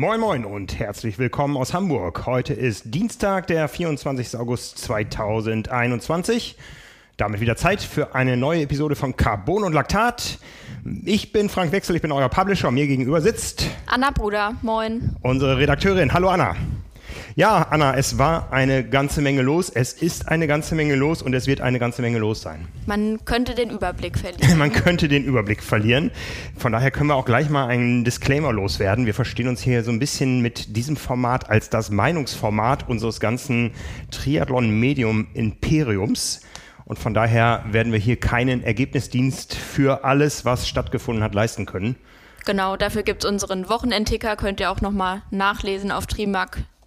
Moin Moin und herzlich willkommen aus Hamburg. Heute ist Dienstag, der 24. August 2021. Damit wieder Zeit für eine neue Episode von Carbon und Laktat. Ich bin Frank Wechsel, ich bin euer Publisher. Mir gegenüber sitzt Anna Bruder. Moin. unsere Redakteurin. Hallo Anna. Ja, Anna, es war eine ganze Menge los. Es ist eine ganze Menge los und es wird eine ganze Menge los sein. Man könnte den Überblick verlieren. Man könnte den Überblick verlieren. Von daher können wir auch gleich mal einen Disclaimer loswerden. Wir verstehen uns hier so ein bisschen mit diesem Format als das Meinungsformat unseres ganzen Triathlon-Medium-Imperiums. Und von daher werden wir hier keinen Ergebnisdienst für alles, was stattgefunden hat, leisten können. Genau, dafür gibt es unseren Wochenendticker, könnt ihr auch nochmal nachlesen auf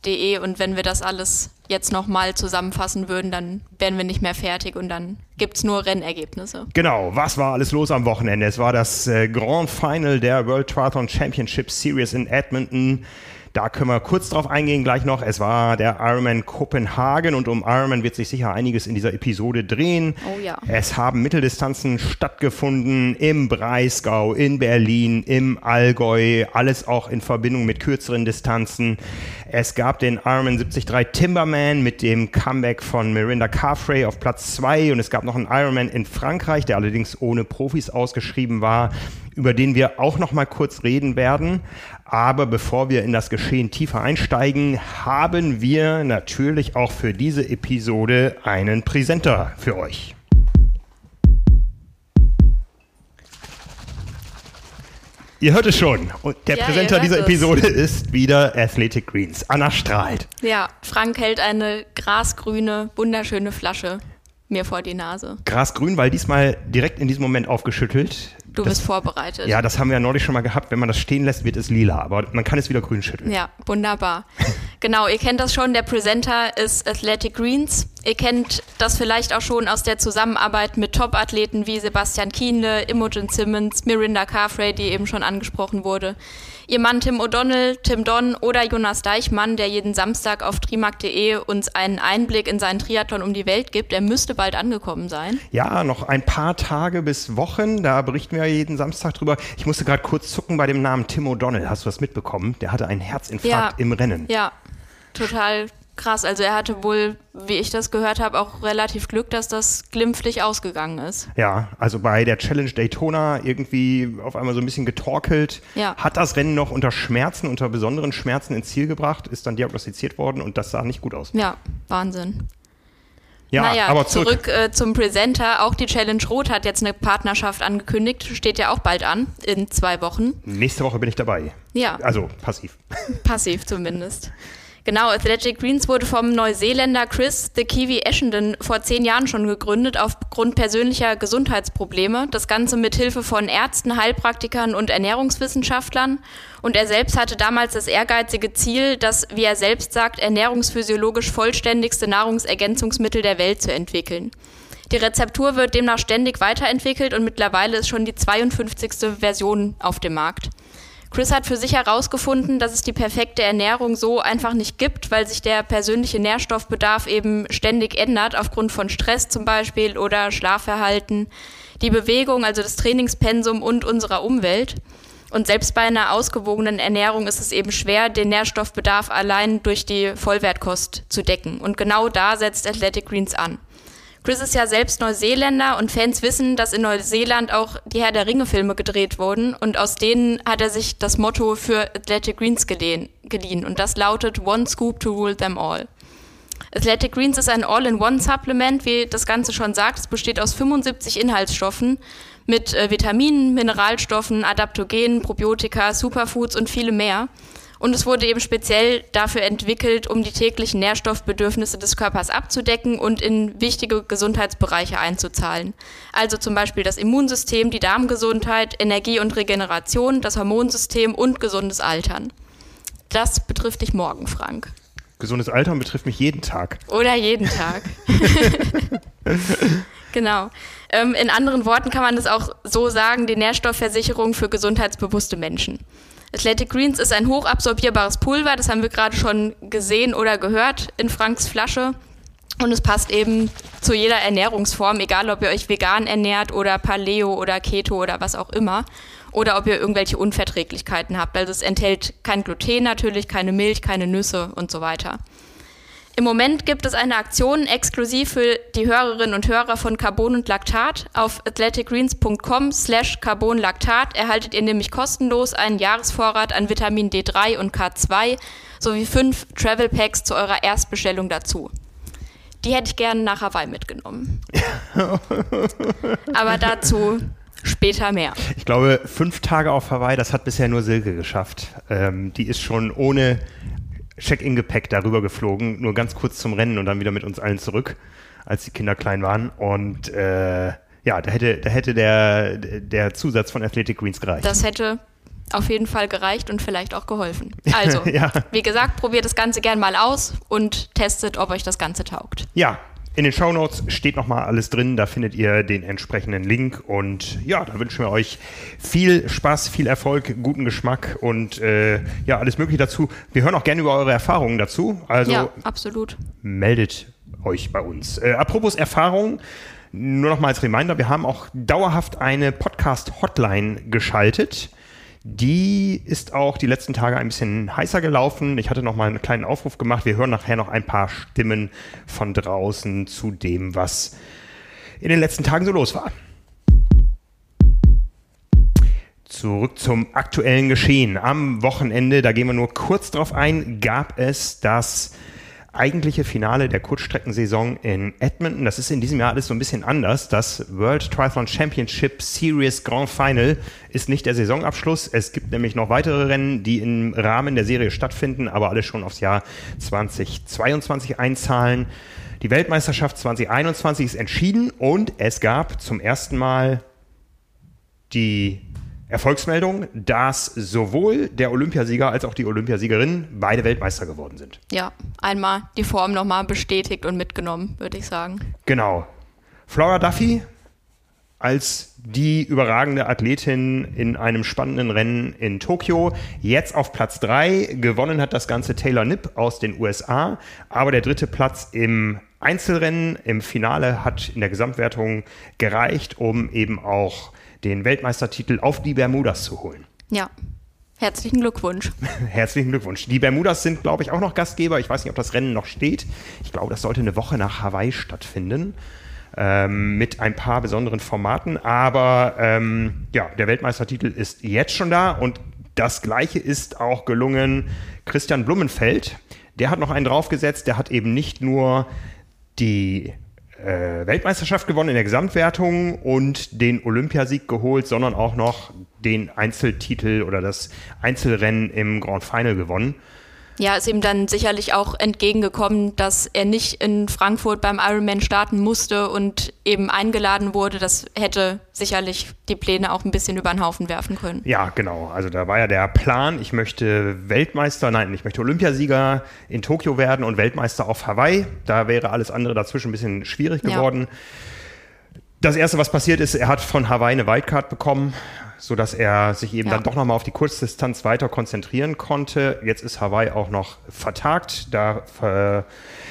trimark.de. Und wenn wir das alles jetzt nochmal zusammenfassen würden, dann wären wir nicht mehr fertig und dann gibt es nur Rennergebnisse. Genau, was war alles los am Wochenende? Es war das äh, Grand Final der World Triathlon Championship Series in Edmonton. Da können wir kurz drauf eingehen gleich noch. Es war der Ironman Kopenhagen und um Ironman wird sich sicher einiges in dieser Episode drehen. Oh ja. Es haben Mitteldistanzen stattgefunden im Breisgau, in Berlin, im Allgäu, alles auch in Verbindung mit kürzeren Distanzen. Es gab den Ironman 73 Timberman mit dem Comeback von Mirinda Carfrey auf Platz 2 und es gab noch einen Ironman in Frankreich, der allerdings ohne Profis ausgeschrieben war, über den wir auch noch mal kurz reden werden. Aber bevor wir in das Geschehen tiefer einsteigen, haben wir natürlich auch für diese Episode einen Präsenter für euch. Ihr hört es schon. Und der Ja, Präsenter dieser es. Episode ist wieder Athletic Greens. Anna strahlt. Ja, Frank hält eine grasgrüne, wunderschöne Flasche mir vor die Nase. Grasgrün, weil diesmal direkt in diesem Moment aufgeschüttelt. Du das, bist vorbereitet. Ja, das haben wir ja neulich schon mal gehabt. Wenn man das stehen lässt, wird es lila. Aber man kann es wieder grün schütteln. Ja, wunderbar. genau, ihr kennt das schon, der Presenter ist Athletic Greens. Ihr kennt das vielleicht auch schon aus der Zusammenarbeit mit Top-Athleten wie Sebastian Kienle, Imogen Simmons, Mirinda Carfrey, die eben schon angesprochen wurde. Ihr Mann Tim O'Donnell, Tim Don oder Jonas Deichmann, der jeden Samstag auf trimark.de uns einen Einblick in seinen Triathlon um die Welt gibt. Er müsste bald angekommen sein. Ja, noch ein paar Tage bis Wochen. Da berichten wir ja jeden Samstag drüber. Ich musste gerade kurz zucken bei dem Namen Tim O'Donnell. Hast du das mitbekommen? Der hatte einen Herzinfarkt Ja. im Rennen. Ja, total krass. Also er hatte wohl, wie ich das gehört habe, auch relativ Glück, dass das glimpflich ausgegangen ist. Ja, also bei der Challenge Daytona irgendwie auf einmal so ein bisschen getorkelt. Ja. Hat das Rennen noch unter Schmerzen, unter besonderen Schmerzen ins Ziel gebracht, ist dann diagnostiziert worden und das sah nicht gut aus. Ja, Wahnsinn. Ja, naja, aber zurück. zurück, äh, zum Presenter. Auch die Challenge Rot hat jetzt eine Partnerschaft angekündigt. Steht ja auch bald an, in zwei Wochen. Nächste Woche bin ich dabei. Ja, Also passiv. passiv zumindest. Genau, Athletic Greens wurde vom Neuseeländer Chris the Kiwi Essendon vor zehn Jahren schon gegründet, aufgrund persönlicher Gesundheitsprobleme. Das Ganze mit Hilfe von Ärzten, Heilpraktikern und Ernährungswissenschaftlern. Und er selbst hatte damals das ehrgeizige Ziel, das, wie er selbst sagt, ernährungsphysiologisch vollständigste Nahrungsergänzungsmittel der Welt zu entwickeln. Die Rezeptur wird demnach ständig weiterentwickelt und mittlerweile ist schon die 52. Version auf dem Markt. Chris hat für sich herausgefunden, dass es die perfekte Ernährung so einfach nicht gibt, weil sich der persönliche Nährstoffbedarf eben ständig ändert, aufgrund von Stress zum Beispiel oder Schlafverhalten, die Bewegung, also das Trainingspensum und unserer Umwelt. Und selbst bei einer ausgewogenen Ernährung ist es eben schwer, den Nährstoffbedarf allein durch die Vollwertkost zu decken. Und genau da setzt Athletic Greens an. Chris ist ja selbst Neuseeländer und Fans wissen, dass in Neuseeland auch die Herr der Ringe Filme gedreht wurden und aus denen hat er sich das Motto für Athletic Greens geliehen, geliehen und das lautet One Scoop to rule them all. Athletic Greens ist ein All-in-One-Supplement, wie das Ganze schon sagt. Es besteht aus 75 Inhaltsstoffen mit äh, Vitaminen, Mineralstoffen, Adaptogenen, Probiotika, Superfoods und viele mehr. Und es wurde eben speziell dafür entwickelt, um die täglichen Nährstoffbedürfnisse des Körpers abzudecken und in wichtige Gesundheitsbereiche einzuzahlen. Also zum Beispiel das Immunsystem, die Darmgesundheit, Energie und Regeneration, das Hormonsystem und gesundes Altern. Das betrifft dich morgen, Frank. Gesundes Altern betrifft mich jeden Tag. Oder jeden Tag. genau. Ähm, in anderen Worten kann man das auch so sagen, die Nährstoffversicherung für gesundheitsbewusste Menschen. Athletic Greens ist ein hochabsorbierbares Pulver, das haben wir gerade schon gesehen oder gehört in Franks Flasche. Und es passt eben zu jeder Ernährungsform, egal ob ihr euch vegan ernährt oder Paleo oder Keto oder was auch immer. Oder ob ihr irgendwelche Unverträglichkeiten habt. Also es enthält kein Gluten natürlich, keine Milch, keine Nüsse und so weiter. Im Moment gibt es eine Aktion exklusiv für die Hörerinnen und Hörer von Carbon und Laktat. Auf athleticgreens.com slash carbonlactat erhaltet ihr nämlich kostenlos einen Jahresvorrat an Vitamin D3 und K2 sowie fünf Travel Packs zu eurer Erstbestellung dazu. Die hätte ich gerne nach Hawaii mitgenommen. Aber dazu später mehr. Ich glaube, fünf Tage auf Hawaii, das hat bisher nur Silke geschafft. Ähm, die ist schon ohne Check-in-Gepäck darüber geflogen, nur ganz kurz zum Rennen und dann wieder mit uns allen zurück, als die Kinder klein waren. Und äh, ja, da hätte, da hätte der, der Zusatz von Athletic Greens gereicht. Das hätte auf jeden Fall gereicht und vielleicht auch geholfen. Also, ja. wie gesagt, probiert das Ganze gern mal aus und testet, ob euch das Ganze taugt. Ja, in den Show Notes steht nochmal alles drin, da findet ihr den entsprechenden Link und ja, da wünschen wir euch viel Spaß, viel Erfolg, guten Geschmack und äh, ja, alles mögliche dazu. Wir hören auch gerne über eure Erfahrungen dazu. Also ja, absolut. Meldet euch bei uns. Äh, apropos Erfahrungen, nur nochmal als Reminder, wir haben auch dauerhaft eine Podcast-Hotline geschaltet. Die ist auch die letzten Tage ein bisschen heißer gelaufen. Ich hatte noch mal einen kleinen Aufruf gemacht. Wir hören nachher noch ein paar Stimmen von draußen zu dem, was in den letzten Tagen so los war. Zurück zum aktuellen Geschehen. Am Wochenende, da gehen wir nur kurz drauf ein, gab es das eigentliche Finale der Kurzstreckensaison in Edmonton. Das ist in diesem Jahr alles so ein bisschen anders. Das World Triathlon Championship Series Grand Final ist nicht der Saisonabschluss. Es gibt nämlich noch weitere Rennen, die im Rahmen der Serie stattfinden, aber alle schon aufs Jahr 2022 einzahlen. Die Weltmeisterschaft 2021 ist entschieden und es gab zum ersten Mal die Erfolgsmeldung, dass sowohl der Olympiasieger als auch die Olympiasiegerin beide Weltmeister geworden sind. Ja, einmal die Form nochmal bestätigt und mitgenommen, würde ich sagen. Genau. Flora Duffy als die überragende Athletin in einem spannenden Rennen in Tokio. Jetzt auf Platz 3. Gewonnen hat das Ganze Taylor Nipp aus den USA. Aber der dritte Platz im Einzelrennen, im Finale, hat in der Gesamtwertung gereicht, um eben auch den Weltmeistertitel auf die Bermudas zu holen. Ja. Herzlichen Glückwunsch. Herzlichen Glückwunsch. Die Bermudas sind, glaube ich, auch noch Gastgeber. Ich weiß nicht, ob das Rennen noch steht. Ich glaube, das sollte eine Woche nach Hawaii stattfinden. Ähm, mit ein paar besonderen Formaten. Aber ähm, ja, der Weltmeistertitel ist jetzt schon da und das gleiche ist auch gelungen Christian Blumenfeld. Der hat noch einen draufgesetzt. Der hat eben nicht nur die äh, Weltmeisterschaft gewonnen in der Gesamtwertung und den Olympiasieg geholt, sondern auch noch den Einzeltitel oder das Einzelrennen im Grand Final gewonnen. Ja, ist ihm dann sicherlich auch entgegengekommen, dass er nicht in Frankfurt beim Ironman starten musste und eben eingeladen wurde. Das hätte sicherlich die Pläne auch ein bisschen über den Haufen werfen können. Ja, genau. Also da war ja der Plan, ich möchte Weltmeister, nein, ich möchte Olympiasieger in Tokio werden und Weltmeister auf Hawaii. Da wäre alles andere dazwischen ein bisschen schwierig geworden. Ja. Das erste, was passiert ist, er hat von Hawaii eine Wildcard bekommen so dass er sich eben ja. dann doch nochmal auf die Kurzdistanz weiter konzentrieren konnte. Jetzt ist Hawaii auch noch vertagt. Da, äh,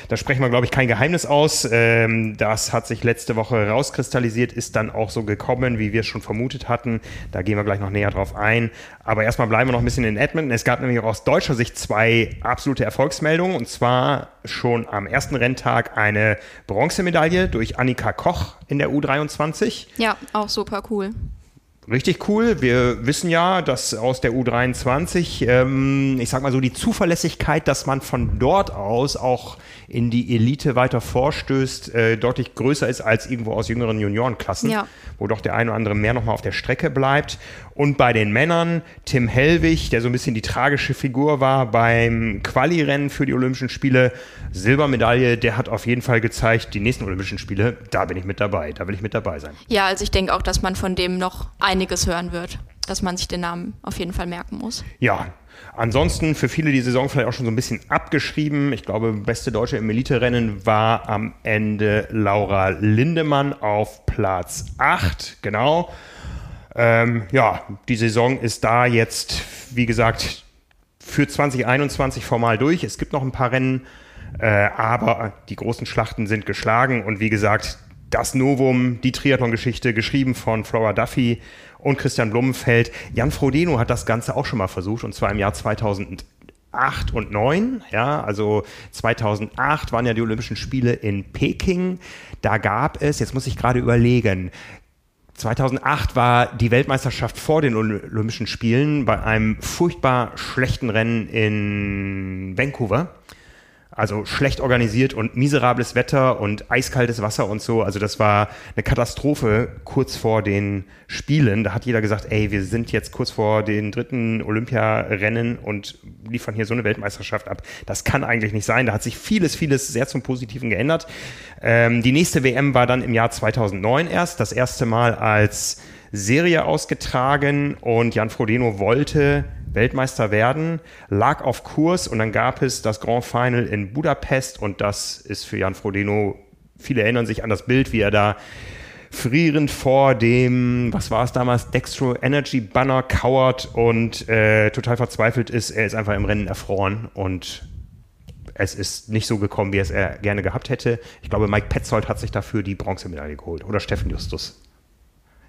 da sprechen wir, glaube ich, kein Geheimnis aus. Ähm, das hat sich letzte Woche rauskristallisiert, ist dann auch so gekommen, wie wir es schon vermutet hatten. Da gehen wir gleich noch näher drauf ein. Aber erstmal bleiben wir noch ein bisschen in Edmonton. Es gab nämlich auch aus deutscher Sicht zwei absolute Erfolgsmeldungen. Und zwar schon am ersten Renntag eine Bronzemedaille durch Annika Koch in der U23. Ja, auch super cool. Richtig cool. Wir wissen ja, dass aus der U23, ähm, ich sag mal so, die Zuverlässigkeit, dass man von dort aus auch in die Elite weiter vorstößt, äh, deutlich größer ist als irgendwo aus jüngeren Juniorenklassen, ja. wo doch der eine oder andere mehr nochmal auf der Strecke bleibt. Und bei den Männern, Tim Hellwig, der so ein bisschen die tragische Figur war beim Quali-Rennen für die Olympischen Spiele, Silbermedaille, der hat auf jeden Fall gezeigt, die nächsten Olympischen Spiele, da bin ich mit dabei, da will ich mit dabei sein. Ja, also ich denke auch, dass man von dem noch einiges hören wird, dass man sich den Namen auf jeden Fall merken muss. Ja, Ansonsten für viele die Saison vielleicht auch schon so ein bisschen abgeschrieben. Ich glaube, beste Deutsche im Elite-Rennen war am Ende Laura Lindemann auf Platz 8. Genau. Ähm, ja, die Saison ist da jetzt, wie gesagt, für 2021 formal durch. Es gibt noch ein paar Rennen Äh, aber die großen Schlachten sind geschlagen und wie gesagt, das Novum, die Triathlon-Geschichte, geschrieben von Flora Duffy und Christian Blumenfeld. Jan Frodeno hat das Ganze auch schon mal versucht und zwar im Jahr 2008 und 9. Ja, also 2008 waren ja die Olympischen Spiele in Peking. Da gab es, jetzt muss ich gerade überlegen, 2008 war die Weltmeisterschaft vor den Olympischen Spielen bei einem furchtbar schlechten Rennen in Vancouver. Also schlecht organisiert und miserables Wetter und eiskaltes Wasser und so. Also das war eine Katastrophe kurz vor den Spielen. Da hat jeder gesagt, ey, wir sind jetzt kurz vor den dritten Olympiarennen und liefern hier so eine Weltmeisterschaft ab. Das kann eigentlich nicht sein. Da hat sich vieles, vieles sehr zum Positiven geändert. Ähm, die nächste WM war dann im Jahr 2009 erst. Das erste Mal als Serie ausgetragen und Jan Frodeno wollte Weltmeister werden, lag auf Kurs und dann gab es das Grand Final in Budapest und das ist für Jan Frodeno, viele erinnern sich an das Bild, wie er da frierend vor dem, was war es damals, Dextro Energy Banner kauert und äh, total verzweifelt ist. Er ist einfach im Rennen erfroren und es ist nicht so gekommen, wie es er gerne gehabt hätte. Ich glaube, Mike Petzold hat sich dafür die Bronzemedaille geholt oder Steffen Justus.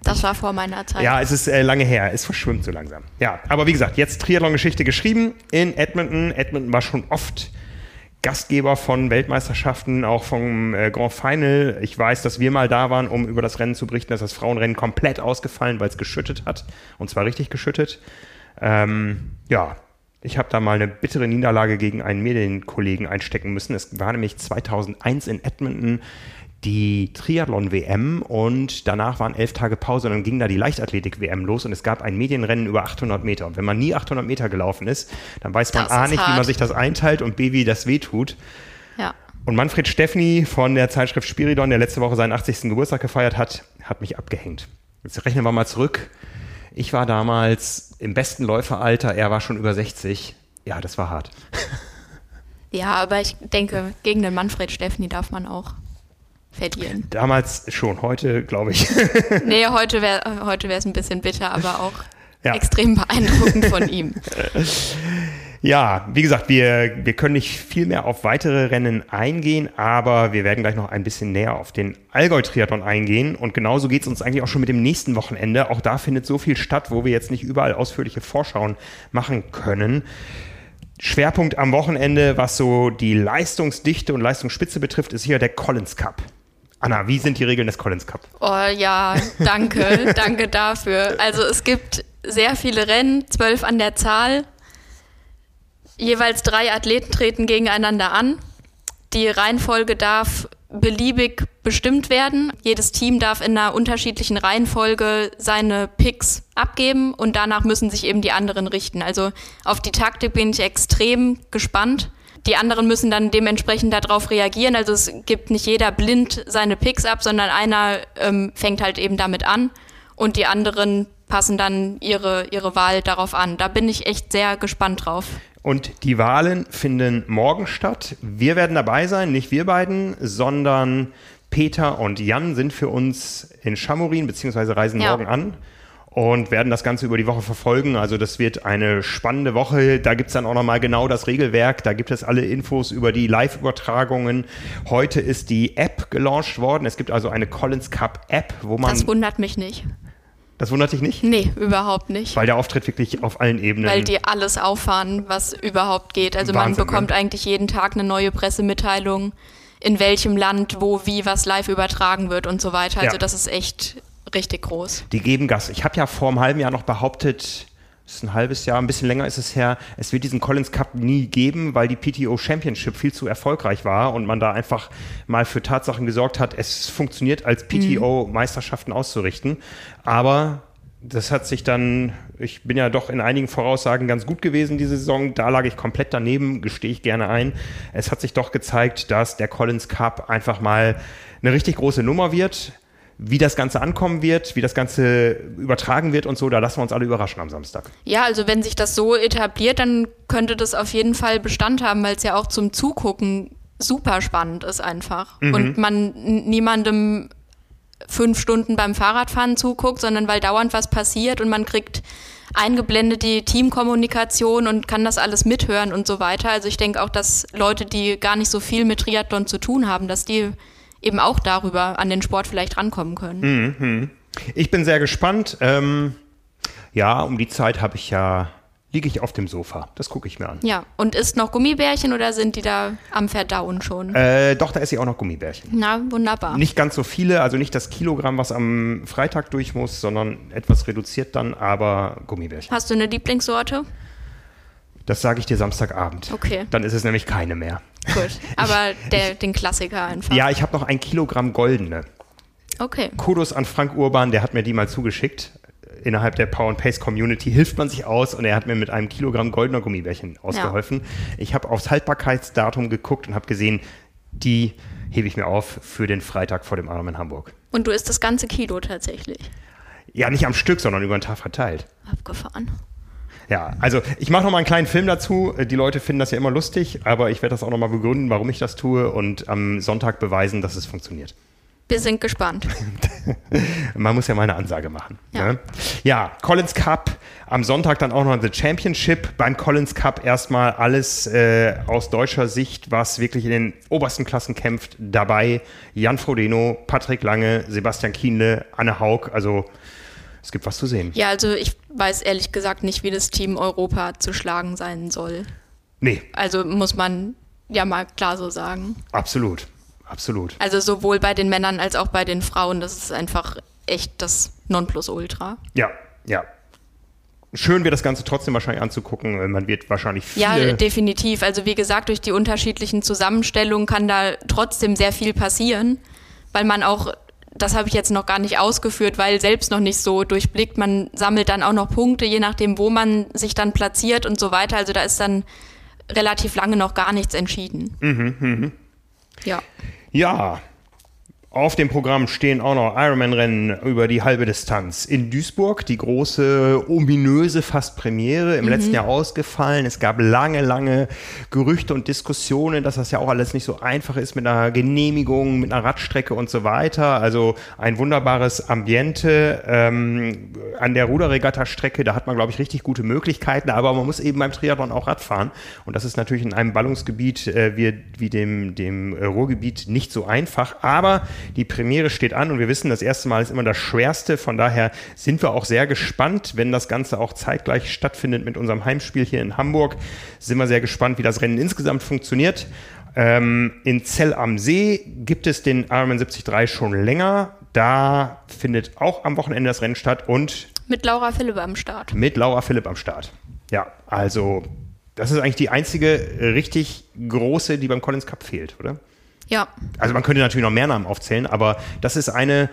Das war vor meiner Zeit. Ja, es ist äh, lange her. Es verschwimmt so langsam. Ja, aber wie gesagt, jetzt Triathlon-Geschichte geschrieben in Edmonton. Edmonton war schon oft Gastgeber von Weltmeisterschaften, auch vom äh, Grand Final. Ich weiß, dass wir mal da waren, um über das Rennen zu berichten, dass das Frauenrennen komplett ausgefallen, weil es geschüttet hat. Und zwar richtig geschüttet. Ähm, ja, ich habe da mal eine bittere Niederlage gegen einen Medienkollegen einstecken müssen. Es war nämlich 2001 in Edmonton die Triathlon-WM und danach waren elf Tage Pause und dann ging da die Leichtathletik-WM los und es gab ein Medienrennen über 800 Meter. Und wenn man nie 800 Meter gelaufen ist, dann weiß man A nicht, hart. wie man sich das einteilt und B, wie das wehtut. Ja. Und Manfred Steffni von der Zeitschrift Spiridon, der letzte Woche seinen 80. Geburtstag gefeiert hat, hat mich abgehängt. Jetzt rechnen wir mal zurück. Ich war damals im besten Läuferalter, er war schon über 60. Ja, das war hart. Ja, aber ich denke, gegen den Manfred Steffni darf man auch verlieren. Damals schon, heute glaube ich. nee, heute wäre heute es ein bisschen bitter, aber auch ja. extrem beeindruckend von ihm. Ja, wie gesagt, wir, wir können nicht viel mehr auf weitere Rennen eingehen, aber wir werden gleich noch ein bisschen näher auf den Allgäu-Triathlon eingehen. Und genauso geht es uns eigentlich auch schon mit dem nächsten Wochenende. Auch da findet so viel statt, wo wir jetzt nicht überall ausführliche Vorschauen machen können. Schwerpunkt am Wochenende, was so die Leistungsdichte und Leistungsspitze betrifft, ist hier der Collins Cup. Anna, wie sind die Regeln des Collins Cup? Oh ja, danke, danke dafür. Also es gibt sehr viele Rennen, zwölf an der Zahl. Jeweils drei Athleten treten gegeneinander an. Die Reihenfolge darf beliebig bestimmt werden. Jedes Team darf in einer unterschiedlichen Reihenfolge seine Picks abgeben und danach müssen sich eben die anderen richten. Also auf die Taktik bin ich extrem gespannt die anderen müssen dann dementsprechend darauf reagieren. Also es gibt nicht jeder blind seine Picks ab, sondern einer ähm, fängt halt eben damit an und die anderen passen dann ihre, ihre Wahl darauf an. Da bin ich echt sehr gespannt drauf. Und die Wahlen finden morgen statt. Wir werden dabei sein, nicht wir beiden, sondern Peter und Jan sind für uns in Chamorin beziehungsweise reisen ja. morgen an und werden das Ganze über die Woche verfolgen. Also das wird eine spannende Woche. Da gibt's dann auch nochmal genau das Regelwerk. Da gibt es alle Infos über die Live-Übertragungen. Heute ist die App gelauncht worden. Es gibt also eine Collins Cup App, wo man... Das wundert mich nicht. Das wundert dich nicht? Nee, überhaupt nicht. Weil der Auftritt wirklich auf allen Ebenen. Weil die alles auffahren, was überhaupt geht. Also Wahnsinn, man bekommt ne? eigentlich jeden Tag eine neue Pressemitteilung, in welchem Land, wo, wie was live übertragen wird und so weiter. Also ja. das ist echt richtig groß. Die geben Gas. Ich habe ja vor einem halben Jahr noch behauptet, das ist ein halbes Jahr, ein bisschen länger ist es her, es wird diesen Collins Cup nie geben, weil die PTO Championship viel zu erfolgreich war und man da einfach mal für Tatsachen gesorgt hat, es funktioniert als PTO mhm. Meisterschaften auszurichten. Aber das hat sich dann, ich bin ja doch in einigen Voraussagen ganz gut gewesen diese Saison. Da lag ich komplett daneben, gestehe ich gerne ein. Es hat sich doch gezeigt, dass der Collins Cup einfach mal eine richtig große Nummer wird. Wie das Ganze ankommen wird, wie das Ganze übertragen wird und so, da lassen wir uns alle überraschen am Samstag. Ja, also wenn sich das so etabliert, dann könnte das auf jeden Fall Bestand haben, weil es ja auch zum Zugucken super spannend ist einfach. Mhm. Und man niemandem fünf Stunden beim Fahrradfahren zuguckt, sondern weil dauernd was passiert und man kriegt eingeblendet die Teamkommunikation und kann das alles mithören und so weiter. Also ich denke auch, dass Leute, die gar nicht so viel mit Triathlon zu tun haben, dass die eben auch darüber an den Sport vielleicht rankommen können. Mhm. Ich bin sehr gespannt. Ähm, ja, um die Zeit habe ich ja liege ich auf dem Sofa. Das gucke ich mir an. Ja, und isst noch Gummibärchen oder sind die da am Verdauen schon? Äh, doch, da esse ich auch noch Gummibärchen. Na, wunderbar. Nicht ganz so viele, also nicht das Kilogramm, was am Freitag durch muss, sondern etwas reduziert dann, aber Gummibärchen. Hast du eine Lieblingssorte? Das sage ich dir Samstagabend. Okay. Dann ist es nämlich keine mehr. Gut, aber der, den Klassiker einfach. Ja, ich habe noch ein Kilogramm goldene. Okay. Kudos an Frank Urban, der hat mir die mal zugeschickt innerhalb der Power and Pace Community hilft man sich aus und er hat mir mit einem Kilogramm goldener Gummibärchen ausgeholfen. Ja. Ich habe aufs Haltbarkeitsdatum geguckt und habe gesehen, die hebe ich mir auf für den Freitag vor dem Arm in Hamburg. Und du isst das ganze Kilo tatsächlich? Ja, nicht am Stück, sondern über den Tag verteilt. Abgefahren. Ja, also ich mache noch mal einen kleinen Film dazu. Die Leute finden das ja immer lustig, aber ich werde das auch noch mal begründen, warum ich das tue und am Sonntag beweisen, dass es funktioniert. Wir sind gespannt. Man muss ja mal eine Ansage machen. Ja. Ne? ja, Collins Cup, am Sonntag dann auch noch The Championship. Beim Collins Cup erstmal alles äh, aus deutscher Sicht, was wirklich in den obersten Klassen kämpft. Dabei Jan Frodeno, Patrick Lange, Sebastian Kienle, Anne Haug. Also es gibt was zu sehen. Ja, also ich weiß ehrlich gesagt nicht, wie das Team Europa zu schlagen sein soll. Nee. Also muss man ja mal klar so sagen. Absolut. Absolut. Also sowohl bei den Männern als auch bei den Frauen, das ist einfach echt das Nonplusultra. Ja, ja. Schön wird das Ganze trotzdem wahrscheinlich anzugucken. Man wird wahrscheinlich viele... Ja, definitiv. Also wie gesagt, durch die unterschiedlichen Zusammenstellungen kann da trotzdem sehr viel passieren, weil man auch, das habe ich jetzt noch gar nicht ausgeführt, weil selbst noch nicht so durchblickt, man sammelt dann auch noch Punkte, je nachdem, wo man sich dann platziert und so weiter. Also da ist dann relativ lange noch gar nichts entschieden. Mhm, mh. Ja. Ja, auf dem Programm stehen auch noch Ironman-Rennen über die halbe Distanz. In Duisburg die große, ominöse fast Premiere, im mhm. letzten Jahr ausgefallen. Es gab lange, lange Gerüchte und Diskussionen, dass das ja auch alles nicht so einfach ist mit einer Genehmigung, mit einer Radstrecke und so weiter. Also ein wunderbares Ambiente ähm, an der Ruderregatta-Strecke. Da hat man, glaube ich, richtig gute Möglichkeiten. Aber man muss eben beim Triathlon auch Rad fahren. Und das ist natürlich in einem Ballungsgebiet äh, wie, wie dem, dem Ruhrgebiet nicht so einfach. Aber die Premiere steht an und wir wissen, das erste Mal ist immer das Schwerste. Von daher sind wir auch sehr gespannt, wenn das Ganze auch zeitgleich stattfindet mit unserem Heimspiel hier in Hamburg. Sind wir sehr gespannt, wie das Rennen insgesamt funktioniert. Ähm, in Zell am See gibt es den Ironman 73 schon länger. Da findet auch am Wochenende das Rennen statt und mit Laura Philipp am Start. Mit Laura Philipp am Start. Ja, also das ist eigentlich die einzige richtig große, die beim Collins Cup fehlt, oder? Ja. Also man könnte natürlich noch mehr Namen aufzählen, aber das ist eine,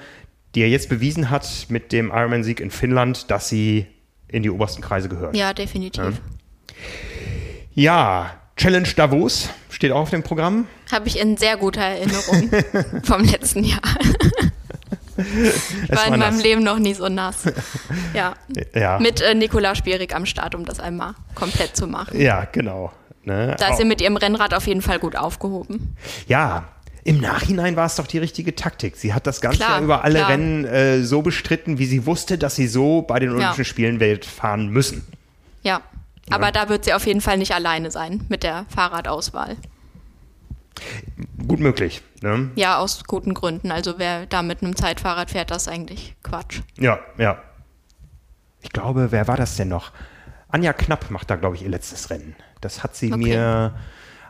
die er jetzt bewiesen hat mit dem Ironman-Sieg in Finnland, dass sie in die obersten Kreise gehört. Ja, definitiv. Ja, ja Challenge Davos steht auch auf dem Programm. Habe ich in sehr guter Erinnerung vom letzten Jahr. war in meinem nass. Leben noch nie so nass. Ja. ja. Mit äh, Nikola Spierig am Start, um das einmal komplett zu machen. Ja, genau. Ne? Da ist sie mit ihrem Rennrad auf jeden Fall gut aufgehoben. Ja, im Nachhinein war es doch die richtige Taktik. Sie hat das Ganze klar, über alle klar. Rennen äh, so bestritten, wie sie wusste, dass sie so bei den Olympischen ja. Spielen Welt fahren müssen. Ja, aber ja. da wird sie auf jeden Fall nicht alleine sein mit der Fahrradauswahl. Gut möglich. Ne? Ja, aus guten Gründen. Also wer da mit einem Zeitfahrrad fährt, das ist eigentlich Quatsch. Ja, ja. Ich glaube, wer war das denn noch? Anja Knapp macht da, glaube ich, ihr letztes Rennen. Das hat sie okay. mir,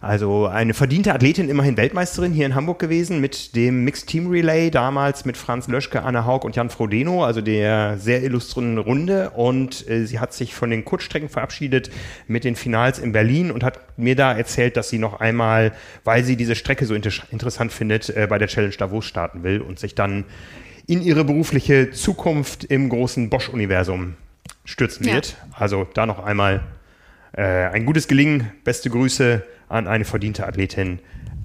also eine verdiente Athletin, immerhin Weltmeisterin hier in Hamburg gewesen, mit dem Mixed Team Relay, damals mit Franz Löschke, Anne Haug und Jan Frodeno, also der sehr illustren Runde. Und äh, sie hat sich von den Kurzstrecken verabschiedet mit den Finals in Berlin und hat mir da erzählt, dass sie noch einmal, weil sie diese Strecke so inter interessant findet, äh, bei der Challenge Davos starten will und sich dann in ihre berufliche Zukunft im großen Bosch-Universum stürzen ja. wird. Also da noch einmal ein gutes Gelingen. Beste Grüße an eine verdiente Athletin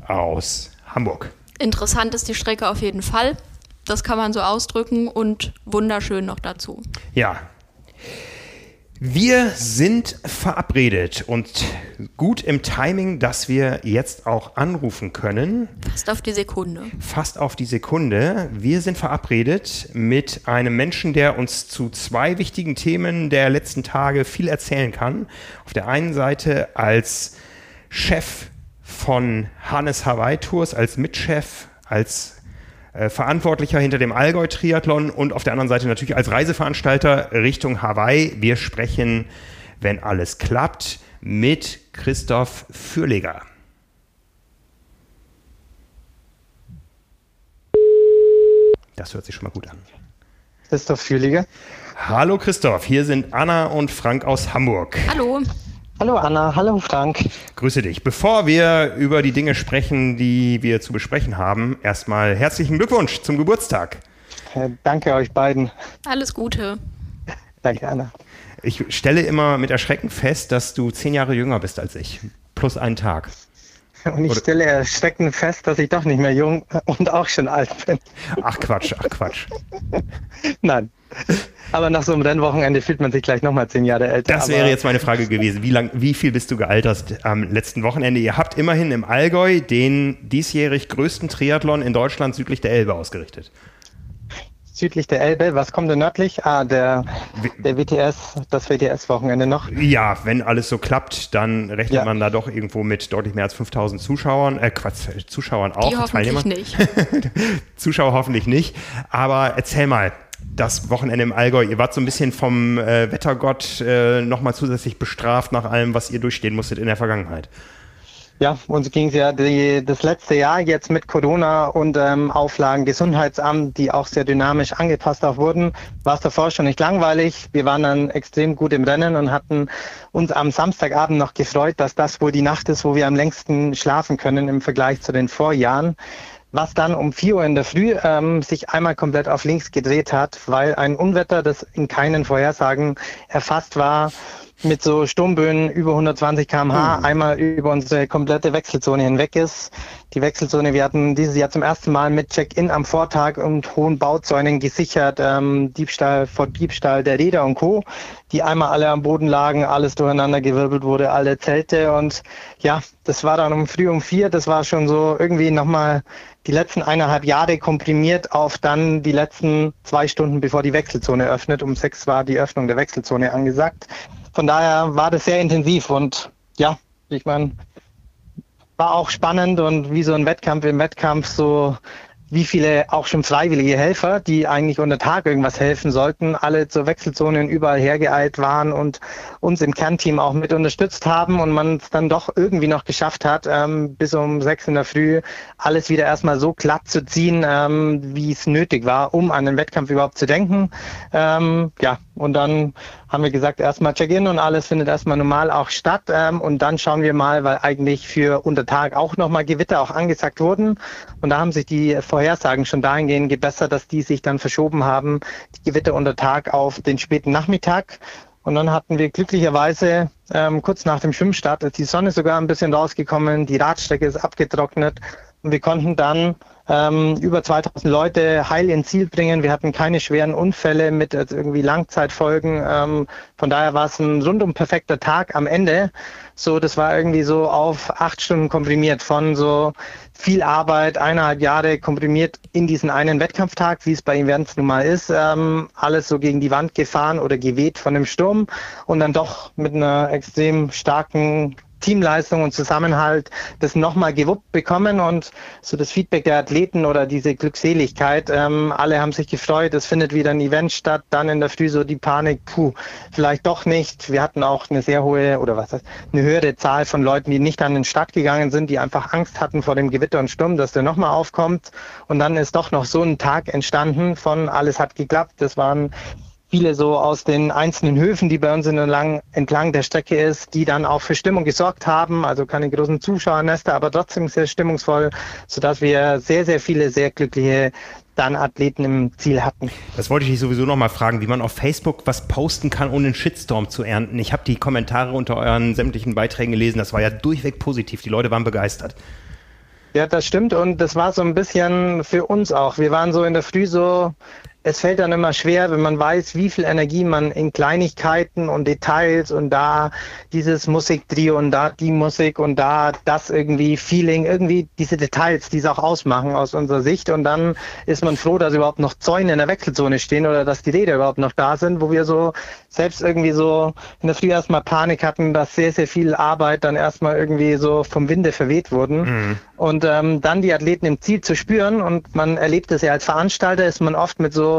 aus Hamburg. Interessant ist die Strecke auf jeden Fall. Das kann man so ausdrücken und wunderschön noch dazu. Ja. Wir sind verabredet und gut im Timing, dass wir jetzt auch anrufen können. Fast auf die Sekunde. Fast auf die Sekunde. Wir sind verabredet mit einem Menschen, der uns zu zwei wichtigen Themen der letzten Tage viel erzählen kann. Auf der einen Seite als Chef von Hannes Hawaii Tours, als Mitchef, als äh, Verantwortlicher hinter dem Allgäu-Triathlon und auf der anderen Seite natürlich als Reiseveranstalter Richtung Hawaii. Wir sprechen, wenn alles klappt, mit Christoph Fürleger. Das hört sich schon mal gut an. Christoph Fürleger. Hallo Christoph, hier sind Anna und Frank aus Hamburg. Hallo. Hallo Anna, hallo Frank. Grüße dich. Bevor wir über die Dinge sprechen, die wir zu besprechen haben, erstmal herzlichen Glückwunsch zum Geburtstag. Äh, danke euch beiden. Alles Gute. Danke, Anna. Ich stelle immer mit Erschrecken fest, dass du zehn Jahre jünger bist als ich. Plus einen Tag. Und ich Oder stelle erschreckend fest, dass ich doch nicht mehr jung und auch schon alt bin. Ach Quatsch, ach Quatsch. Nein. Aber nach so einem Rennwochenende fühlt man sich gleich nochmal zehn Jahre älter. Das wäre jetzt meine Frage gewesen. Wie, lang, wie viel bist du gealtert am letzten Wochenende? Ihr habt immerhin im Allgäu den diesjährig größten Triathlon in Deutschland südlich der Elbe ausgerichtet südlich der Elbe. Was kommt denn nördlich? Ah, der, der WTS, das WTS-Wochenende noch. Ja, wenn alles so klappt, dann rechnet ja. man da doch irgendwo mit deutlich mehr als 5000 Zuschauern. Äh, Quatsch, Zuschauern auch. Die hoffentlich Teilnehmer. nicht. Zuschauer hoffentlich nicht. Aber erzähl mal, das Wochenende im Allgäu, ihr wart so ein bisschen vom äh, Wettergott äh, nochmal zusätzlich bestraft nach allem, was ihr durchstehen musstet in der Vergangenheit. Ja, uns ging es ja die, das letzte Jahr jetzt mit Corona und ähm, Auflagen Gesundheitsamt, die auch sehr dynamisch angepasst auch wurden, war es davor schon nicht langweilig. Wir waren dann extrem gut im Rennen und hatten uns am Samstagabend noch gefreut, dass das wohl die Nacht ist, wo wir am längsten schlafen können im Vergleich zu den Vorjahren was dann um 4 Uhr in der Früh ähm, sich einmal komplett auf links gedreht hat, weil ein Unwetter, das in keinen Vorhersagen erfasst war, mit so Sturmböen über 120 km/h mhm. einmal über unsere komplette Wechselzone hinweg ist. Die Wechselzone, wir hatten dieses Jahr zum ersten Mal mit Check-in am Vortag und hohen Bauzäunen gesichert, ähm, Diebstahl vor Diebstahl der Räder und Co., die einmal alle am Boden lagen, alles durcheinander gewirbelt wurde, alle Zelte und ja, das war dann um früh um vier, das war schon so irgendwie nochmal die letzten eineinhalb Jahre komprimiert auf dann die letzten zwei Stunden, bevor die Wechselzone öffnet. Um sechs war die Öffnung der Wechselzone angesagt. Von daher war das sehr intensiv und ja, ich meine, war auch spannend und wie so ein Wettkampf im Wettkampf so wie viele auch schon freiwillige Helfer, die eigentlich unter Tag irgendwas helfen sollten, alle zur Wechselzone überall hergeeilt waren und uns im Kernteam auch mit unterstützt haben und man es dann doch irgendwie noch geschafft hat, ähm, bis um sechs in der Früh alles wieder erstmal so glatt zu ziehen, ähm, wie es nötig war, um an den Wettkampf überhaupt zu denken. Ähm, ja, und dann haben wir gesagt, erstmal Check-in und alles findet erstmal normal auch statt. Ähm, und dann schauen wir mal, weil eigentlich für unter Tag auch nochmal Gewitter auch angesagt wurden. Und da haben sich die Vorhersagen schon dahingehend gebessert, dass die sich dann verschoben haben, die Gewitter unter Tag auf den späten Nachmittag. Und dann hatten wir glücklicherweise ähm, kurz nach dem Schwimmstart ist die Sonne sogar ein bisschen rausgekommen, die Radstrecke ist abgetrocknet und wir konnten dann ähm, über 2000 Leute heil ins Ziel bringen. Wir hatten keine schweren Unfälle mit irgendwie Langzeitfolgen. Ähm, von daher war es ein rundum perfekter Tag am Ende. So, das war irgendwie so auf acht Stunden komprimiert von so viel Arbeit, eineinhalb Jahre komprimiert in diesen einen Wettkampftag, wie es bei Events nun mal ist. Ähm, alles so gegen die Wand gefahren oder geweht von dem Sturm und dann doch mit einer extrem starken Teamleistung und Zusammenhalt das nochmal gewuppt bekommen und so das Feedback der Athleten oder diese Glückseligkeit, ähm, alle haben sich gefreut, es findet wieder ein Event statt, dann in der Früh so die Panik, puh, vielleicht doch nicht. Wir hatten auch eine sehr hohe oder was heißt, eine höhere Zahl von Leuten, die nicht an den Start gegangen sind, die einfach Angst hatten vor dem Gewitter und Sturm, dass der nochmal aufkommt und dann ist doch noch so ein Tag entstanden von alles hat geklappt. Das waren viele so aus den einzelnen Höfen, die bei uns entlang, entlang der Strecke ist, die dann auch für Stimmung gesorgt haben. Also keine großen Zuschauernester, aber trotzdem sehr stimmungsvoll, sodass wir sehr, sehr viele sehr glückliche dann Athleten im Ziel hatten. Das wollte ich dich sowieso noch mal fragen, wie man auf Facebook was posten kann, ohne einen Shitstorm zu ernten. Ich habe die Kommentare unter euren sämtlichen Beiträgen gelesen. Das war ja durchweg positiv. Die Leute waren begeistert. Ja, das stimmt und das war so ein bisschen für uns auch. Wir waren so in der Früh so es fällt dann immer schwer, wenn man weiß, wie viel Energie man in Kleinigkeiten und Details und da dieses Musiktrio und da die Musik und da das irgendwie Feeling, irgendwie diese Details, die es auch ausmachen aus unserer Sicht. Und dann ist man froh, dass überhaupt noch Zäune in der Wechselzone stehen oder dass die Räder überhaupt noch da sind, wo wir so selbst irgendwie so in der Früh erstmal Panik hatten, dass sehr, sehr viel Arbeit dann erstmal irgendwie so vom Winde verweht wurden. Mhm. Und ähm, dann die Athleten im Ziel zu spüren und man erlebt es ja als Veranstalter, ist man oft mit so,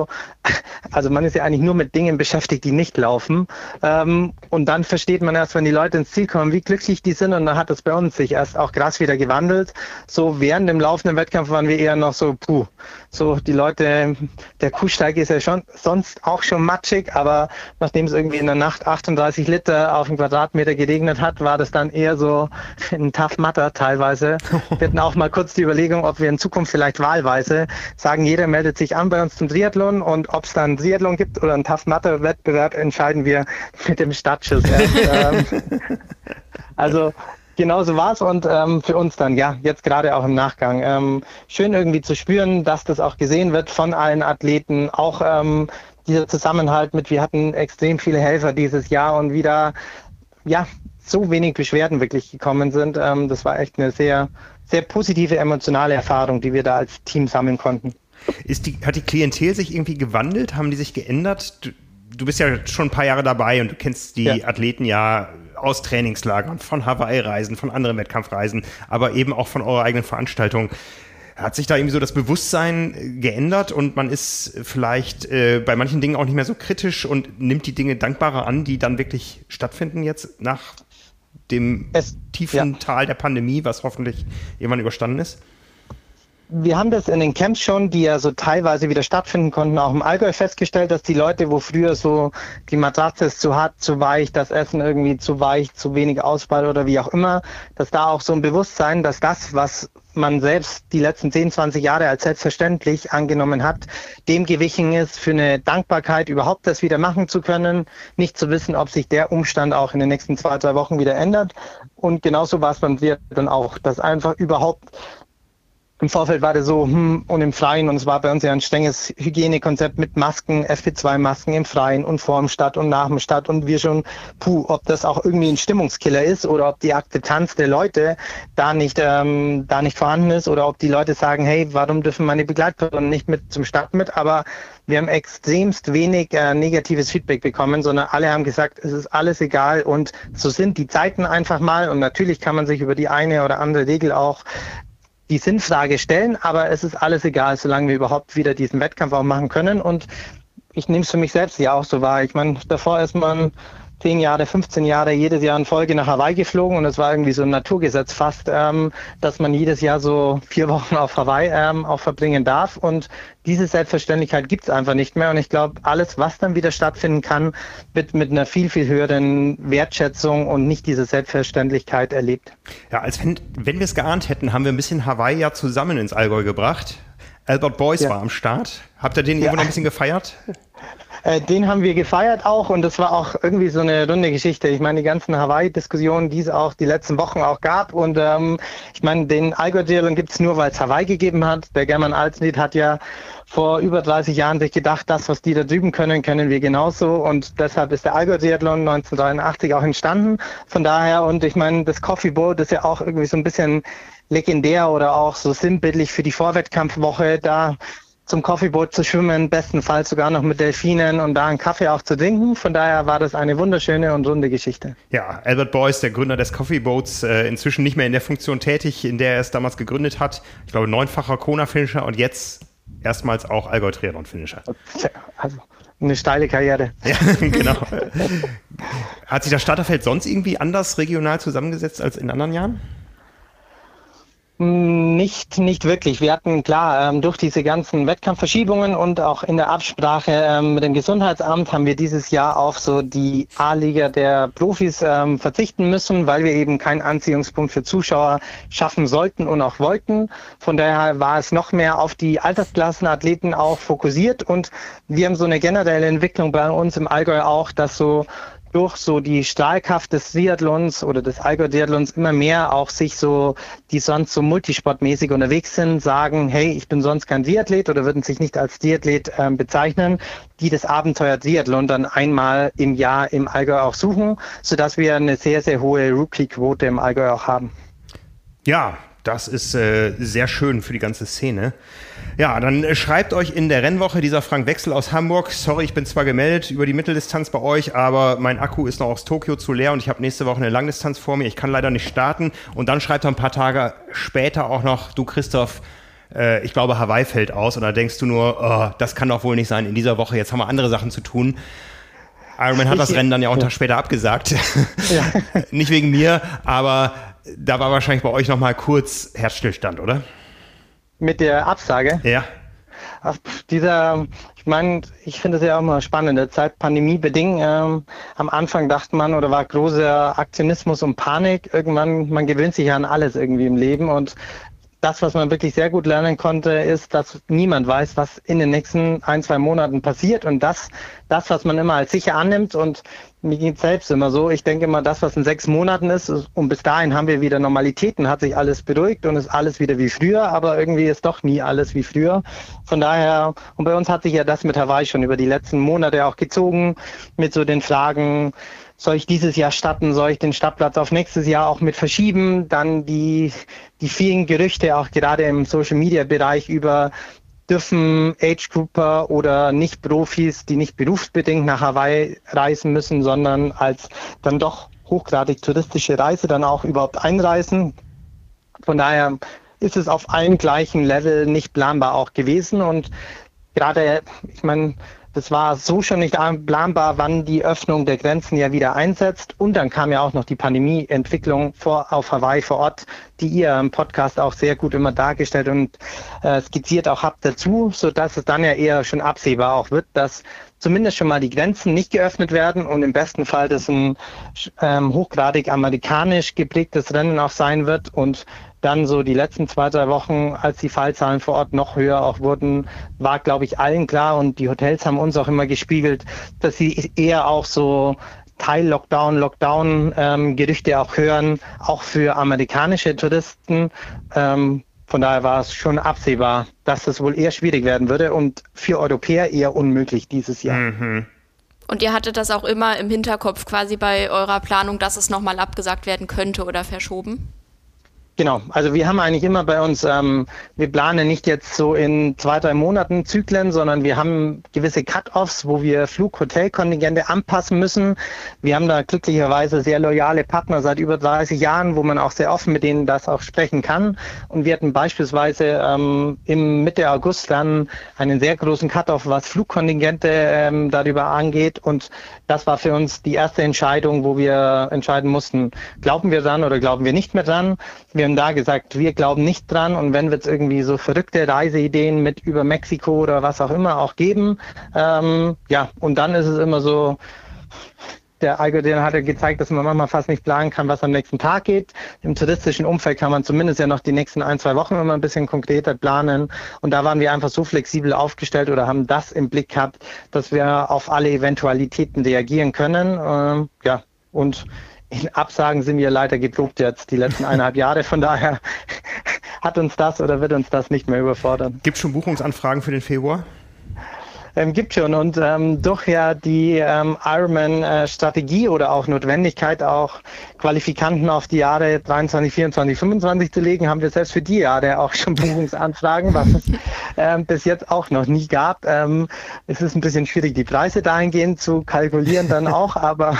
also man ist ja eigentlich nur mit Dingen beschäftigt, die nicht laufen. Ähm, und dann versteht man erst, wenn die Leute ins Ziel kommen, wie glücklich die sind. Und dann hat es bei uns sich erst auch krass wieder gewandelt. So während dem laufenden Wettkampf waren wir eher noch so, puh, so die Leute, der Kuhsteig ist ja schon sonst auch schon matschig, aber nachdem es irgendwie in der Nacht 38 Liter auf den Quadratmeter geregnet hat, war das dann eher so ein Tough Matter teilweise. Wir hatten auch mal kurz die Überlegung, ob wir in Zukunft vielleicht wahlweise sagen, jeder meldet sich an bei uns zum Triathlon und ob es dann Triathlon gibt oder einen Tough Matter Wettbewerb, entscheiden wir mit dem Startschuss. ähm, also Genauso war es und ähm, für uns dann, ja, jetzt gerade auch im Nachgang. Ähm, schön irgendwie zu spüren, dass das auch gesehen wird von allen Athleten, auch ähm, dieser Zusammenhalt mit, wir hatten extrem viele Helfer dieses Jahr und wieder, ja, so wenig Beschwerden wirklich gekommen sind. Ähm, das war echt eine sehr, sehr positive emotionale Erfahrung, die wir da als Team sammeln konnten. Ist die, hat die Klientel sich irgendwie gewandelt? Haben die sich geändert? Du, du bist ja schon ein paar Jahre dabei und du kennst die ja. Athleten ja aus Trainingslagern, von Hawaii-Reisen, von anderen Wettkampfreisen, aber eben auch von eurer eigenen Veranstaltung. Hat sich da irgendwie so das Bewusstsein äh, geändert und man ist vielleicht äh, bei manchen Dingen auch nicht mehr so kritisch und nimmt die Dinge dankbarer an, die dann wirklich stattfinden jetzt nach dem es, tiefen ja. Tal der Pandemie, was hoffentlich irgendwann überstanden ist? Wir haben das in den Camps schon, die ja so teilweise wieder stattfinden konnten, auch im Allgäu festgestellt, dass die Leute, wo früher so die Matratze ist zu hart, zu weich, das Essen irgendwie zu weich, zu wenig Auswahl oder wie auch immer, dass da auch so ein Bewusstsein, dass das, was man selbst die letzten 10, 20 Jahre als selbstverständlich angenommen hat, dem gewichen ist, für eine Dankbarkeit überhaupt das wieder machen zu können, nicht zu wissen, ob sich der Umstand auch in den nächsten zwei, drei Wochen wieder ändert. Und genauso war es beim dann auch, dass einfach überhaupt im Vorfeld war das so, hm, und im Freien, und es war bei uns ja ein strenges Hygienekonzept mit Masken, FP2-Masken im Freien und vor dem Stadt und nach dem Stadt und wir schon, puh, ob das auch irgendwie ein Stimmungskiller ist oder ob die Akzeptanz der Leute da nicht, ähm, da nicht vorhanden ist oder ob die Leute sagen, hey, warum dürfen meine Begleitpersonen nicht mit zum Start mit, aber wir haben extremst wenig äh, negatives Feedback bekommen, sondern alle haben gesagt, es ist alles egal. Und so sind die Zeiten einfach mal. Und natürlich kann man sich über die eine oder andere Regel auch die Sinnfrage stellen, aber es ist alles egal, solange wir überhaupt wieder diesen Wettkampf auch machen können. Und ich nehme es für mich selbst ja auch so wahr. Ich meine, davor ist man 10 Jahre, 15 Jahre jedes Jahr in Folge nach Hawaii geflogen und es war irgendwie so ein Naturgesetz fast, ähm, dass man jedes Jahr so vier Wochen auf Hawaii ähm, auch verbringen darf und diese Selbstverständlichkeit gibt es einfach nicht mehr und ich glaube, alles, was dann wieder stattfinden kann, wird mit einer viel, viel höheren Wertschätzung und nicht diese Selbstverständlichkeit erlebt. Ja, als wenn, wenn wir es geahnt hätten, haben wir ein bisschen Hawaii ja zusammen ins Allgäu gebracht. Albert Boyce ja. war am Start. Habt ihr den ja. irgendwo noch ein bisschen gefeiert? Äh, den haben wir gefeiert auch und das war auch irgendwie so eine runde Geschichte. Ich meine, die ganzen Hawaii-Diskussionen, die es auch die letzten Wochen auch gab und ähm, ich meine, den Allgäu-Triathlon gibt es nur, weil es Hawaii gegeben hat. Der German Alsnit hat ja vor über 30 Jahren sich gedacht, das, was die da drüben können, können wir genauso und deshalb ist der Allgäu-Triathlon 1983 auch entstanden. Von daher und ich meine, das Coffee Boat ist ja auch irgendwie so ein bisschen legendär oder auch so sinnbildlich für die Vorwettkampfwoche. Da zum Coffeeboot zu schwimmen, bestenfalls sogar noch mit Delfinen und da einen Kaffee auch zu trinken. Von daher war das eine wunderschöne und runde Geschichte. Ja, Albert Boyce, der Gründer des Coffeeboats, äh, inzwischen nicht mehr in der Funktion tätig, in der er es damals gegründet hat. Ich glaube, neunfacher Kona-Finisher und jetzt erstmals auch Allgäu-Triathlon-Finisher. Also eine steile Karriere. Ja, genau. Hat sich das Starterfeld sonst irgendwie anders regional zusammengesetzt als in anderen Jahren? Nicht, nicht wirklich. Wir hatten klar, ähm, durch diese ganzen Wettkampfverschiebungen und auch in der Absprache ähm, mit dem Gesundheitsamt haben wir dieses Jahr auf so die A-Liga der Profis ähm, verzichten müssen, weil wir eben keinen Anziehungspunkt für Zuschauer schaffen sollten und auch wollten. Von daher war es noch mehr auf die Altersklassenathleten auch fokussiert und wir haben so eine generelle Entwicklung bei uns im Allgäu auch, dass so durch so die Strahlkraft des Triathlons oder des Allgäu-Triathlons immer mehr auch sich so, die sonst so multisportmäßig unterwegs sind, sagen, hey, ich bin sonst kein Triathlet oder würden sich nicht als Triathlet äh, bezeichnen, die das Abenteuer Triathlon dann einmal im Jahr im Allgäu auch suchen, sodass wir eine sehr, sehr hohe Rookie-Quote im Allgäu auch haben. Ja, das ist äh, sehr schön für die ganze Szene. Ja, dann äh, schreibt euch in der Rennwoche dieser Frank Wechsel aus Hamburg. Sorry, ich bin zwar gemeldet über die Mitteldistanz bei euch, aber mein Akku ist noch aus Tokio zu leer und ich habe nächste Woche eine Langdistanz vor mir. Ich kann leider nicht starten. Und dann schreibt er ein paar Tage später auch noch, du Christoph, äh, ich glaube, Hawaii fällt aus. Und da denkst du nur, oh, das kann doch wohl nicht sein in dieser Woche. Jetzt haben wir andere Sachen zu tun. Ironman hat das Rennen dann ja auch einen Tag später abgesagt. Ja. nicht wegen mir, aber da war wahrscheinlich bei euch nochmal kurz Herzstillstand, oder? Mit der Absage? Ja. Ach, dieser, ich meine, ich finde es ja auch immer spannend. Der Zeit pandemiebedingt, ähm, am Anfang dachte man oder war großer Aktionismus und Panik. Irgendwann, man gewöhnt sich ja an alles irgendwie im Leben und das, was man wirklich sehr gut lernen konnte, ist, dass niemand weiß, was in den nächsten ein, zwei Monaten passiert. Und das, das, was man immer als sicher annimmt und mir geht selbst immer so, ich denke immer, das, was in sechs Monaten ist, und bis dahin haben wir wieder Normalitäten, hat sich alles beruhigt und ist alles wieder wie früher, aber irgendwie ist doch nie alles wie früher. Von daher, und bei uns hat sich ja das mit Hawaii schon über die letzten Monate auch gezogen, mit so den Fragen, soll ich dieses Jahr starten, soll ich den Startplatz auf nächstes Jahr auch mit verschieben, dann die, die vielen Gerüchte auch gerade im Social Media Bereich über dürfen Age Grouper oder Nicht-Profis, die nicht berufsbedingt nach Hawaii reisen müssen, sondern als dann doch hochgradig touristische Reise dann auch überhaupt einreisen. Von daher ist es auf allen gleichen Level nicht planbar auch gewesen und gerade, ich meine, das war so schon nicht planbar, wann die Öffnung der Grenzen ja wieder einsetzt. Und dann kam ja auch noch die Pandemieentwicklung vor, auf Hawaii vor Ort, die ihr im Podcast auch sehr gut immer dargestellt und äh, skizziert auch habt dazu, so dass es dann ja eher schon absehbar auch wird, dass zumindest schon mal die Grenzen nicht geöffnet werden und im besten Fall das ein ähm, hochgradig amerikanisch geprägtes Rennen auch sein wird und dann so die letzten zwei, drei Wochen, als die Fallzahlen vor Ort noch höher auch wurden, war, glaube ich, allen klar und die Hotels haben uns auch immer gespiegelt, dass sie eher auch so Teil-Lockdown, Lockdown-Gerüchte ähm, auch hören, auch für amerikanische Touristen. Ähm, von daher war es schon absehbar, dass das wohl eher schwierig werden würde und für Europäer eher unmöglich dieses Jahr. Mhm. Und ihr hattet das auch immer im Hinterkopf quasi bei eurer Planung, dass es nochmal abgesagt werden könnte oder verschoben? Genau, also wir haben eigentlich immer bei uns, ähm, wir planen nicht jetzt so in zwei, drei Monaten Zyklen, sondern wir haben gewisse Cut-offs, wo wir Flug-Hotel-Kontingente anpassen müssen. Wir haben da glücklicherweise sehr loyale Partner seit über 30 Jahren, wo man auch sehr offen mit denen das auch sprechen kann. Und wir hatten beispielsweise ähm, im Mitte August dann einen sehr großen Cut-off, was Flugkontingente ähm, darüber angeht. Und das war für uns die erste Entscheidung, wo wir entscheiden mussten, glauben wir dran oder glauben wir nicht mehr dran. Wir haben da gesagt, wir glauben nicht dran und wenn wir es irgendwie so verrückte Reiseideen mit über Mexiko oder was auch immer auch geben, ähm, ja, und dann ist es immer so, der Algorithmen hat ja gezeigt, dass man manchmal fast nicht planen kann, was am nächsten Tag geht. Im touristischen Umfeld kann man zumindest ja noch die nächsten ein, zwei Wochen immer ein bisschen konkreter planen. Und da waren wir einfach so flexibel aufgestellt oder haben das im Blick gehabt, dass wir auf alle Eventualitäten reagieren können. Ähm, ja, und in Absagen sind wir leider geprobt jetzt die letzten eineinhalb Jahre. Von daher hat uns das oder wird uns das nicht mehr überfordern. Gibt es schon Buchungsanfragen für den Februar? Ähm, gibt schon. Und ähm, durch ja die ähm, Ironman-Strategie äh, oder auch Notwendigkeit, auch Qualifikanten auf die Jahre 23, 24, 25 zu legen, haben wir selbst für die Jahre auch schon Buchungsanfragen, was es ähm, bis jetzt auch noch nie gab. Ähm, es ist ein bisschen schwierig, die Preise dahingehend zu kalkulieren dann auch, aber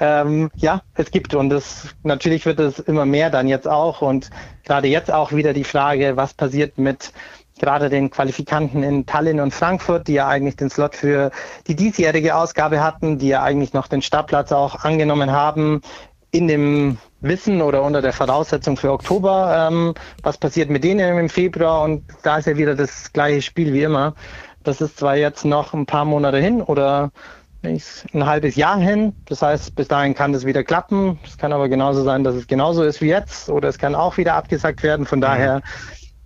ähm, ja, es gibt. Und es natürlich wird es immer mehr dann jetzt auch. Und gerade jetzt auch wieder die Frage, was passiert mit gerade den Qualifikanten in Tallinn und Frankfurt, die ja eigentlich den Slot für die diesjährige Ausgabe hatten, die ja eigentlich noch den Startplatz auch angenommen haben, in dem Wissen oder unter der Voraussetzung für Oktober, ähm, was passiert mit denen im Februar und da ist ja wieder das gleiche Spiel wie immer. Das ist zwar jetzt noch ein paar Monate hin oder ein halbes Jahr hin. Das heißt, bis dahin kann das wieder klappen. Es kann aber genauso sein, dass es genauso ist wie jetzt oder es kann auch wieder abgesagt werden. Von mhm.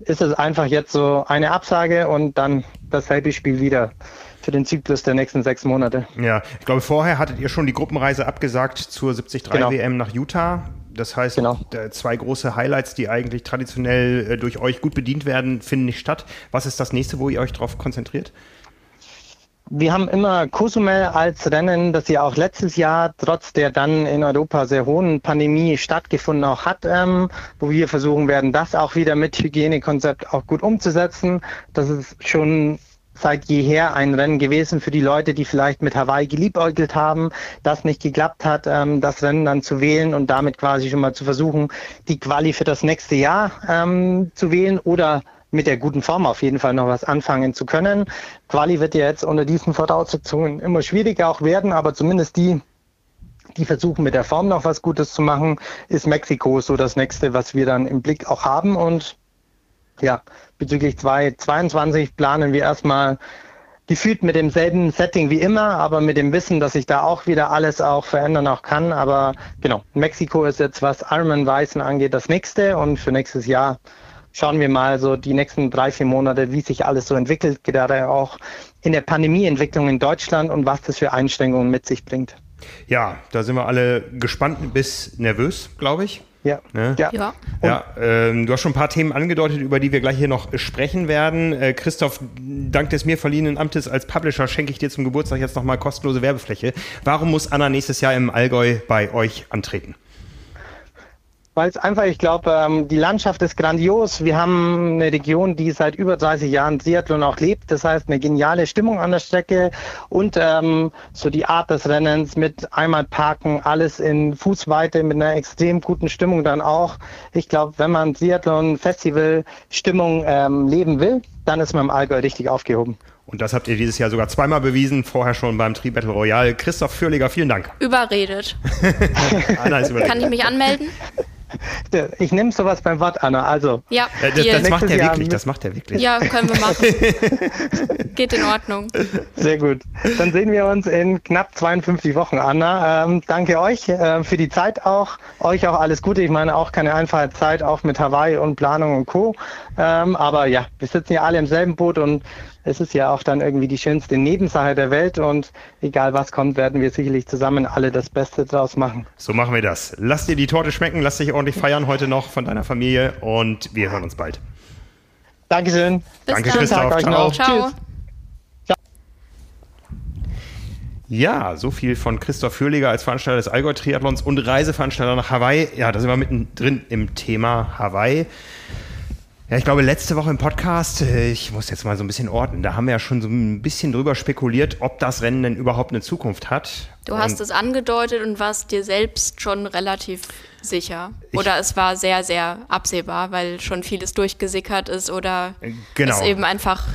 Ist es einfach jetzt so eine Absage und dann dasselbe Spiel wieder für den Zyklus der nächsten sechs Monate. Ja, ich glaube, vorher hattet ihr schon die Gruppenreise abgesagt zur 73 genau. WM nach Utah. Das heißt, genau. zwei große Highlights, die eigentlich traditionell äh, durch euch gut bedient werden, finden nicht statt. Was ist das nächste, wo ihr euch darauf konzentriert? Wir haben immer Cozumel als Rennen, das ja auch letztes Jahr trotz der dann in Europa sehr hohen Pandemie stattgefunden auch hat, ähm, wo wir versuchen werden, das auch wieder mit Hygienekonzept auch gut umzusetzen. Das ist schon seit jeher ein Rennen gewesen für die Leute, die vielleicht mit Hawaii geliebäugelt haben, das nicht geklappt hat, ähm, das Rennen dann zu wählen und damit quasi schon mal zu versuchen, die Quali für das nächste Jahr ähm, zu wählen oder mit der guten Form auf jeden Fall noch was anfangen zu können. Quali wird ja jetzt unter diesen Voraussetzungen immer schwieriger auch werden, aber zumindest die, die versuchen mit der Form noch was Gutes zu machen, ist Mexiko so das nächste, was wir dann im Blick auch haben. Und ja, bezüglich 2022 planen wir erstmal gefühlt mit demselben Setting wie immer, aber mit dem Wissen, dass sich da auch wieder alles auch verändern auch kann. Aber genau, Mexiko ist jetzt, was Ironman Weißen angeht, das nächste und für nächstes Jahr schauen wir mal so die nächsten drei, vier Monate, wie sich alles so entwickelt, gerade auch in der Pandemieentwicklung in Deutschland und was das für Einschränkungen mit sich bringt. Ja, da sind wir alle gespannt bis nervös, glaube ich. Ja. Ne? Ja. ja. ja ähm, du hast schon ein paar Themen angedeutet, über die wir gleich hier noch sprechen werden. Äh, Christoph, dank des mir verliehenen Amtes als Publisher schenke ich dir zum Geburtstag jetzt nochmal kostenlose Werbefläche. Warum muss Anna nächstes Jahr im Allgäu bei euch antreten? Weil es einfach, ich glaube, ähm, die Landschaft ist grandios. Wir haben eine Region, die seit über 30 Jahren Triathlon auch lebt. Das heißt, eine geniale Stimmung an der Strecke und ähm, so die Art des Rennens mit einmal parken, alles in Fußweite mit einer extrem guten Stimmung dann auch. Ich glaube, wenn man Triathlon-Festival-Stimmung ähm, leben will, dann ist man im Allgäu richtig aufgehoben. Und das habt ihr dieses Jahr sogar zweimal bewiesen, vorher schon beim Tri Battle Royale. Christoph Fürliger, vielen Dank. Überredet. Anna ist überredet. Kann ich mich anmelden? Ich nehme sowas beim Wort, Anna. Also, ja, äh, das, das macht er wirklich. Das macht er wirklich. Ja, können wir machen. Geht in Ordnung. Sehr gut. Dann sehen wir uns in knapp 52 Wochen, Anna. Ähm, danke euch äh, für die Zeit auch. Euch auch alles Gute. Ich meine, auch keine einfache Zeit, auch mit Hawaii und Planung und Co. Ähm, aber ja, wir sitzen ja alle im selben Boot und es ist ja auch dann irgendwie die schönste Nebensache der Welt und egal was kommt, werden wir sicherlich zusammen alle das Beste draus machen. So machen wir das. Lass dir die Torte schmecken, lass dich ordentlich feiern heute noch von deiner Familie und wir hören uns bald. Dankeschön. Bis Danke, dann. Christoph. Ciao. Ciao. Tschüss. Ja, so viel von Christoph Fürliger als Veranstalter des Allgäu Triathlons und Reiseveranstalter nach Hawaii. Ja, da sind wir mittendrin im Thema Hawaii. Ja, ich glaube, letzte Woche im Podcast, äh, ich muss jetzt mal so ein bisschen ordnen, da haben wir ja schon so ein bisschen drüber spekuliert, ob das Rennen denn überhaupt eine Zukunft hat. Du hast und es angedeutet und warst dir selbst schon relativ sicher. Oder es war sehr, sehr absehbar, weil schon vieles durchgesickert ist oder genau. es eben einfach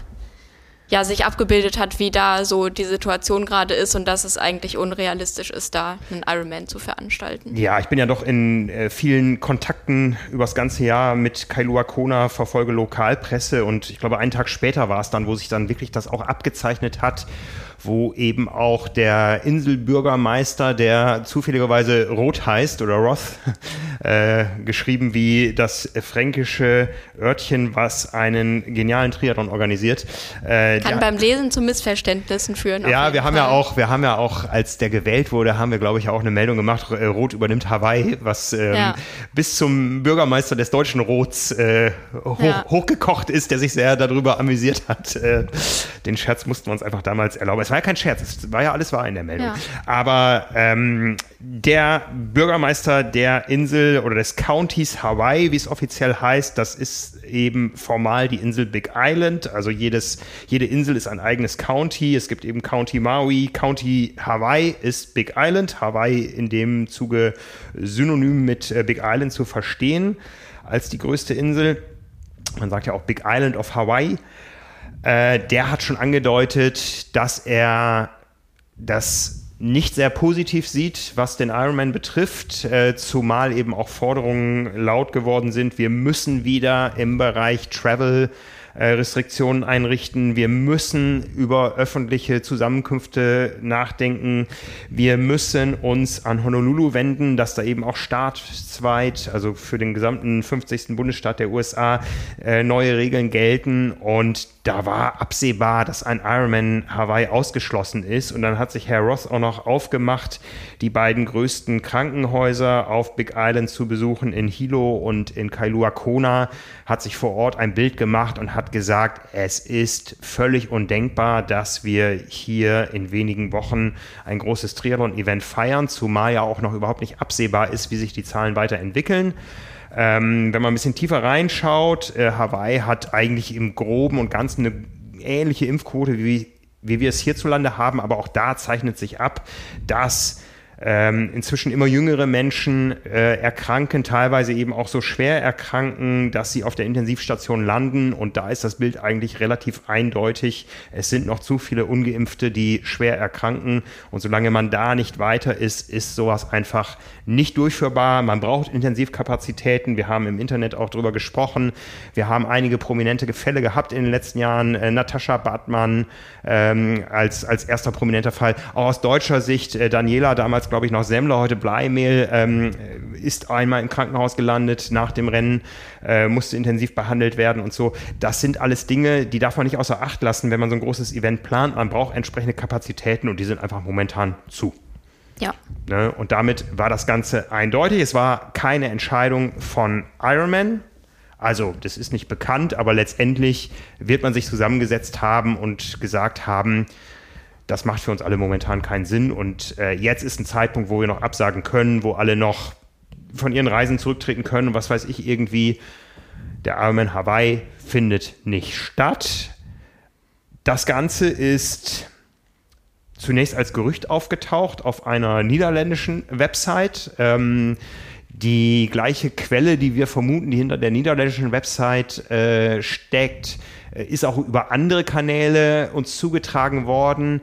ja, sich abgebildet hat, wie da so die Situation gerade ist und dass es eigentlich unrealistisch ist, da einen Ironman zu veranstalten. Ja, ich bin ja doch in äh, vielen Kontakten übers ganze Jahr mit Kailua Kona, verfolge Lokalpresse und ich glaube, einen Tag später war es dann, wo sich dann wirklich das auch abgezeichnet hat wo eben auch der Inselbürgermeister, der zufälligerweise Roth heißt oder Roth, äh, geschrieben wie das fränkische Örtchen, was einen genialen Triathlon organisiert. Äh, Kann der, beim Lesen zu Missverständnissen führen. Ja, wir haben Fall. ja auch, wir haben ja auch, als der gewählt wurde, haben wir, glaube ich, auch eine Meldung gemacht, äh, Roth übernimmt Hawaii, was ähm, ja. bis zum Bürgermeister des deutschen Rots äh, hoch, ja. hochgekocht ist, der sich sehr darüber amüsiert hat. Äh, den Scherz mussten wir uns einfach damals erlauben. Es war ja kein Scherz, es war ja alles wahr in der Meldung. Ja. Aber ähm, der Bürgermeister der Insel oder des Countys Hawaii, wie es offiziell heißt, das ist eben formal die Insel Big Island. Also jedes, jede Insel ist ein eigenes County. Es gibt eben County Maui, County Hawaii ist Big Island. Hawaii in dem Zuge synonym mit äh, Big Island zu verstehen als die größte Insel. Man sagt ja auch Big Island of Hawaii. Äh, der hat schon angedeutet, dass er das nicht sehr positiv sieht, was den Ironman betrifft, äh, zumal eben auch Forderungen laut geworden sind, wir müssen wieder im Bereich Travel äh, Restriktionen einrichten. Wir müssen über öffentliche Zusammenkünfte nachdenken. Wir müssen uns an Honolulu wenden, dass da eben auch staatsweit, also für den gesamten 50. Bundesstaat der USA, äh, neue Regeln gelten. Und da war absehbar, dass ein Ironman Hawaii ausgeschlossen ist. Und dann hat sich Herr Ross auch noch aufgemacht, die beiden größten Krankenhäuser auf Big Island zu besuchen, in Hilo und in Kailua Kona, hat sich vor Ort ein Bild gemacht und hat gesagt, es ist völlig undenkbar, dass wir hier in wenigen Wochen ein großes Triathlon-Event feiern, zumal ja auch noch überhaupt nicht absehbar ist, wie sich die Zahlen weiterentwickeln. Ähm, wenn man ein bisschen tiefer reinschaut, äh, Hawaii hat eigentlich im Groben und Ganzen eine ähnliche Impfquote, wie, wie wir es hierzulande haben, aber auch da zeichnet sich ab, dass ähm, inzwischen immer jüngere Menschen äh, erkranken, teilweise eben auch so schwer erkranken, dass sie auf der Intensivstation landen. Und da ist das Bild eigentlich relativ eindeutig. Es sind noch zu viele Ungeimpfte, die schwer erkranken. Und solange man da nicht weiter ist, ist sowas einfach nicht durchführbar. Man braucht Intensivkapazitäten. Wir haben im Internet auch drüber gesprochen. Wir haben einige prominente Fälle gehabt in den letzten Jahren. Äh, Natascha Bartmann ähm, als, als erster prominenter Fall. Auch aus deutscher Sicht, äh, Daniela damals damals, glaube ich, noch Semmler, heute Bleimehl, ähm, ist einmal im Krankenhaus gelandet nach dem Rennen, äh, musste intensiv behandelt werden und so. Das sind alles Dinge, die darf man nicht außer Acht lassen, wenn man so ein großes Event plant. Man braucht entsprechende Kapazitäten und die sind einfach momentan zu. Ja. Ne? Und damit war das Ganze eindeutig. Es war keine Entscheidung von Ironman. Also, das ist nicht bekannt, aber letztendlich wird man sich zusammengesetzt haben und gesagt haben, das macht für uns alle momentan keinen Sinn. Und äh, jetzt ist ein Zeitpunkt, wo wir noch absagen können, wo alle noch von ihren Reisen zurücktreten können und was weiß ich irgendwie. Der Ironman Hawaii findet nicht statt. Das Ganze ist zunächst als Gerücht aufgetaucht auf einer niederländischen Website. Ähm, die gleiche Quelle, die wir vermuten, die hinter der niederländischen Website äh, steckt, äh, ist auch über andere Kanäle uns zugetragen worden.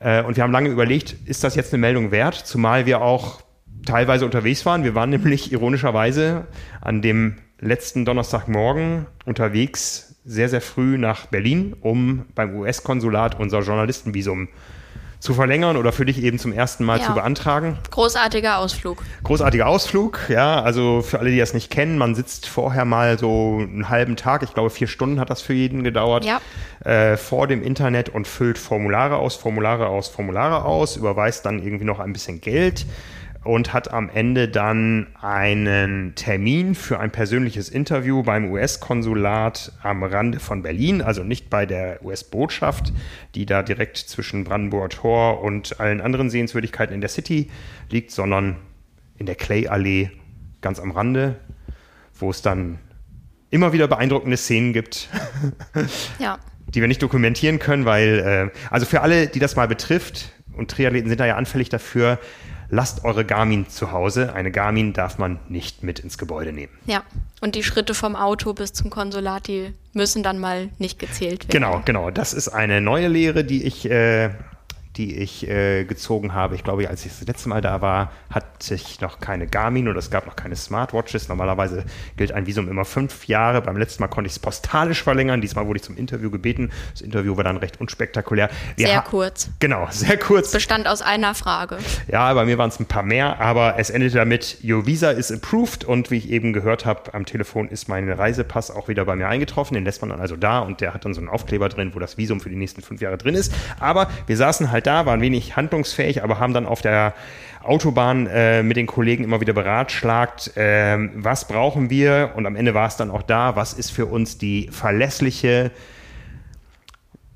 Äh, und wir haben lange überlegt, ist das jetzt eine Meldung wert? Zumal wir auch teilweise unterwegs waren. Wir waren nämlich ironischerweise an dem letzten Donnerstagmorgen unterwegs, sehr, sehr früh nach Berlin, um beim US-Konsulat unser Journalistenvisum zu verlängern oder für dich eben zum ersten Mal ja. zu beantragen. Großartiger Ausflug. Großartiger Ausflug, ja. Also für alle, die das nicht kennen, man sitzt vorher mal so einen halben Tag, ich glaube vier Stunden hat das für jeden gedauert, ja. äh, vor dem Internet und füllt Formulare aus, Formulare aus, Formulare aus, überweist dann irgendwie noch ein bisschen Geld und hat am Ende dann einen Termin für ein persönliches Interview beim US-Konsulat am Rande von Berlin, also nicht bei der US-Botschaft, die da direkt zwischen Brandenburger Tor und allen anderen Sehenswürdigkeiten in der City liegt, sondern in der Clay-Allee ganz am Rande, wo es dann immer wieder beeindruckende Szenen gibt. Ja. Die wir nicht dokumentieren können, weil, äh, also für alle, die das mal betrifft, und Triathleten sind da ja anfällig dafür, lasst eure Garmin zu Hause. Eine Garmin darf man nicht mit ins Gebäude nehmen. Ja, und die Schritte vom Auto bis zum Konsulat, die müssen dann mal nicht gezählt werden. Genau, genau. Das ist eine neue Lehre, die ich äh, die ich äh, gezogen habe. Ich glaube, als ich das letzte Mal da war, hatte ich noch keine Garmin oder es gab noch keine Smartwatches. Normalerweise gilt ein Visum immer fünf Jahre. Beim letzten Mal konnte ich es postalisch verlängern. Diesmal wurde ich zum Interview gebeten. Das Interview war dann recht unspektakulär. Wir sehr kurz. Genau, sehr kurz. Bestand aus einer Frage. Ja, bei mir waren es ein paar mehr, aber es endete damit, Your Visa is approved und wie ich eben gehört habe, am Telefon ist mein Reisepass auch wieder bei mir eingetroffen. Den lässt man dann also da und der hat dann so einen Aufkleber drin, wo das Visum für die nächsten fünf Jahre drin ist. Aber wir saßen halt da, waren wenig handlungsfähig, aber haben dann auf der Autobahn äh, mit den Kollegen immer wieder beratschlagt, äh, was brauchen wir und am Ende war es dann auch da, was ist für uns die verlässliche,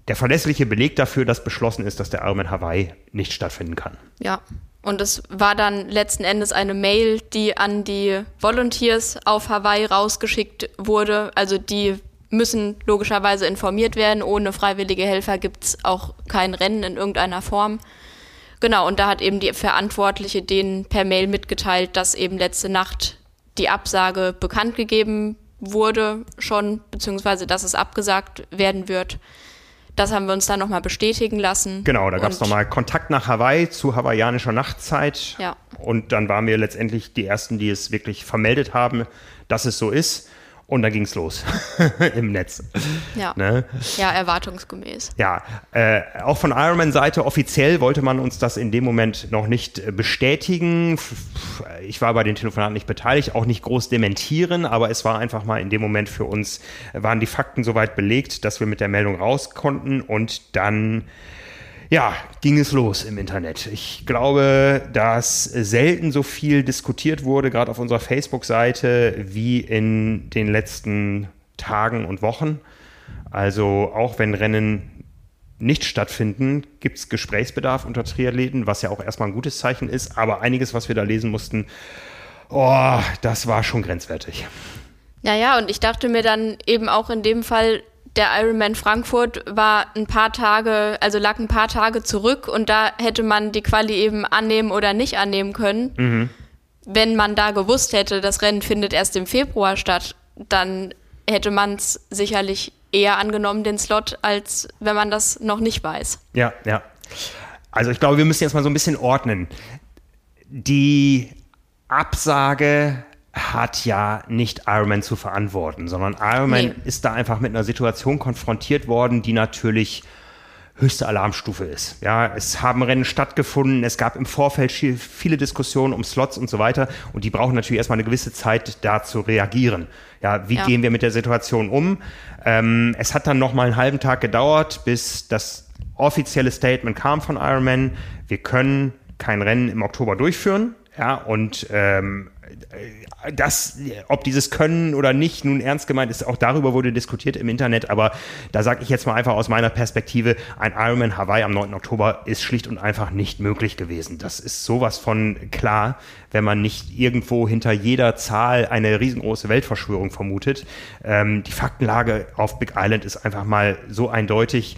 der verlässliche Beleg dafür, dass beschlossen ist, dass der Ironman Hawaii nicht stattfinden kann. Ja. Und es war dann letzten Endes eine Mail, die an die Volunteers auf Hawaii rausgeschickt wurde, also die müssen logischerweise informiert werden. Ohne freiwillige Helfer gibt es auch kein Rennen in irgendeiner Form. Genau, und da hat eben die Verantwortliche denen per Mail mitgeteilt, dass eben letzte Nacht die Absage bekannt gegeben wurde schon, beziehungsweise dass es abgesagt werden wird. Das haben wir uns dann nochmal bestätigen lassen. Genau, da gab es nochmal Kontakt nach Hawaii zu hawaiianischer Nachtzeit. Ja. Und dann waren wir letztendlich die Ersten, die es wirklich vermeldet haben, dass es so ist. Und dann ging es los im Netz. Ja. Ne? ja, erwartungsgemäß. Ja, äh, auch von Ironman-Seite offiziell wollte man uns das in dem Moment noch nicht äh, bestätigen. Ich war bei den Telefonaten nicht beteiligt, auch nicht groß dementieren, aber es war einfach mal in dem Moment für uns, waren die Fakten soweit belegt, dass wir mit der Meldung raus konnten und dann ja, ging es los im Internet. Ich glaube, dass selten so viel diskutiert wurde, gerade auf unserer Facebook-Seite, wie in den letzten Tagen und Wochen. Also auch wenn Rennen nicht stattfinden, gibt es Gesprächsbedarf unter Triathleten, was ja auch erstmal ein gutes Zeichen ist. Aber einiges, was wir da lesen mussten, oh, das war schon grenzwertig. Ja, ja, und ich dachte mir dann eben auch in dem Fall, der Ironman Frankfurt war ein paar Tage, also lag ein paar Tage zurück und da hätte man die Quali eben annehmen oder nicht annehmen können. Mhm. Wenn man da gewusst hätte, das Rennen findet erst im Februar statt, dann hätte man es sicherlich eher angenommen, den Slot, als wenn man das noch nicht weiß. Ja, ja. Also ich glaube, wir müssen jetzt mal so ein bisschen ordnen. Die Absage hat ja nicht Ironman zu verantworten, sondern Ironman nee. ist da einfach mit einer Situation konfrontiert worden, die natürlich höchste Alarmstufe ist. Ja, es haben Rennen stattgefunden, es gab im Vorfeld viele Diskussionen um Slots und so weiter und die brauchen natürlich erstmal eine gewisse Zeit, da zu reagieren. Ja, wie ja. gehen wir mit der Situation um? Ähm, es hat dann noch mal einen halben Tag gedauert, bis das offizielle Statement kam von Ironman. Wir können kein Rennen im Oktober durchführen. Ja, und ähm, das, ob dieses Können oder nicht nun ernst gemeint ist, auch darüber wurde diskutiert im Internet, aber da sage ich jetzt mal einfach aus meiner Perspektive, ein Ironman Hawaii am 9. Oktober ist schlicht und einfach nicht möglich gewesen. Das ist sowas von klar, wenn man nicht irgendwo hinter jeder Zahl eine riesengroße Weltverschwörung vermutet. Ähm, die Faktenlage auf Big Island ist einfach mal so eindeutig,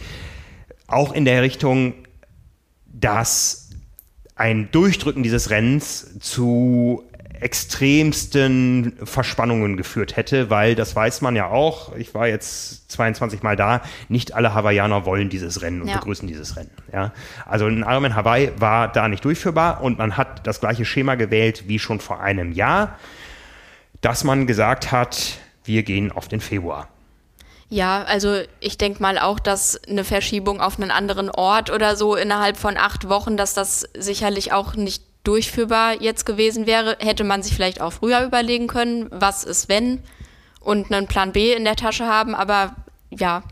auch in der Richtung, dass ein Durchdrücken dieses Rennens zu extremsten Verspannungen geführt hätte, weil das weiß man ja auch, ich war jetzt 22 Mal da, nicht alle Hawaiianer wollen dieses Rennen und ja. begrüßen dieses Rennen. Ja? Also ein Ironman Hawaii war da nicht durchführbar und man hat das gleiche Schema gewählt wie schon vor einem Jahr, dass man gesagt hat, wir gehen auf den Februar. Ja, also ich denke mal auch, dass eine Verschiebung auf einen anderen Ort oder so innerhalb von acht Wochen, dass das sicherlich auch nicht durchführbar jetzt gewesen wäre, hätte man sich vielleicht auch früher überlegen können, was ist wenn und einen Plan B in der Tasche haben. Aber ja,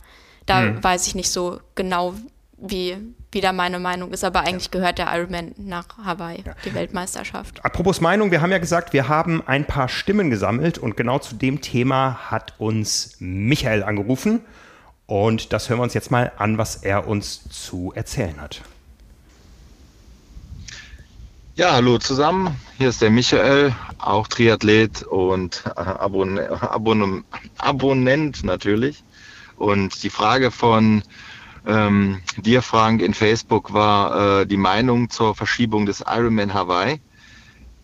da hm. weiß ich nicht so genau, wie, wie da meine Meinung ist. Aber eigentlich gehört der Ironman nach Hawaii, ja. die Weltmeisterschaft. Apropos Meinung, wir haben ja gesagt, wir haben ein paar Stimmen gesammelt und genau zu dem Thema hat uns Michael angerufen. Und das hören wir uns jetzt mal an, was er uns zu erzählen hat. Ja, hallo zusammen. Hier ist der Michael, auch Triathlet und äh, Abon Abon Abonnent natürlich. Und die Frage von ähm, dir, Frank, in Facebook war äh, die Meinung zur Verschiebung des Ironman Hawaii.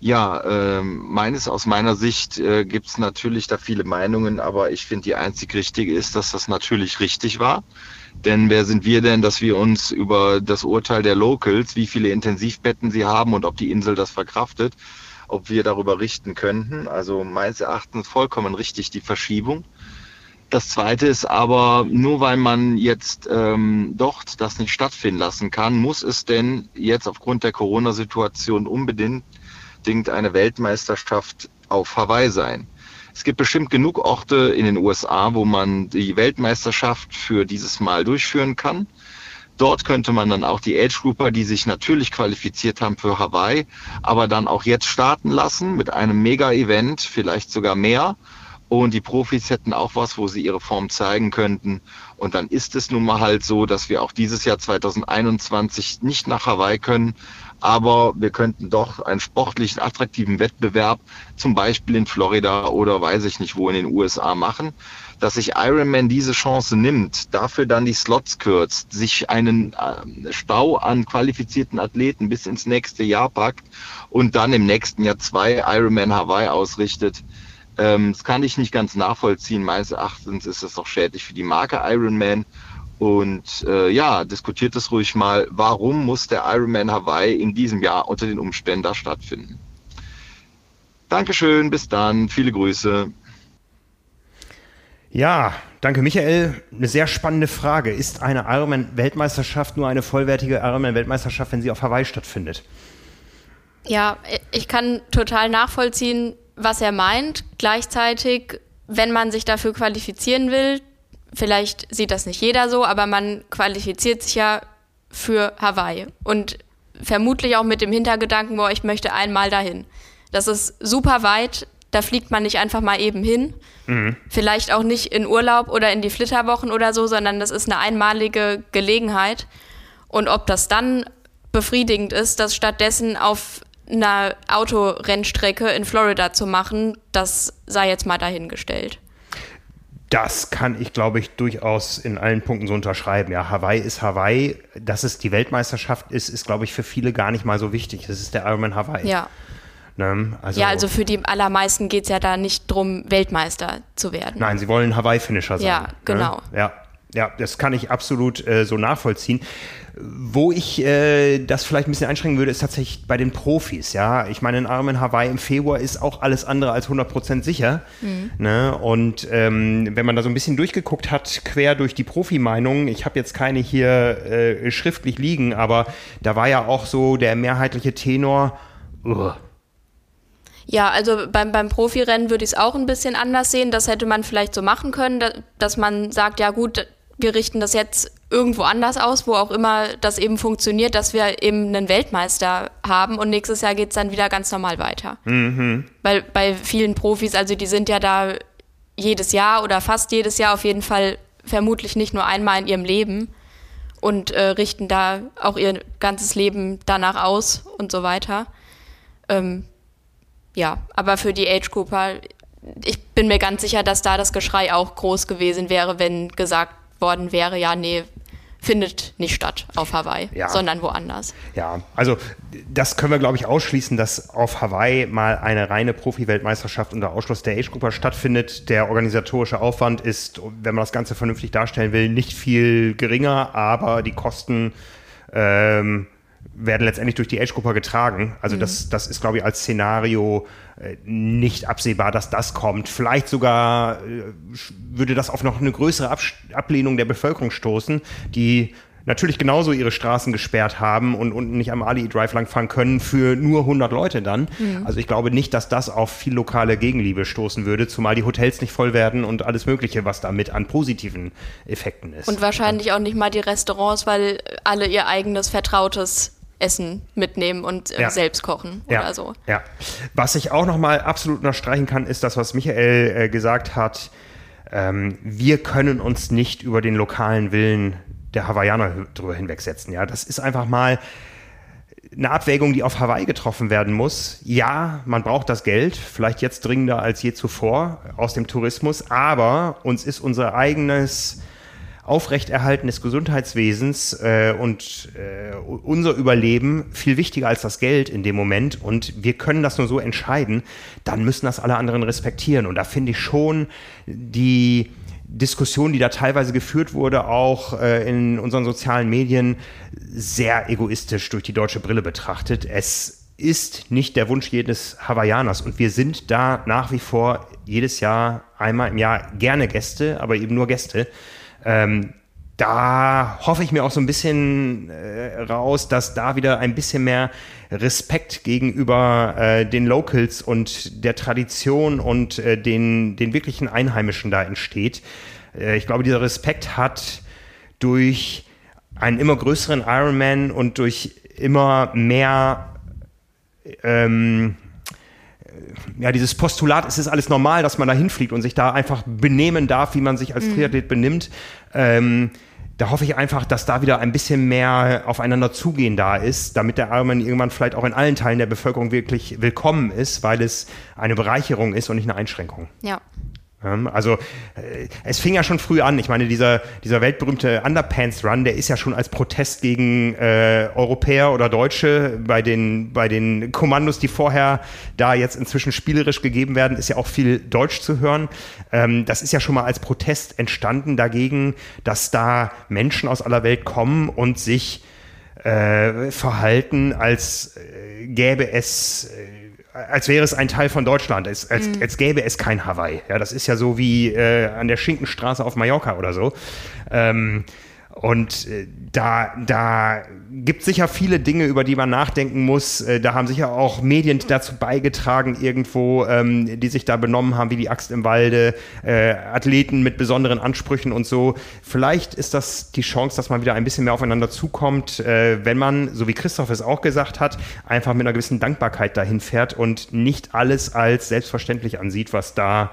Ja, ähm, meines aus meiner Sicht äh, gibt es natürlich da viele Meinungen, aber ich finde die einzig richtige ist, dass das natürlich richtig war. Denn wer sind wir denn, dass wir uns über das Urteil der Locals, wie viele Intensivbetten sie haben und ob die Insel das verkraftet, ob wir darüber richten könnten. Also meines Erachtens vollkommen richtig die Verschiebung. Das Zweite ist aber, nur weil man jetzt ähm, dort das nicht stattfinden lassen kann, muss es denn jetzt aufgrund der Corona-Situation unbedingt eine Weltmeisterschaft auf Hawaii sein. Es gibt bestimmt genug Orte in den USA, wo man die Weltmeisterschaft für dieses Mal durchführen kann. Dort könnte man dann auch die Age Grouper, die sich natürlich qualifiziert haben für Hawaii, aber dann auch jetzt starten lassen mit einem Mega-Event, vielleicht sogar mehr. Und die Profis hätten auch was, wo sie ihre Form zeigen könnten. Und dann ist es nun mal halt so, dass wir auch dieses Jahr 2021 nicht nach Hawaii können, aber wir könnten doch einen sportlichen, attraktiven Wettbewerb, zum Beispiel in Florida oder weiß ich nicht wo in den USA machen, dass sich Ironman diese Chance nimmt, dafür dann die Slots kürzt, sich einen äh, Stau an qualifizierten Athleten bis ins nächste Jahr packt und dann im nächsten Jahr zwei Ironman Hawaii ausrichtet. Ähm, das kann ich nicht ganz nachvollziehen. Meines Erachtens ist es doch schädlich für die Marke Ironman und äh, ja, diskutiert es ruhig mal, warum muss der Ironman Hawaii in diesem Jahr unter den Umständen da stattfinden. Dankeschön, bis dann, viele Grüße. Ja, danke Michael. Eine sehr spannende Frage. Ist eine Ironman-Weltmeisterschaft nur eine vollwertige Ironman-Weltmeisterschaft, wenn sie auf Hawaii stattfindet? Ja, ich kann total nachvollziehen, was er meint. Gleichzeitig, wenn man sich dafür qualifizieren will, vielleicht sieht das nicht jeder so, aber man qualifiziert sich ja für Hawaii und vermutlich auch mit dem Hintergedanken, boah, ich möchte einmal dahin. Das ist super weit, da fliegt man nicht einfach mal eben hin. Mhm. Vielleicht auch nicht in Urlaub oder in die Flitterwochen oder so, sondern das ist eine einmalige Gelegenheit. Und ob das dann befriedigend ist, das stattdessen auf einer Autorennstrecke in Florida zu machen, das sei jetzt mal dahingestellt. Das kann ich, glaube ich, durchaus in allen Punkten so unterschreiben. Ja, Hawaii ist Hawaii. Dass es die Weltmeisterschaft ist, ist, glaube ich, für viele gar nicht mal so wichtig. Es ist der Ironman Hawaii. Ja. Ne? Also, ja, also für die allermeisten geht es ja da nicht darum, Weltmeister zu werden. Nein, sie wollen Hawaii-Finisher sein. Ja, ne? genau. Ne? Ja. Ja, das kann ich absolut äh, so nachvollziehen. Wo ich äh, das vielleicht ein bisschen einschränken würde, ist tatsächlich bei den Profis. Ja, ich meine, in Armen Hawaii im Februar ist auch alles andere als 100% sicher. Mhm. Ne? Und ähm, wenn man da so ein bisschen durchgeguckt hat, quer durch die Profimeinungen, ich habe jetzt keine hier äh, schriftlich liegen, aber da war ja auch so der mehrheitliche Tenor. Uh, ja, also beim, beim Profirennen würde ich es auch ein bisschen anders sehen. Das hätte man vielleicht so machen können, dass man sagt, ja gut, wir richten das jetzt irgendwo anders aus, wo auch immer das eben funktioniert, dass wir eben einen Weltmeister haben und nächstes Jahr geht es dann wieder ganz normal weiter. Mhm. Weil bei vielen Profis, also die sind ja da jedes Jahr oder fast jedes Jahr auf jeden Fall vermutlich nicht nur einmal in ihrem Leben und äh, richten da auch ihr ganzes Leben danach aus und so weiter. Ähm, ja, aber für die Age Grouper, ich bin mir ganz sicher, dass da das Geschrei auch groß gewesen wäre, wenn gesagt worden wäre, ja, nee, findet nicht statt auf Hawaii, ja. sondern woanders. Ja, also das können wir, glaube ich, ausschließen, dass auf Hawaii mal eine reine Profi-Weltmeisterschaft unter Ausschluss der Age-Grupper stattfindet. Der organisatorische Aufwand ist, wenn man das Ganze vernünftig darstellen will, nicht viel geringer, aber die Kosten ähm, werden letztendlich durch die Age-Gruppe getragen. Also mhm. das, das ist, glaube ich, als Szenario äh, nicht absehbar, dass das kommt. Vielleicht sogar äh, würde das auf noch eine größere Ab Ablehnung der Bevölkerung stoßen, die natürlich genauso ihre Straßen gesperrt haben und unten nicht am Ali Drive langfahren können für nur 100 Leute dann. Mhm. Also ich glaube nicht, dass das auf viel lokale Gegenliebe stoßen würde, zumal die Hotels nicht voll werden und alles Mögliche, was damit an positiven Effekten ist. Und wahrscheinlich auch nicht mal die Restaurants, weil alle ihr eigenes vertrautes Essen mitnehmen und äh, ja. selbst kochen ja. oder so. Ja. Was ich auch nochmal absolut unterstreichen kann, ist das, was Michael äh, gesagt hat. Ähm, wir können uns nicht über den lokalen Willen der Hawaiianer drüber hinwegsetzen. Ja, das ist einfach mal eine Abwägung, die auf Hawaii getroffen werden muss. Ja, man braucht das Geld, vielleicht jetzt dringender als je zuvor aus dem Tourismus, aber uns ist unser eigenes Aufrechterhalten des Gesundheitswesens äh, und äh, unser Überleben viel wichtiger als das Geld in dem Moment und wir können das nur so entscheiden, dann müssen das alle anderen respektieren. Und da finde ich schon die Diskussion, die da teilweise geführt wurde, auch äh, in unseren sozialen Medien, sehr egoistisch durch die deutsche Brille betrachtet. Es ist nicht der Wunsch jedes Hawaiianers und wir sind da nach wie vor jedes Jahr einmal im Jahr gerne Gäste, aber eben nur Gäste. Ähm, da hoffe ich mir auch so ein bisschen äh, raus, dass da wieder ein bisschen mehr Respekt gegenüber äh, den Locals und der Tradition und äh, den, den wirklichen Einheimischen da entsteht. Äh, ich glaube, dieser Respekt hat durch einen immer größeren Ironman und durch immer mehr ähm, ja, dieses Postulat, es ist alles normal, dass man da hinfliegt und sich da einfach benehmen darf, wie man sich als mhm. Triathlet benimmt. Ähm, da hoffe ich einfach, dass da wieder ein bisschen mehr aufeinander zugehen da ist, damit der Ironman irgendwann vielleicht auch in allen Teilen der Bevölkerung wirklich willkommen ist, weil es eine Bereicherung ist und nicht eine Einschränkung. Ja. Also äh, es fing ja schon früh an. Ich meine, dieser, dieser weltberühmte Underpants-Run, der ist ja schon als Protest gegen äh, Europäer oder Deutsche bei den, bei den Kommandos, die vorher da jetzt inzwischen spielerisch gegeben werden, ist ja auch viel Deutsch zu hören. Ähm, das ist ja schon mal als Protest entstanden dagegen, dass da Menschen aus aller Welt kommen und sich äh, verhalten, als äh, gäbe es äh, als wäre es ein Teil von Deutschland, als, als, mhm. als gäbe es kein Hawaii. Ja, das ist ja so wie äh, an der Schinkenstraße auf Mallorca oder so. Ähm, und äh, da, da gibt sicher viele Dinge, über die man nachdenken muss. Äh, da haben sicher auch Medien dazu beigetragen, irgendwo, ähm, die sich da benommen haben, wie die Axt im Walde, äh, Athleten mit besonderen Ansprüchen und so. Vielleicht ist das die Chance, dass man wieder ein bisschen mehr aufeinander zukommt, äh, wenn man, so wie Christoph es auch gesagt hat, einfach mit einer gewissen Dankbarkeit dahin fährt und nicht alles als selbstverständlich ansieht, was da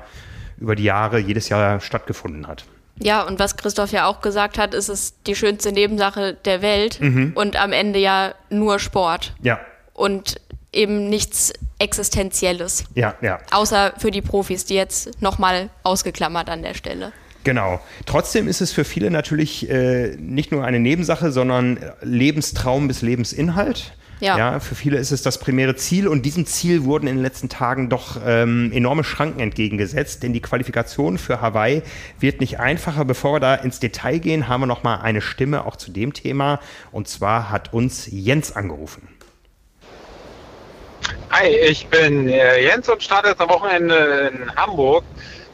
über die Jahre jedes Jahr stattgefunden hat. Ja, und was Christoph ja auch gesagt hat, ist es die schönste Nebensache der Welt mhm. und am Ende ja nur Sport. Ja. Und eben nichts Existenzielles. Ja, ja. Außer für die Profis, die jetzt nochmal ausgeklammert an der Stelle. Genau. Trotzdem ist es für viele natürlich äh, nicht nur eine Nebensache, sondern Lebenstraum bis Lebensinhalt. Ja. ja. Für viele ist es das primäre Ziel und diesem Ziel wurden in den letzten Tagen doch ähm, enorme Schranken entgegengesetzt, denn die Qualifikation für Hawaii wird nicht einfacher. Bevor wir da ins Detail gehen, haben wir noch mal eine Stimme auch zu dem Thema und zwar hat uns Jens angerufen. Hi, ich bin äh, Jens und starte jetzt am Wochenende in Hamburg.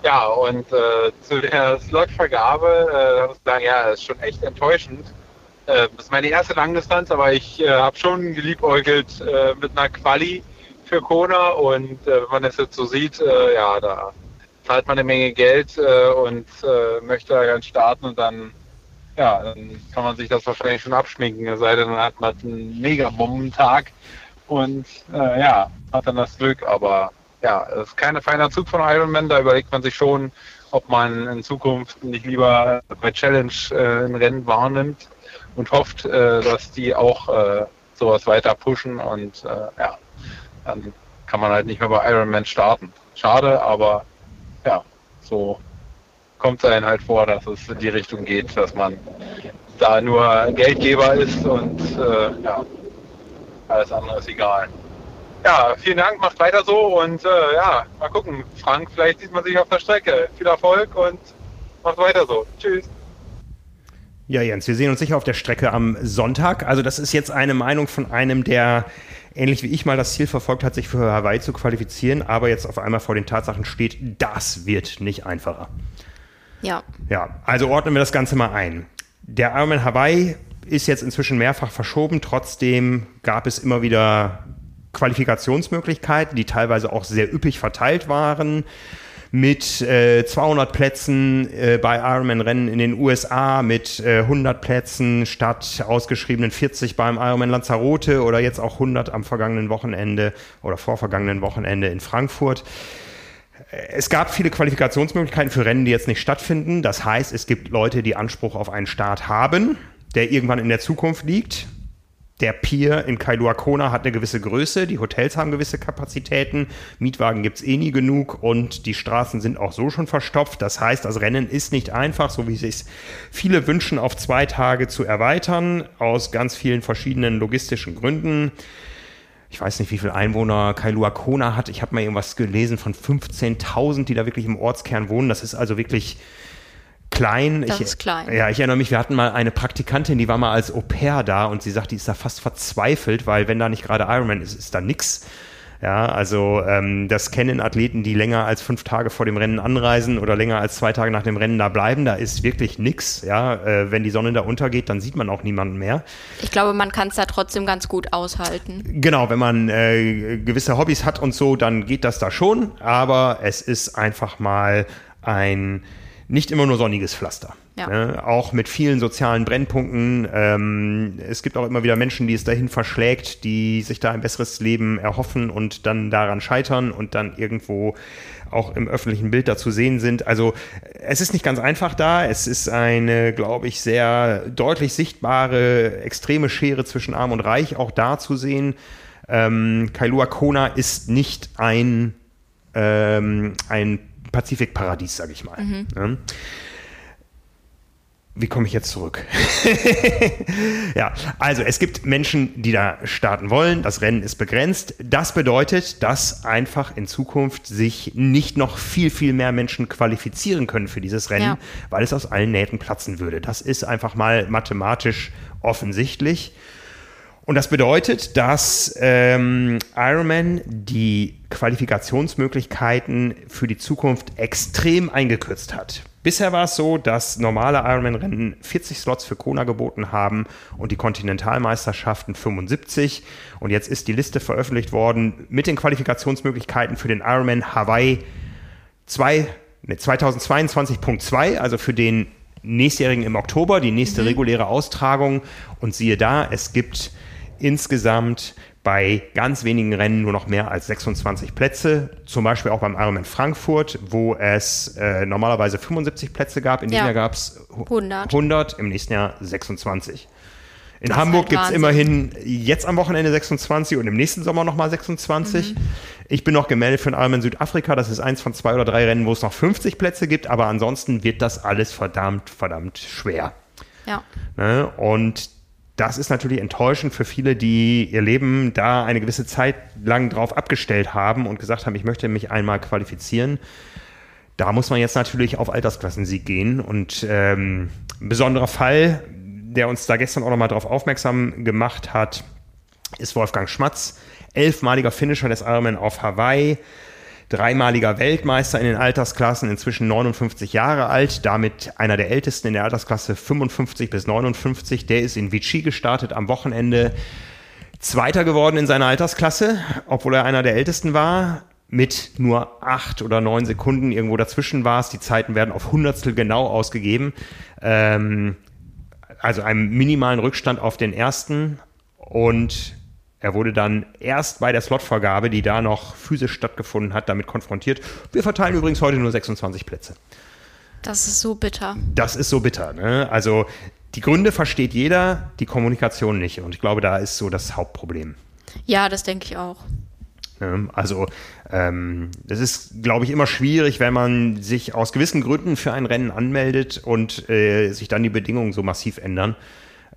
Ja, und äh, zu der Slotvergabe, äh, sagen, ja, ist schon echt enttäuschend äh, das ist meine erste Langdistanz, aber ich äh, habe schon geliebäugelt äh, mit einer Quali für Kona und äh, wenn man das jetzt so sieht, äh, ja, da zahlt man eine Menge Geld äh, und möchte da ganz starten und dann, ja, dann kann man sich das wahrscheinlich schon abschminken, es sei denn, dann hat man einen mega Bombentag und ja, hat dann das Glück, aber ja, es ist kein feiner Zug von Ironman, da überlegt man sich schon, ob man in Zukunft nicht lieber bei Challenge ein Rennen wahrnimmt und hofft, äh, dass die auch äh, sowas weiter pushen und äh, ja, dann kann man halt nicht mehr bei Ironman starten. Schade, aber ja, so kommt es einem halt vor, dass es in die Richtung geht, dass man da nur Geldgeber ist und äh, ja, alles andere ist egal. Ja, vielen Dank, macht weiter so und äh, ja, mal gucken. Frank, vielleicht sieht man sich auf der Strecke. Viel Erfolg und macht weiter so. Tschüss. Ja, Jens, wir sehen uns sicher auf der Strecke am Sonntag. Also das ist jetzt eine Meinung von einem, der ähnlich wie ich mal das Ziel verfolgt hat, sich für Hawaii zu qualifizieren, aber jetzt auf einmal vor den Tatsachen steht, das wird nicht einfacher. Ja. Ja, also ordnen wir das Ganze mal ein. Der Ironman Hawaii ist jetzt inzwischen mehrfach verschoben, trotzdem gab es immer wieder Qualifikationsmöglichkeiten, die teilweise auch sehr üppig verteilt waren mit äh, 200 Plätzen äh, bei Ironman-Rennen in den USA, mit äh, 100 Plätzen statt ausgeschriebenen 40 beim Ironman Lanzarote oder jetzt auch 100 am vergangenen Wochenende oder vorvergangenen Wochenende in Frankfurt. Es gab viele Qualifikationsmöglichkeiten für Rennen, die jetzt nicht stattfinden. Das heißt, es gibt Leute, die Anspruch auf einen Start haben, der irgendwann in der Zukunft liegt der Pier in Kailua Kona hat eine gewisse Größe, die Hotels haben gewisse Kapazitäten, Mietwagen gibt es eh nie genug und die Straßen sind auch so schon verstopft. Das heißt, das Rennen ist nicht einfach, so wie sich viele wünschen, auf zwei Tage zu erweitern, aus ganz vielen verschiedenen logistischen Gründen. Ich weiß nicht, wie viele Einwohner Kailua Kona hat. Ich habe mal irgendwas gelesen von 15.000, die da wirklich im Ortskern wohnen. Das ist also wirklich klein. Das ich, ist klein. Ja, ich erinnere mich, wir hatten mal eine Praktikantin, die war mal als Au pair da und sie sagt, die ist da fast verzweifelt, weil wenn da nicht gerade Ironman ist, ist da nix. Ja, also ähm, das kennen Athleten, die länger als fünf Tage vor dem Rennen anreisen oder länger als zwei Tage nach dem Rennen da bleiben. Da ist wirklich nix. Ja, äh, wenn die Sonne da untergeht, dann sieht man auch niemanden mehr. Ich glaube, man kann es da trotzdem ganz gut aushalten. Genau, wenn man äh, gewisse Hobbys hat und so, dann geht das da schon. Aber es ist einfach mal ein nicht immer nur sonniges Pflaster. Ja. Ne? Auch mit vielen sozialen Brennpunkten. Ähm, es gibt auch immer wieder Menschen, die es dahin verschlägt, die sich da ein besseres Leben erhoffen und dann daran scheitern und dann irgendwo auch im öffentlichen Bild da zu sehen sind. Also es ist nicht ganz einfach da. Es ist eine, glaube ich, sehr deutlich sichtbare, extreme Schere zwischen Arm und Reich auch da zu sehen. Ähm, Kailua Kona ist nicht ein, ähm, ein Pazifikparadies, sage ich mal. Mhm. Ja. Wie komme ich jetzt zurück? ja, also es gibt Menschen, die da starten wollen. Das Rennen ist begrenzt. Das bedeutet, dass einfach in Zukunft sich nicht noch viel, viel mehr Menschen qualifizieren können für dieses Rennen, ja. weil es aus allen Nähten platzen würde. Das ist einfach mal mathematisch offensichtlich. Und das bedeutet, dass ähm, Ironman die Qualifikationsmöglichkeiten für die Zukunft extrem eingekürzt hat. Bisher war es so, dass normale Ironman-Rennen 40 Slots für Kona geboten haben und die Kontinentalmeisterschaften 75. Und jetzt ist die Liste veröffentlicht worden mit den Qualifikationsmöglichkeiten für den Ironman Hawaii 2, ne, 2022.2, also für den nächstjährigen im Oktober, die nächste mhm. reguläre Austragung. Und siehe da, es gibt insgesamt bei ganz wenigen Rennen nur noch mehr als 26 Plätze. Zum Beispiel auch beim Ironman Frankfurt, wo es äh, normalerweise 75 Plätze gab. In diesem ja. Jahr gab es 100. 100, im nächsten Jahr 26. In das Hamburg gibt es immerhin jetzt am Wochenende 26 und im nächsten Sommer nochmal 26. Mhm. Ich bin noch gemeldet für den Ironman Südafrika. Das ist eins von zwei oder drei Rennen, wo es noch 50 Plätze gibt. Aber ansonsten wird das alles verdammt, verdammt schwer. Ja. Ne? Und das ist natürlich enttäuschend für viele, die ihr Leben da eine gewisse Zeit lang drauf abgestellt haben und gesagt haben, ich möchte mich einmal qualifizieren. Da muss man jetzt natürlich auf Altersklassensieg gehen. Und ähm, ein besonderer Fall, der uns da gestern auch nochmal darauf aufmerksam gemacht hat, ist Wolfgang Schmatz, elfmaliger Finisher des Ironman auf Hawaii dreimaliger Weltmeister in den Altersklassen, inzwischen 59 Jahre alt, damit einer der ältesten in der Altersklasse 55 bis 59. Der ist in Vichy gestartet am Wochenende. Zweiter geworden in seiner Altersklasse, obwohl er einer der ältesten war. Mit nur acht oder neun Sekunden irgendwo dazwischen war es. Die Zeiten werden auf Hundertstel genau ausgegeben. Ähm, also einem minimalen Rückstand auf den ersten. Und er wurde dann erst bei der Slotvergabe, die da noch physisch stattgefunden hat, damit konfrontiert. Wir verteilen übrigens heute nur 26 Plätze. Das ist so bitter. Das ist so bitter. Ne? Also die Gründe versteht jeder, die Kommunikation nicht. Und ich glaube, da ist so das Hauptproblem. Ja, das denke ich auch. Ne? Also ähm, das ist, glaube ich, immer schwierig, wenn man sich aus gewissen Gründen für ein Rennen anmeldet und äh, sich dann die Bedingungen so massiv ändern.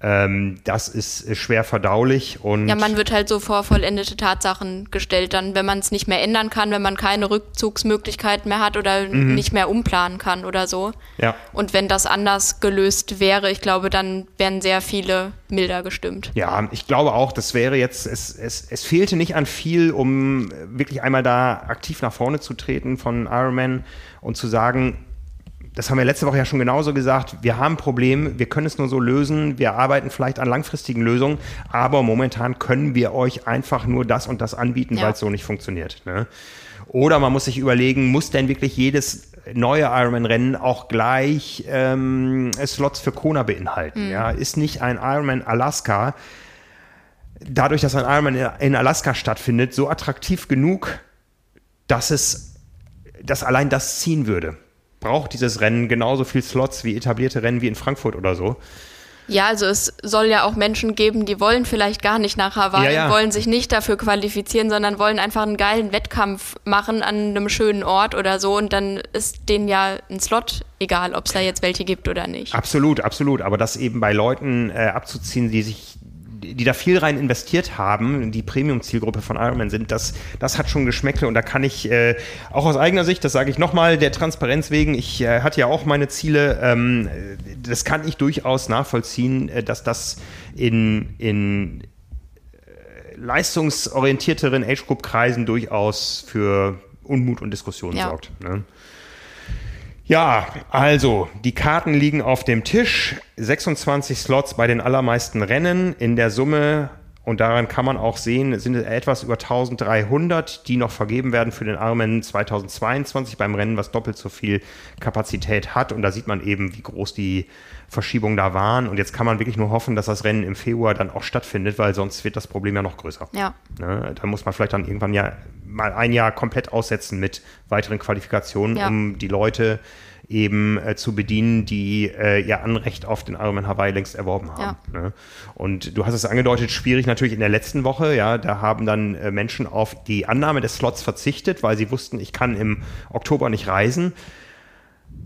Ähm, das ist schwer verdaulich und. Ja, man wird halt so vor vollendete Tatsachen gestellt, dann, wenn man es nicht mehr ändern kann, wenn man keine Rückzugsmöglichkeiten mehr hat oder mhm. nicht mehr umplanen kann oder so. Ja. Und wenn das anders gelöst wäre, ich glaube, dann wären sehr viele milder gestimmt. Ja, ich glaube auch, das wäre jetzt, es, es, es fehlte nicht an viel, um wirklich einmal da aktiv nach vorne zu treten von Ironman und zu sagen, das haben wir letzte Woche ja schon genauso gesagt, wir haben ein Problem, wir können es nur so lösen, wir arbeiten vielleicht an langfristigen Lösungen, aber momentan können wir euch einfach nur das und das anbieten, ja. weil es so nicht funktioniert. Ne? Oder man muss sich überlegen, muss denn wirklich jedes neue Ironman-Rennen auch gleich ähm, Slots für Kona beinhalten? Mhm. Ja? Ist nicht ein Ironman Alaska, dadurch, dass ein Ironman in Alaska stattfindet, so attraktiv genug, dass es, dass allein das ziehen würde? Braucht dieses Rennen genauso viel Slots wie etablierte Rennen wie in Frankfurt oder so. Ja, also es soll ja auch Menschen geben, die wollen vielleicht gar nicht nach Hawaii, ja, ja. wollen sich nicht dafür qualifizieren, sondern wollen einfach einen geilen Wettkampf machen an einem schönen Ort oder so und dann ist denen ja ein Slot egal, ob es da jetzt welche gibt oder nicht. Absolut, absolut. Aber das eben bei Leuten äh, abzuziehen, die sich die da viel rein investiert haben, die Premium-Zielgruppe von Ironman sind, das, das hat schon Geschmäckle und da kann ich äh, auch aus eigener Sicht, das sage ich nochmal, der Transparenz wegen, ich äh, hatte ja auch meine Ziele, ähm, das kann ich durchaus nachvollziehen, äh, dass das in, in äh, leistungsorientierteren Age-Group-Kreisen durchaus für Unmut und Diskussionen ja. sorgt. Ne? Ja, also die Karten liegen auf dem Tisch. 26 Slots bei den allermeisten Rennen. In der Summe, und daran kann man auch sehen, sind es etwas über 1300, die noch vergeben werden für den Ironman 2022 beim Rennen, was doppelt so viel Kapazität hat. Und da sieht man eben, wie groß die Verschiebungen da waren. Und jetzt kann man wirklich nur hoffen, dass das Rennen im Februar dann auch stattfindet, weil sonst wird das Problem ja noch größer. Ja. Ne? Da muss man vielleicht dann irgendwann ja mal ein Jahr komplett aussetzen mit weiteren Qualifikationen, ja. um die Leute eben äh, zu bedienen, die äh, ihr Anrecht auf den Ironman Hawaii längst erworben haben. Ja. Ne? Und du hast es angedeutet, schwierig natürlich in der letzten Woche, ja, da haben dann äh, Menschen auf die Annahme des Slots verzichtet, weil sie wussten, ich kann im Oktober nicht reisen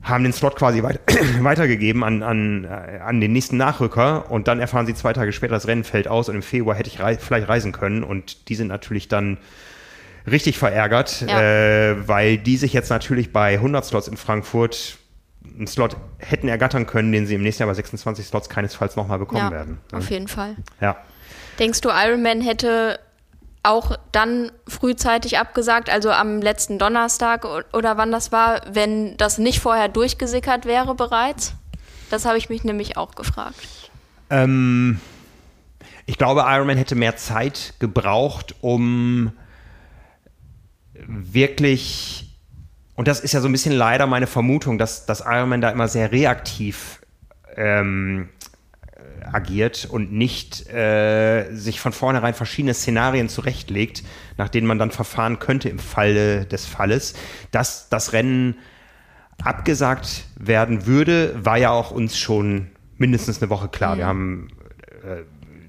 haben den Slot quasi weit weitergegeben an, an, äh, an den nächsten Nachrücker und dann erfahren sie zwei Tage später, das Rennen fällt aus und im Februar hätte ich rei vielleicht reisen können und die sind natürlich dann richtig verärgert, ja. äh, weil die sich jetzt natürlich bei 100 Slots in Frankfurt einen Slot hätten ergattern können, den sie im nächsten Jahr bei 26 Slots keinesfalls nochmal bekommen ja, werden. Ne? Auf jeden Fall. Ja. Denkst du, Ironman hätte auch dann frühzeitig abgesagt, also am letzten Donnerstag oder wann das war, wenn das nicht vorher durchgesickert wäre bereits? Das habe ich mich nämlich auch gefragt. Ähm, ich glaube, Ironman hätte mehr Zeit gebraucht, um wirklich, und das ist ja so ein bisschen leider meine Vermutung, dass, dass Ironman da immer sehr reaktiv ähm, agiert und nicht äh, sich von vornherein verschiedene Szenarien zurechtlegt, nach denen man dann verfahren könnte im Falle des Falles, dass das Rennen abgesagt werden würde, war ja auch uns schon mindestens eine Woche klar. Mhm. Wir haben äh,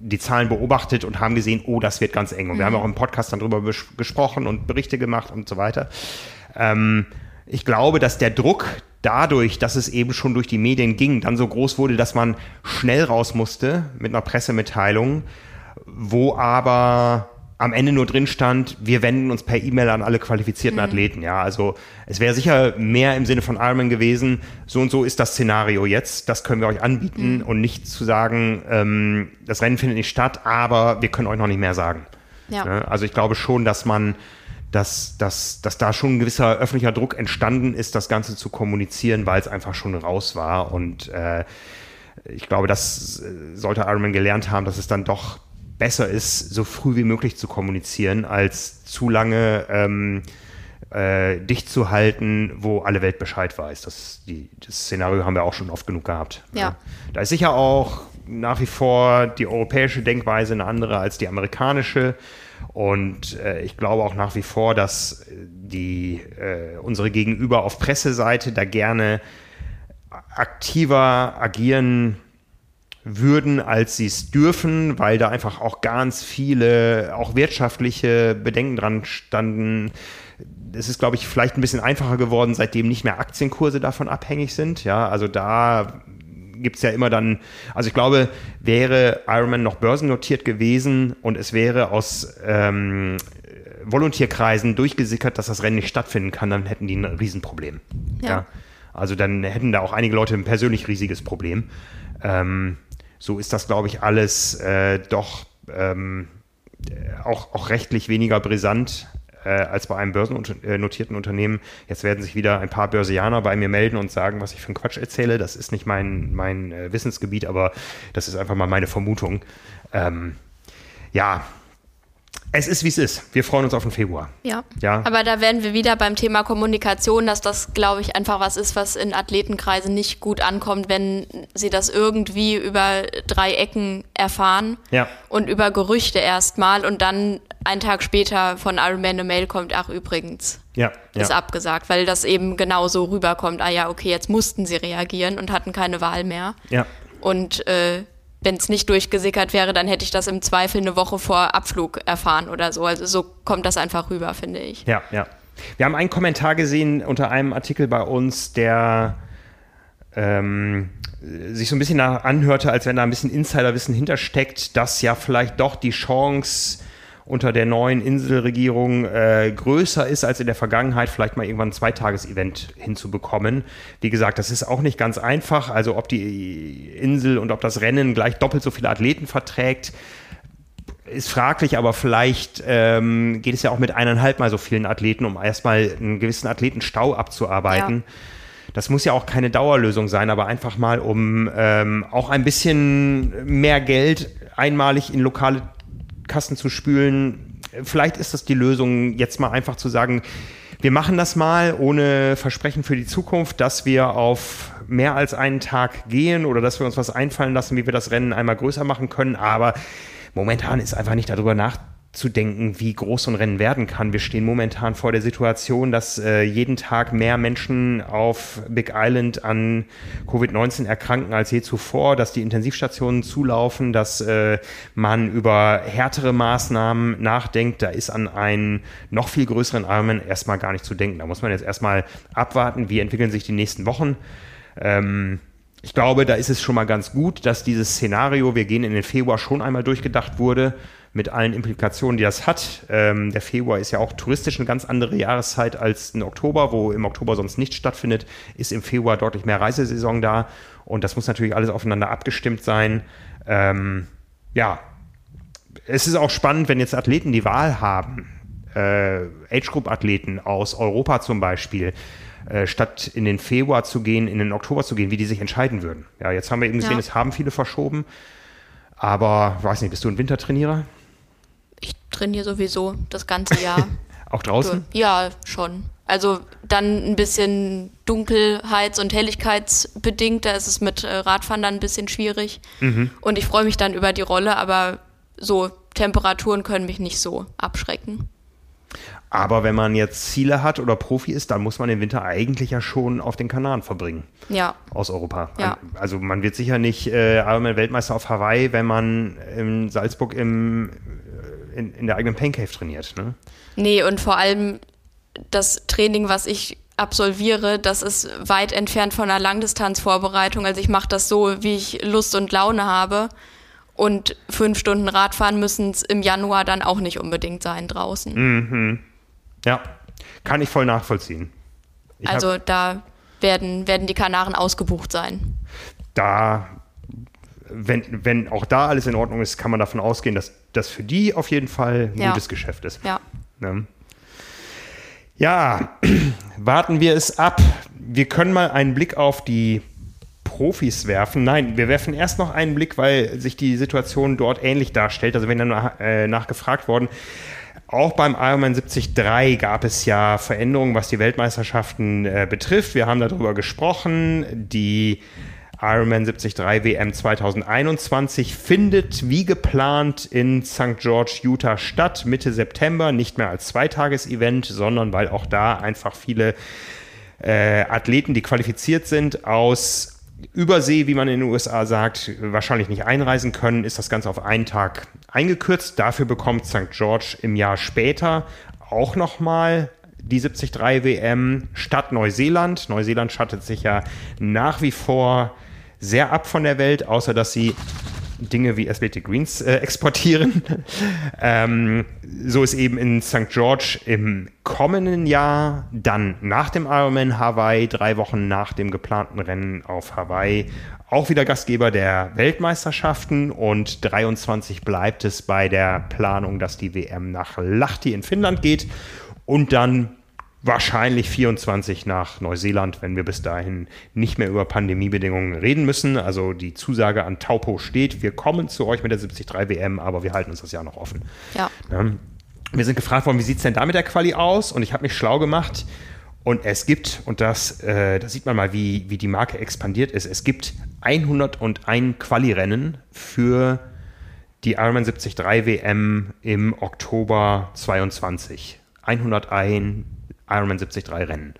die Zahlen beobachtet und haben gesehen, oh, das wird ganz eng. Und mhm. wir haben mhm. auch im Podcast dann darüber gesprochen und Berichte gemacht und so weiter. Ähm, ich glaube, dass der Druck dadurch, dass es eben schon durch die Medien ging, dann so groß wurde, dass man schnell raus musste mit einer Pressemitteilung, wo aber am Ende nur drin stand, wir wenden uns per E-Mail an alle qualifizierten mhm. Athleten. Ja, also es wäre sicher mehr im Sinne von Ironman gewesen, so und so ist das Szenario jetzt, das können wir euch anbieten mhm. und nicht zu sagen, ähm, das Rennen findet nicht statt, aber wir können euch noch nicht mehr sagen. Ja. Ne? Also ich glaube schon, dass man dass, dass, dass da schon ein gewisser öffentlicher Druck entstanden ist, das Ganze zu kommunizieren, weil es einfach schon raus war. Und äh, ich glaube, das äh, sollte Ironman gelernt haben, dass es dann doch besser ist, so früh wie möglich zu kommunizieren, als zu lange ähm, äh, dicht zu halten, wo alle Welt Bescheid weiß. Das, die, das Szenario haben wir auch schon oft genug gehabt. Ja. ja. Da ist sicher auch nach wie vor die europäische Denkweise eine andere als die amerikanische. Und äh, ich glaube auch nach wie vor, dass die, äh, unsere Gegenüber auf Presseseite da gerne aktiver agieren würden, als sie es dürfen, weil da einfach auch ganz viele, auch wirtschaftliche Bedenken dran standen. Es ist, glaube ich, vielleicht ein bisschen einfacher geworden, seitdem nicht mehr Aktienkurse davon abhängig sind. Ja, also da gibt es ja immer dann, also ich glaube, wäre Ironman noch börsennotiert gewesen und es wäre aus ähm, Volontierkreisen durchgesickert, dass das Rennen nicht stattfinden kann, dann hätten die ein Riesenproblem. Ja. ja. Also dann hätten da auch einige Leute ein persönlich riesiges Problem. Ähm, so ist das, glaube ich, alles äh, doch ähm, auch, auch rechtlich weniger brisant äh, als bei einem börsennotierten Unternehmen. Jetzt werden sich wieder ein paar Börsianer bei mir melden und sagen, was ich für einen Quatsch erzähle. Das ist nicht mein, mein äh, Wissensgebiet, aber das ist einfach mal meine Vermutung. Ähm, ja, es ist, wie es ist. Wir freuen uns auf den Februar. Ja. ja. Aber da werden wir wieder beim Thema Kommunikation, dass das, glaube ich, einfach was ist, was in Athletenkreisen nicht gut ankommt, wenn sie das irgendwie über drei Ecken erfahren ja. und über Gerüchte erstmal und dann einen Tag später von Iron Man eine Mail kommt, ach übrigens, ja, ist ja. abgesagt, weil das eben genau so rüberkommt, ah ja, okay, jetzt mussten sie reagieren und hatten keine Wahl mehr. Ja. Und äh, wenn es nicht durchgesickert wäre, dann hätte ich das im Zweifel eine Woche vor Abflug erfahren oder so. Also so kommt das einfach rüber, finde ich. Ja, ja. Wir haben einen Kommentar gesehen unter einem Artikel bei uns, der ähm, sich so ein bisschen anhörte, als wenn da ein bisschen Insiderwissen hintersteckt, dass ja vielleicht doch die Chance unter der neuen Inselregierung äh, größer ist als in der Vergangenheit, vielleicht mal irgendwann ein Zweitages-Event hinzubekommen. Wie gesagt, das ist auch nicht ganz einfach. Also ob die Insel und ob das Rennen gleich doppelt so viele Athleten verträgt, ist fraglich, aber vielleicht ähm, geht es ja auch mit eineinhalb mal so vielen Athleten, um erstmal einen gewissen Athletenstau abzuarbeiten. Ja. Das muss ja auch keine Dauerlösung sein, aber einfach mal, um ähm, auch ein bisschen mehr Geld einmalig in lokale Kasten zu spülen. Vielleicht ist das die Lösung, jetzt mal einfach zu sagen, wir machen das mal ohne Versprechen für die Zukunft, dass wir auf mehr als einen Tag gehen oder dass wir uns was einfallen lassen, wie wir das Rennen einmal größer machen können. Aber momentan ist einfach nicht darüber nachzudenken zu denken, wie groß so ein Rennen werden kann. Wir stehen momentan vor der Situation, dass äh, jeden Tag mehr Menschen auf Big Island an Covid-19 erkranken als je zuvor, dass die Intensivstationen zulaufen, dass äh, man über härtere Maßnahmen nachdenkt. Da ist an einen noch viel größeren Armen erstmal gar nicht zu denken. Da muss man jetzt erstmal abwarten, wie entwickeln sich die nächsten Wochen. Ähm, ich glaube, da ist es schon mal ganz gut, dass dieses Szenario, wir gehen in den Februar, schon einmal durchgedacht wurde mit allen Implikationen, die das hat. Ähm, der Februar ist ja auch touristisch eine ganz andere Jahreszeit als ein Oktober, wo im Oktober sonst nichts stattfindet, ist im Februar deutlich mehr Reisesaison da und das muss natürlich alles aufeinander abgestimmt sein. Ähm, ja, es ist auch spannend, wenn jetzt Athleten die Wahl haben, äh, Age-Group-Athleten aus Europa zum Beispiel, äh, statt in den Februar zu gehen, in den Oktober zu gehen, wie die sich entscheiden würden. Ja, jetzt haben wir eben gesehen, Ja. es haben viele verschoben. Aber, weiß nicht, bist du ein Wintertrainierer? Ich trainiere sowieso das ganze Jahr. Auch draußen? Ja, schon. Also dann ein bisschen dunkelheits- und helligkeitsbedingt, da ist es mit äh, Radfahren dann ein bisschen schwierig. Und ich freue mich dann über die Rolle, aber so Temperaturen können mich nicht so abschrecken. Aber wenn man jetzt Ziele hat oder Profi ist, dann muss man den Winter eigentlich ja schon auf den Kanaren verbringen. Ja, Aus Europa. Ja. Also man wird sicher nicht äh, Ironman-Weltmeister auf Hawaii, wenn man in Salzburg im, in, in der eigenen Pancave trainiert. Ne? nee, und vor allem das Training, was ich absolviere, das ist weit entfernt von einer Langdistanzvorbereitung. Also ich mache das so, wie ich Lust und Laune habe. Und fünf Stunden Radfahren müssen es im Januar dann auch nicht unbedingt sein draußen. Ja, kann ich voll nachvollziehen. Ich also da werden, werden die Kanaren ausgebucht sein. da, wenn, wenn auch da alles in Ordnung ist, kann man davon ausgehen, dass das für die auf jeden Fall ein Ja. gutes Geschäft ist. Ja. Ne? Ja, warten wir es ab. Wir können mal einen Blick auf die Profis werfen. Nein, wir werfen erst noch einen Blick, weil sich die Situation dort ähnlich darstellt. Also wenn dann nach, äh, nachgefragt worden. Auch beim Ironman 73 gab es ja Veränderungen, was die Weltmeisterschaften äh, betrifft. Wir haben darüber gesprochen. Die Ironman 73 WM 2021 findet wie geplant in St. George, Utah statt, Mitte September, nicht mehr als Zweitages-Event, sondern weil auch da einfach viele äh, Athleten, die qualifiziert sind, aus Übersee, wie man in den USA sagt, wahrscheinlich nicht einreisen können, ist das Ganze auf einen Tag eingekürzt. Dafür bekommt St. George im Jahr später auch nochmal die 73 WM statt Neuseeland. Neuseeland schattet sich ja nach wie vor sehr ab von der Welt, außer dass sie Dinge wie Athletic Greens äh, exportieren. ähm, so ist eben in St. George im kommenden Jahr, dann nach dem Ironman Hawaii, drei Wochen nach dem geplanten Rennen auf Hawaii, auch wieder Gastgeber der Weltmeisterschaften und 23 bleibt es bei der Planung, dass die WM nach Lahti in Finnland geht und dann wahrscheinlich 24 nach Neuseeland, wenn wir bis dahin nicht mehr über Pandemiebedingungen reden müssen. Also die Zusage an Taupo steht, wir kommen zu euch mit der 73 WM, aber wir halten uns das Jahr noch offen. Ja. Ne? Wir sind gefragt worden, wie sieht es denn da mit der Quali aus? Und ich habe mich schlau gemacht. Und es gibt, und das, äh, da sieht man mal, wie, wie die Marke expandiert ist, es gibt 101 Quali-Rennen für die Ironman 73 WM im Oktober 22. 101 Ironman 73 Rennen.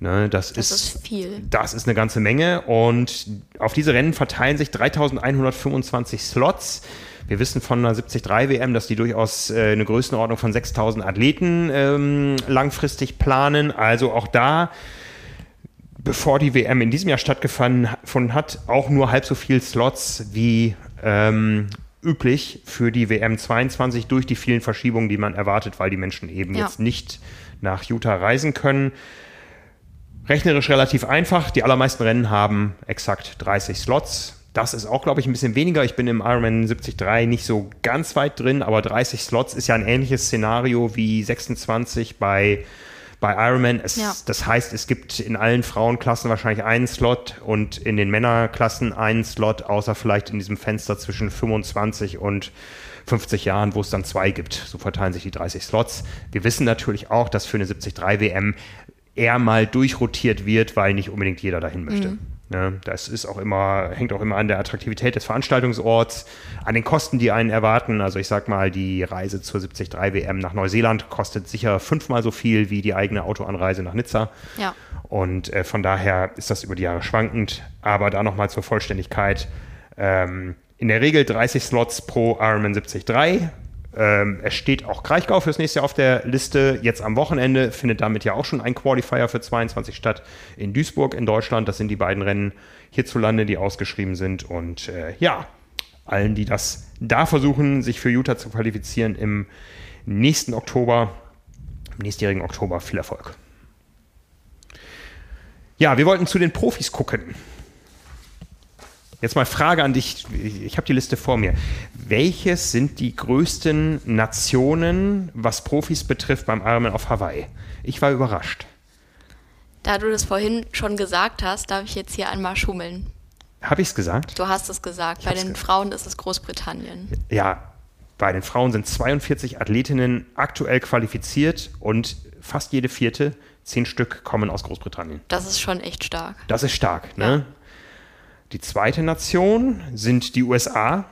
Ne, das, Das ist, ist viel. das ist eine ganze Menge und auf diese Rennen verteilen sich 3125 Slots. Wir wissen von einer 73 WM, dass die durchaus äh, eine Größenordnung von 6000 Athleten ähm, langfristig planen. Also auch da, bevor die WM in diesem Jahr stattgefunden hat, auch nur halb so viel Slots wie ähm, üblich für die WM 22 durch die vielen Verschiebungen, die man erwartet, weil die Menschen eben Ja. jetzt nicht nach Utah reisen können. Rechnerisch relativ einfach. Die allermeisten Rennen haben exakt 30 Slots. Das ist auch, glaube ich, ein bisschen weniger. Ich bin im Ironman 73 nicht so ganz weit drin, aber 30 Slots ist ja ein ähnliches Szenario wie 26 bei, bei Ironman. Es, Ja. Das heißt, es gibt in allen Frauenklassen wahrscheinlich einen Slot und in den Männerklassen einen Slot, außer vielleicht in diesem Fenster zwischen 25 und 50 Jahren, wo es dann zwei gibt. So verteilen sich die 30 Slots. Wir wissen natürlich auch, dass für eine 73 WM eher mal durchrotiert wird, weil nicht unbedingt jeder dahin möchte. Ne, das ist auch immer, hängt auch immer an der Attraktivität des Veranstaltungsorts, an den Kosten, die einen erwarten. Also ich sag mal, die Reise zur 73 WM nach Neuseeland kostet sicher fünfmal so viel wie die eigene Autoanreise nach Nizza. Ja. Und äh, von daher ist das über die Jahre schwankend. Aber da nochmal zur Vollständigkeit. Ähm, in der Regel 30 Slots pro Ironman 73. Ähm, es steht auch Kraichgau fürs nächste Jahr auf der Liste. Jetzt am Wochenende findet damit ja auch schon ein Qualifier für 22 statt in Duisburg in Deutschland. Das sind die beiden Rennen hierzulande, die ausgeschrieben sind. Und äh, ja, allen, die das da versuchen, sich für Utah zu qualifizieren im nächsten Oktober, im nächstjährigen Oktober, viel Erfolg. Ja, wir wollten zu den Profis gucken. Jetzt mal Frage an dich. Ich habe die Liste vor mir. Welches sind die größten Nationen, was Profis betrifft, beim Ironman auf Hawaii? Ich war überrascht. Da du das vorhin schon gesagt hast, darf ich jetzt hier einmal schummeln. Habe ich es gesagt? Du hast es gesagt. Ich Bei den ge- Frauen ist es Großbritannien. Ja, bei den Frauen sind 42 Athletinnen aktuell qualifiziert und fast jede vierte, zehn Stück, kommen aus Großbritannien. Das ist schon echt stark. Das ist stark, ne? Die zweite Nation sind die USA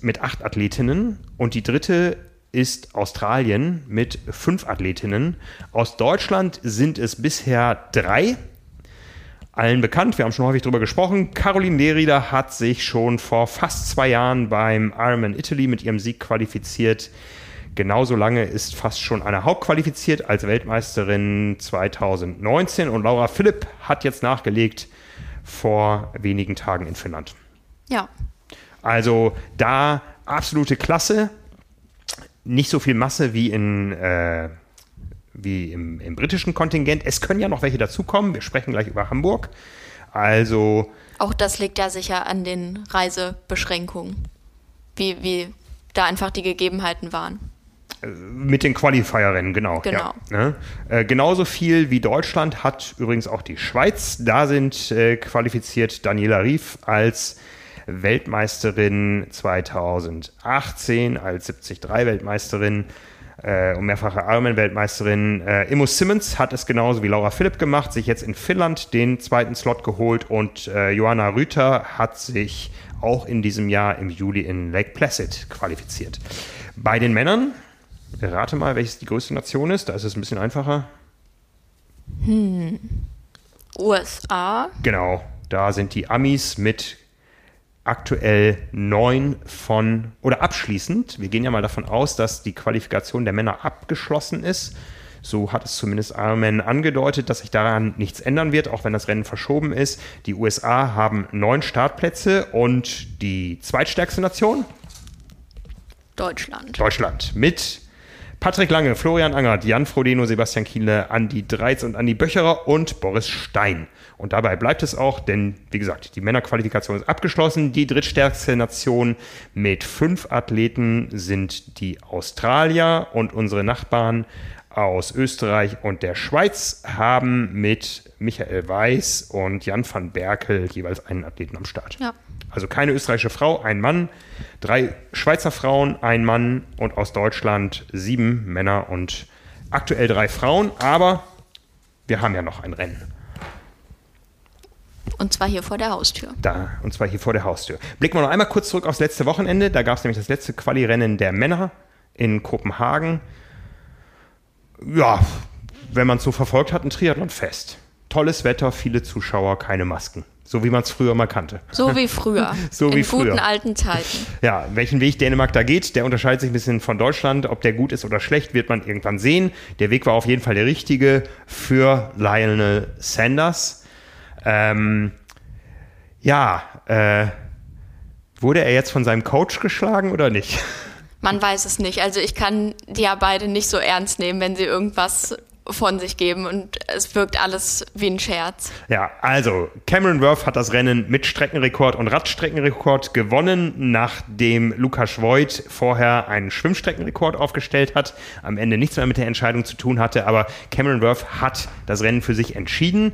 mit acht Athletinnen und die dritte ist Australien mit fünf Athletinnen. Aus Deutschland sind es bisher drei. Allen bekannt, wir haben schon häufig darüber gesprochen. Caroline Lerida hat sich schon vor fast zwei Jahren beim Ironman Italy mit ihrem Sieg qualifiziert. Genauso lange ist fast schon Anna Haupt qualifiziert als Weltmeisterin 2019 und Laura Philipp hat jetzt nachgelegt vor wenigen Tagen in Finnland. Ja. Also da absolute Klasse, nicht so viel Masse wie in äh, wie im, im britischen Kontingent. Es können ja noch welche dazukommen. Wir sprechen gleich über Hamburg. Also Auch das liegt ja sicher an den Reisebeschränkungen. Wie, wie da einfach die Gegebenheiten waren. Mit den Qualifierinnen, genau. Genau. Ja, ne? äh, genauso viel wie Deutschland hat übrigens auch die Schweiz. Da sind äh, qualifiziert Daniela Rief als Weltmeisterin 2018, als 73-Weltmeisterin äh, und mehrfache Ironman-Weltmeisterin. Äh, Immo Simmons hat es genauso wie Laura Philipp gemacht, sich jetzt in Finnland den zweiten Slot geholt und äh, Johanna Rüther hat sich auch in diesem Jahr im Juli in Lake Placid qualifiziert. Bei den Männern Rate mal, welches die größte Nation ist. Da ist es ein bisschen einfacher. USA, Genau, da sind die Amis mit aktuell neun von, oder abschließend. Wir gehen ja mal davon aus, dass die Qualifikation der Männer abgeschlossen ist. So hat es zumindest Ironman angedeutet, dass sich daran nichts ändern wird, auch wenn das Rennen verschoben ist. Die USA haben neun Startplätze und die zweitstärkste Nation, Deutschland. Deutschland mit Patrick Lange, Florian Angert, Jan Frodeno, Sebastian Kienle, Andi Dreiz und Andi Böcherer und Boris Stein. Und dabei bleibt es auch, denn wie gesagt, die Männerqualifikation ist abgeschlossen. Die drittstärkste Nation mit fünf Athleten sind die Australier und unsere Nachbarn aus Österreich und der Schweiz haben mit Michael Weiß und Jan van Berkel jeweils einen Athleten am Start. Ja. Also keine österreichische Frau, ein Mann, drei Schweizer Frauen, ein Mann und aus Deutschland sieben Männer und aktuell drei Frauen, aber wir haben ja noch ein Rennen. Und zwar hier vor der Haustür. Da, und zwar hier vor der Haustür. Blicken wir noch einmal kurz zurück aufs letzte Wochenende. Da gab es nämlich das letzte Quali-Rennen der Männer in Kopenhagen. Ja, wenn man es so verfolgt hat, ein Triathlon-Fest. Tolles Wetter, viele Zuschauer, keine Masken. So wie man es früher mal kannte. So wie früher. So in wie guten früher. alten Zeiten. Ja, welchen Weg Dänemark da geht, der unterscheidet sich ein bisschen von Deutschland. Ob der gut ist oder schlecht, wird man irgendwann sehen. Der Weg war auf jeden Fall der richtige für Lionel Sanders. Ähm, ja, äh, wurde er jetzt von seinem Coach geschlagen oder nicht? Man weiß es nicht. Also ich kann die ja beide nicht so ernst nehmen, wenn sie irgendwas von sich geben und es wirkt alles wie ein Scherz. Ja, also Cameron Worth hat das Rennen mit Streckenrekord und Radstreckenrekord gewonnen, nachdem Lukas Voigt vorher einen Schwimmstreckenrekord aufgestellt hat, am Ende nichts mehr mit der Entscheidung zu tun hatte, aber Cameron Worth hat das Rennen für sich entschieden.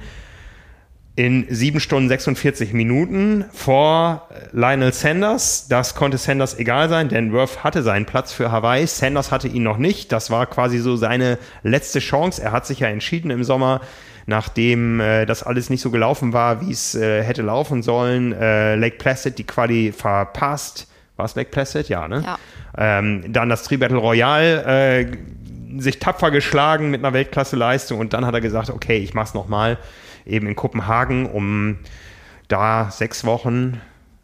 In 7 Stunden 46 Minuten vor Lionel Sanders. Das konnte Sanders egal sein, denn Worth hatte seinen Platz für Hawaii. Sanders hatte ihn noch nicht. Das war quasi so seine letzte Chance. Er hat sich ja entschieden im Sommer, nachdem äh, das alles nicht so gelaufen war, wie es äh, hätte laufen sollen. Äh, Lake Placid, die Quali verpasst. War es Lake Placid? Ja, ne? Ja. Ähm, dann das Tri-Battle Royale, äh, sich tapfer geschlagen mit einer Weltklasse-Leistung und dann hat er gesagt, okay, ich mach's nochmal eben in Kopenhagen, um da sechs Wochen,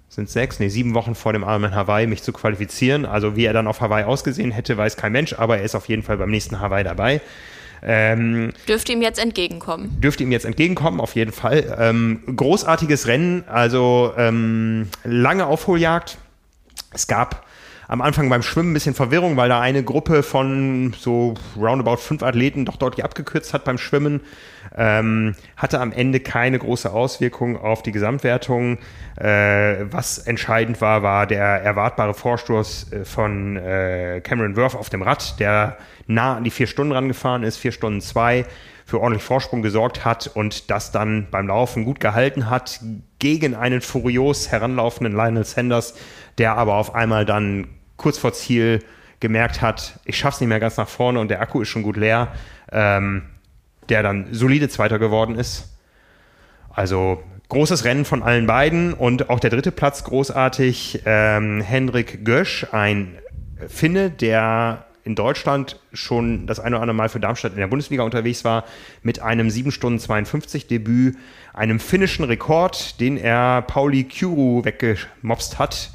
sind sechs, nee, sieben Wochen vor dem Ironman Hawaii mich zu qualifizieren. Also wie er dann auf Hawaii ausgesehen hätte, weiß kein Mensch, aber er ist auf jeden Fall beim nächsten Hawaii dabei. Ähm, Dürfte ihm jetzt entgegenkommen. dürfte ihm jetzt entgegenkommen, auf jeden Fall. Ähm, großartiges Rennen, also ähm, lange Aufholjagd. Es gab am Anfang beim Schwimmen ein bisschen Verwirrung, weil da eine Gruppe von so roundabout fünf Athleten doch deutlich abgekürzt hat beim Schwimmen. Ähm, hatte am Ende keine große Auswirkung auf die Gesamtwertung. Äh, was entscheidend war, war der erwartbare Vorstoß äh, von äh, Cameron Worth auf dem Rad, der nah an die vier Stunden rangefahren ist, vier Stunden zwei für ordentlich Vorsprung gesorgt hat und das dann beim Laufen gut gehalten hat gegen einen furios heranlaufenden Lionel Sanders, der aber auf einmal dann kurz vor Ziel gemerkt hat, ich schaff's nicht mehr ganz nach vorne und der Akku ist schon gut leer, ähm, der dann solide Zweiter geworden ist. Also großes Rennen von allen beiden und auch der dritte Platz großartig. Ähm, Hendrik Gösch, ein Finne, der in Deutschland schon das eine oder andere Mal für Darmstadt in der Bundesliga unterwegs war, mit einem 7 Stunden 52 Debüt, einem finnischen Rekord, den er Pauli Kyuru weggemobst hat.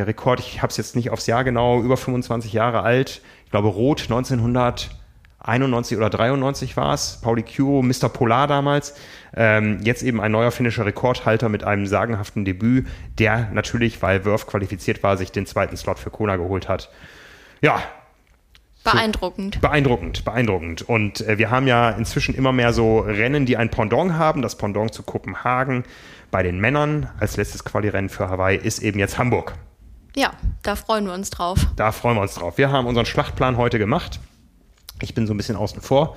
Der Rekord, ich habe es jetzt nicht aufs Jahr genau, über 25 Jahre alt. Ich glaube, Rot 1991 oder 93 war es. Pauli Kyuru, Mr. Polar damals. Ähm, jetzt eben ein neuer finnischer Rekordhalter mit einem sagenhaften Debüt, der natürlich, weil Wurf qualifiziert war, sich den zweiten Slot für Kona geholt hat. Ja, Beeindruckend. Beeindruckend, beeindruckend. Und äh, wir haben ja inzwischen immer mehr so Rennen, die ein Pendant haben. Das Pendant zu Kopenhagen bei den Männern als letztes Quali-Rennen für Hawaii ist eben jetzt Hamburg. Ja, da freuen wir uns drauf. Da freuen wir uns drauf. Wir haben unseren Schlachtplan heute gemacht. Ich bin so ein bisschen außen vor.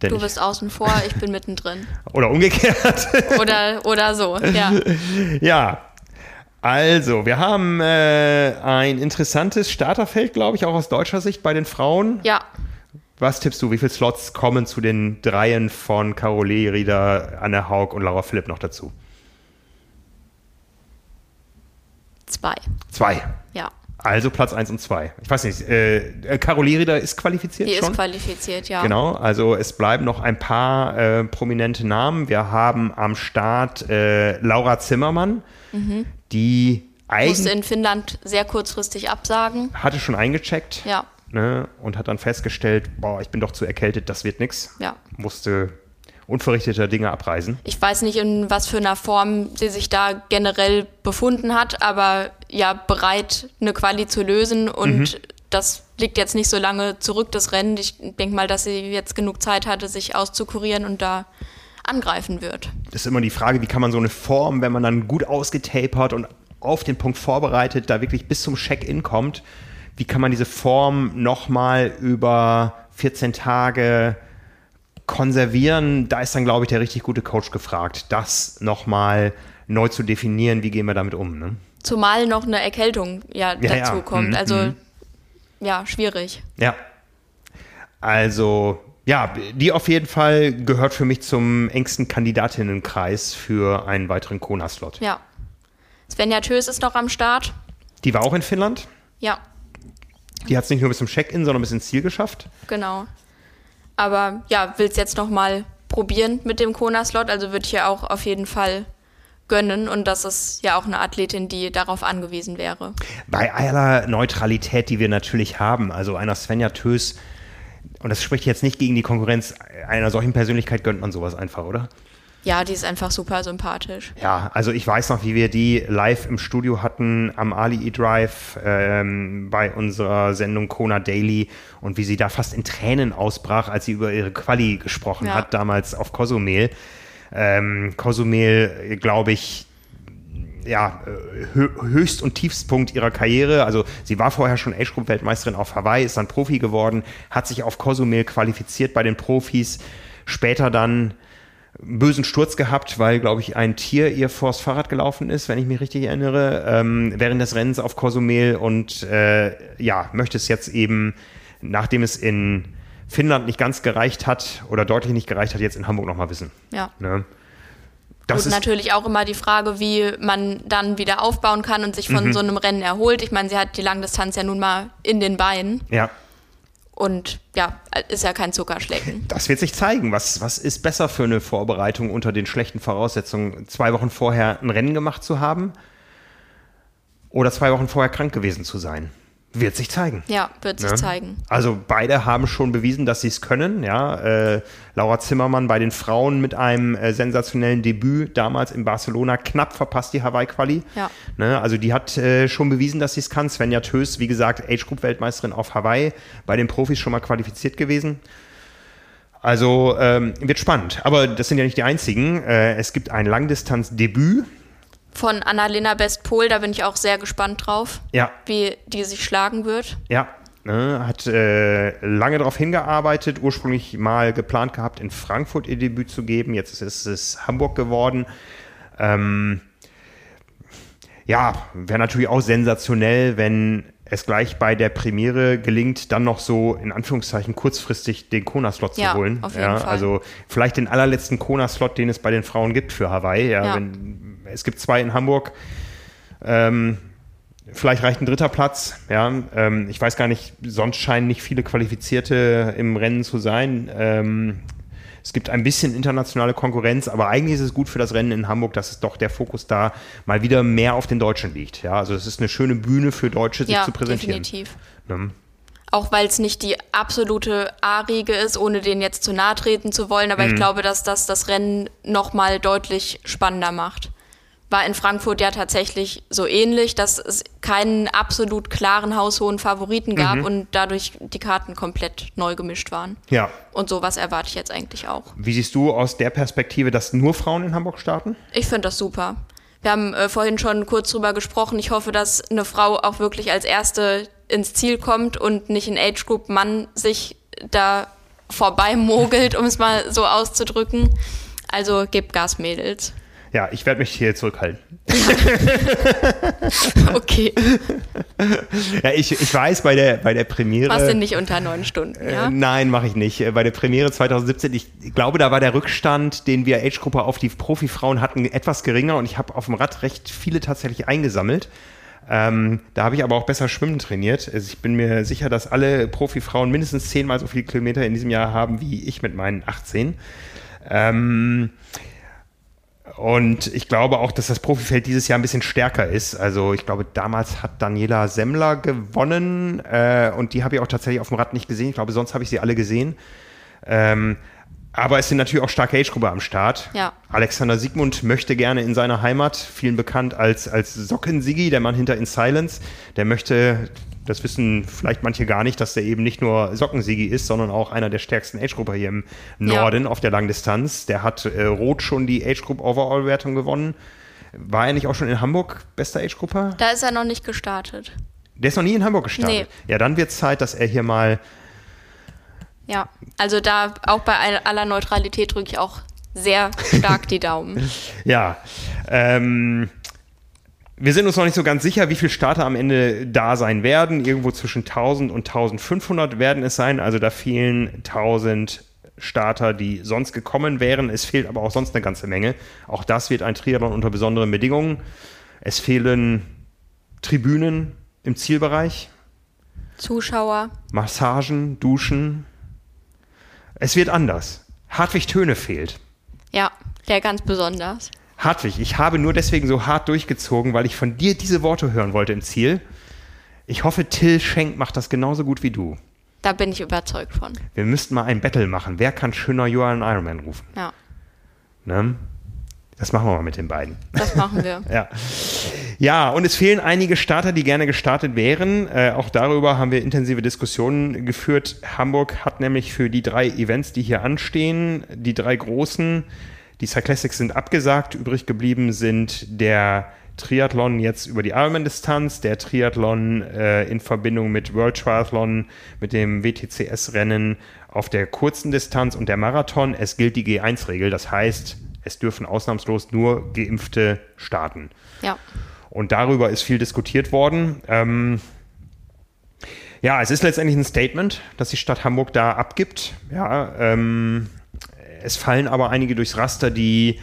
Du bist außen vor, ich bin mittendrin. Oder umgekehrt. oder, oder so, ja. Ja, also, wir haben äh, ein interessantes Starterfeld, glaube ich, auch aus deutscher Sicht bei den Frauen. Ja. Was tippst du, wie viele Slots kommen zu den Dreien von Carolee, Rieder, Anne Haug und Laura Philipp noch dazu? Zwei. Zwei. Ja. Also Platz 1 und 2. Ich weiß nicht, äh, Carolee Rieder ist qualifiziert Die schon? ist qualifiziert, ja. Genau, also es bleiben noch ein paar äh, prominente Namen. Wir haben am Start äh, Laura Zimmermann, Mhm. die Musste eigentlich in Finnland sehr kurzfristig absagen. hatte schon eingecheckt Ja, ne, und hat dann festgestellt, boah, ich bin doch zu erkältet, das wird nix. ja. Musste unverrichteter Dinge abreisen. Ich weiß nicht, in was für einer Form sie sich da generell befunden hat, aber ja, bereit, eine Quali zu lösen und das liegt jetzt nicht so lange zurück, das Rennen. Ich denke mal, dass sie jetzt genug Zeit hatte, sich auszukurieren und da angreifen wird. Das ist immer die Frage, wie kann man so eine Form, wenn man dann gut ausgetapert und auf den Punkt vorbereitet, da wirklich bis zum Check-in kommt, wie kann man diese Form nochmal über 14 Tage konservieren? Da ist dann, glaube ich, der richtig gute Coach gefragt, das nochmal neu zu definieren, wie gehen wir damit um. Ne? Zumal noch eine Erkältung ja, Ja, ja. dazu kommt. Mhm, Also mhm. ja, schwierig. Ja. Also, ja, die auf jeden Fall gehört für mich zum engsten Kandidatinnenkreis für einen weiteren Kona-Slot. Ja. Svenja Tös ist noch am Start. Die war auch in Finnland. Ja, Die hat es nicht nur bis zum Check-in, sondern bis ins Ziel geschafft. genau. Aber ja, will es jetzt noch mal probieren mit dem Kona-Slot. Also würde ich ja auch auf jeden Fall gönnen. Und das ist ja auch eine Athletin, die darauf angewiesen wäre. Bei aller Neutralität, die wir natürlich haben, also einer Svenja Tös, und das spricht jetzt nicht gegen die Konkurrenz, einer solchen Persönlichkeit gönnt man sowas einfach, oder? Ja, die ist einfach super sympathisch. Ja, also ich weiß noch, wie wir die live im Studio hatten am Ali E-Drive ähm, bei unserer Sendung Kona Daily und wie sie da fast in Tränen ausbrach, als sie über ihre Quali gesprochen Ja. hat, damals auf Cozumel. Ähm, Cozumel, glaube ich, ja, hö Höchst- und Tiefstpunkt ihrer Karriere. Also sie war vorher schon Age-Group-Weltmeisterin auf Hawaii, ist dann Profi geworden, hat sich auf Cozumel qualifiziert bei den Profis, später dann einen bösen Sturz gehabt, weil, glaube ich, ein Tier ihr vors Fahrrad gelaufen ist, wenn ich mich richtig erinnere, ähm, während des Rennens auf Cozumel und äh, ja, möchte es jetzt eben, nachdem es in Finnland nicht ganz gereicht hat oder deutlich nicht gereicht hat, jetzt in Hamburg nochmal wissen. Ja. Ne? Das und ist, natürlich auch immer die Frage, wie man dann wieder aufbauen kann und sich von Mhm. so einem Rennen erholt. Ich meine, sie hat die Langdistanz ja nun mal in den Beinen ja, und ja, ist ja kein Zuckerschlecken. Das wird sich zeigen. Was, was ist besser für eine Vorbereitung unter den schlechten Voraussetzungen, zwei Wochen vorher ein Rennen gemacht zu haben oder zwei Wochen vorher krank gewesen zu sein? Wird sich zeigen. Ja, wird sich Ja. zeigen. Also beide haben schon bewiesen, dass sie es können. Ja, äh, Laura Zimmermann bei den Frauen mit einem äh, sensationellen Debüt damals in Barcelona knapp verpasst die Hawaii-Quali. Ja. Ne, also die hat äh, schon bewiesen, dass sie es kann. Svenja Tös, wie gesagt, Age-Group-Weltmeisterin auf Hawaii, bei den Profis schon mal qualifiziert gewesen. Also ähm, wird spannend. Aber das sind ja nicht die einzigen. Äh, es gibt ein Langdistanz-Debüt. Von Annalena Best-Pol, da bin ich auch sehr gespannt drauf, Ja, wie die sich schlagen wird. Ja, ne, hat äh, lange darauf hingearbeitet, ursprünglich mal geplant gehabt, in Frankfurt ihr Debüt zu geben. Jetzt ist es Hamburg geworden. Ähm, ja, wäre natürlich auch sensationell, wenn es gleich bei der Premiere gelingt, dann noch so in Anführungszeichen kurzfristig den Kona-Slot Ja, zu holen. auf jeden ja, Fall. Also vielleicht den allerletzten Kona-Slot, den es bei den Frauen gibt für Hawaii. Ja, Ja. Wenn, es gibt zwei in Hamburg. Ähm, Vielleicht reicht ein dritter Platz. Ja, ähm, ich weiß gar nicht, sonst scheinen nicht viele Qualifizierte im Rennen zu sein. Ähm, es gibt ein bisschen internationale Konkurrenz, aber eigentlich ist es gut für das Rennen in Hamburg, dass es doch der Fokus da mal wieder mehr auf den Deutschen liegt. Ja, also es ist eine schöne Bühne für Deutsche, sich ja, zu präsentieren. definitiv. Ne? Auch weil es nicht die absolute A-Riege ist, ohne denen jetzt zu nahe treten zu wollen. Mhm. Aber ich glaube, dass das das Rennen nochmal deutlich spannender macht. War in Frankfurt ja tatsächlich so ähnlich, dass es keinen absolut klaren haushohen Favoriten gab Mhm. und dadurch die Karten komplett neu gemischt waren. Ja. Und sowas erwarte ich jetzt eigentlich auch. Wie siehst du aus der Perspektive, dass nur Frauen in Hamburg starten? Ich finde das super. Wir haben äh, vorhin schon kurz drüber gesprochen. Ich hoffe, dass eine Frau auch wirklich als erste ins Ziel kommt und nicht ein Age Group Mann sich da vorbeimogelt, um es mal so auszudrücken. Also gebt Gas, Mädels. Ja, ich werde mich hier zurückhalten. Okay. Ja, ich, ich weiß, bei der, bei der Premiere. Machst du nicht unter neun Stunden, Äh, ja? Nein, mache ich nicht. Äh, Bei der Premiere 2017, ich glaube, da war der Rückstand, den wir Age-Gruppe auf die Profifrauen hatten, etwas geringer und ich habe auf dem Rad recht viele tatsächlich eingesammelt. Ähm, da habe ich aber auch besser Schwimmen trainiert. Also ich bin mir sicher, dass alle Profifrauen mindestens zehnmal so viele Kilometer in diesem Jahr haben wie ich mit meinen 18. Ähm, und ich glaube auch, dass das Profifeld dieses Jahr ein bisschen stärker ist. Also ich glaube, damals hat Daniela Semmler gewonnen äh, und die habe ich auch tatsächlich auf dem Rad nicht gesehen. Ich glaube, sonst habe ich sie alle gesehen. Ähm, aber es sind natürlich auch starke Age-Gruppe am Start. Ja. Alexander Siegmund möchte gerne in seiner Heimat, vielen bekannt als, als Socken-Sigi, der Mann hinter In Silence, der möchte, das wissen vielleicht manche gar nicht, dass der eben nicht nur Socken-Sigi ist, sondern auch einer der stärksten Age-Grupper hier im Norden auf der Langdistanz. Der hat äh, Rot schon die Age-Group-Overall-Wertung gewonnen. War er nicht auch schon in Hamburg bester Age-Grupper? Da ist er noch nicht gestartet. Der ist noch nie in Hamburg gestartet. Ja, dann wird es Zeit, dass er hier mal Ja. Also da auch bei all- aller Neutralität drücke ich auch sehr stark die Daumen. Ja, ähm, wir sind uns noch nicht so ganz sicher, wie viele Starter am Ende da sein werden. Irgendwo zwischen 1000 und 1500 werden es sein. Also da fehlen 1000 Starter, die sonst gekommen wären. Es fehlt aber auch sonst eine ganze Menge. Auch das wird ein Triathlon unter besonderen Bedingungen. Es fehlen Tribünen im Zielbereich, Zuschauer. Massagen, Duschen. Es wird anders. Hartwig Töne fehlt. Ja, der ganz besonders. Hartwig, ich habe nur deswegen so hart durchgezogen, weil ich von dir diese Worte hören wollte im Ziel. Ich hoffe, Till Schenk macht das genauso gut wie du. Da bin ich überzeugt von. Wir müssten mal ein Battle machen. Wer kann schöner Johann Ironman rufen? Ja, Ne? Das machen wir mal mit den beiden. das machen wir. Ja. Ja, und es fehlen einige Starter, die gerne gestartet wären. Äh, auch darüber haben wir intensive Diskussionen geführt. Hamburg hat nämlich für die drei Events, die hier anstehen, die drei großen, die Cyclassics sind abgesagt. Übrig geblieben sind der Triathlon jetzt über die Ironman-Distanz, der Triathlon äh, in Verbindung mit World Triathlon, mit dem WTCS-Rennen auf der kurzen Distanz und der Marathon. Es gilt die G1-Regel, das heißt, es dürfen ausnahmslos nur Geimpfte starten. Ja, Und darüber ist viel diskutiert worden. Ähm, ja, es ist letztendlich ein Statement, das die Stadt Hamburg da abgibt. Ja, ähm, es fallen aber einige durchs Raster, die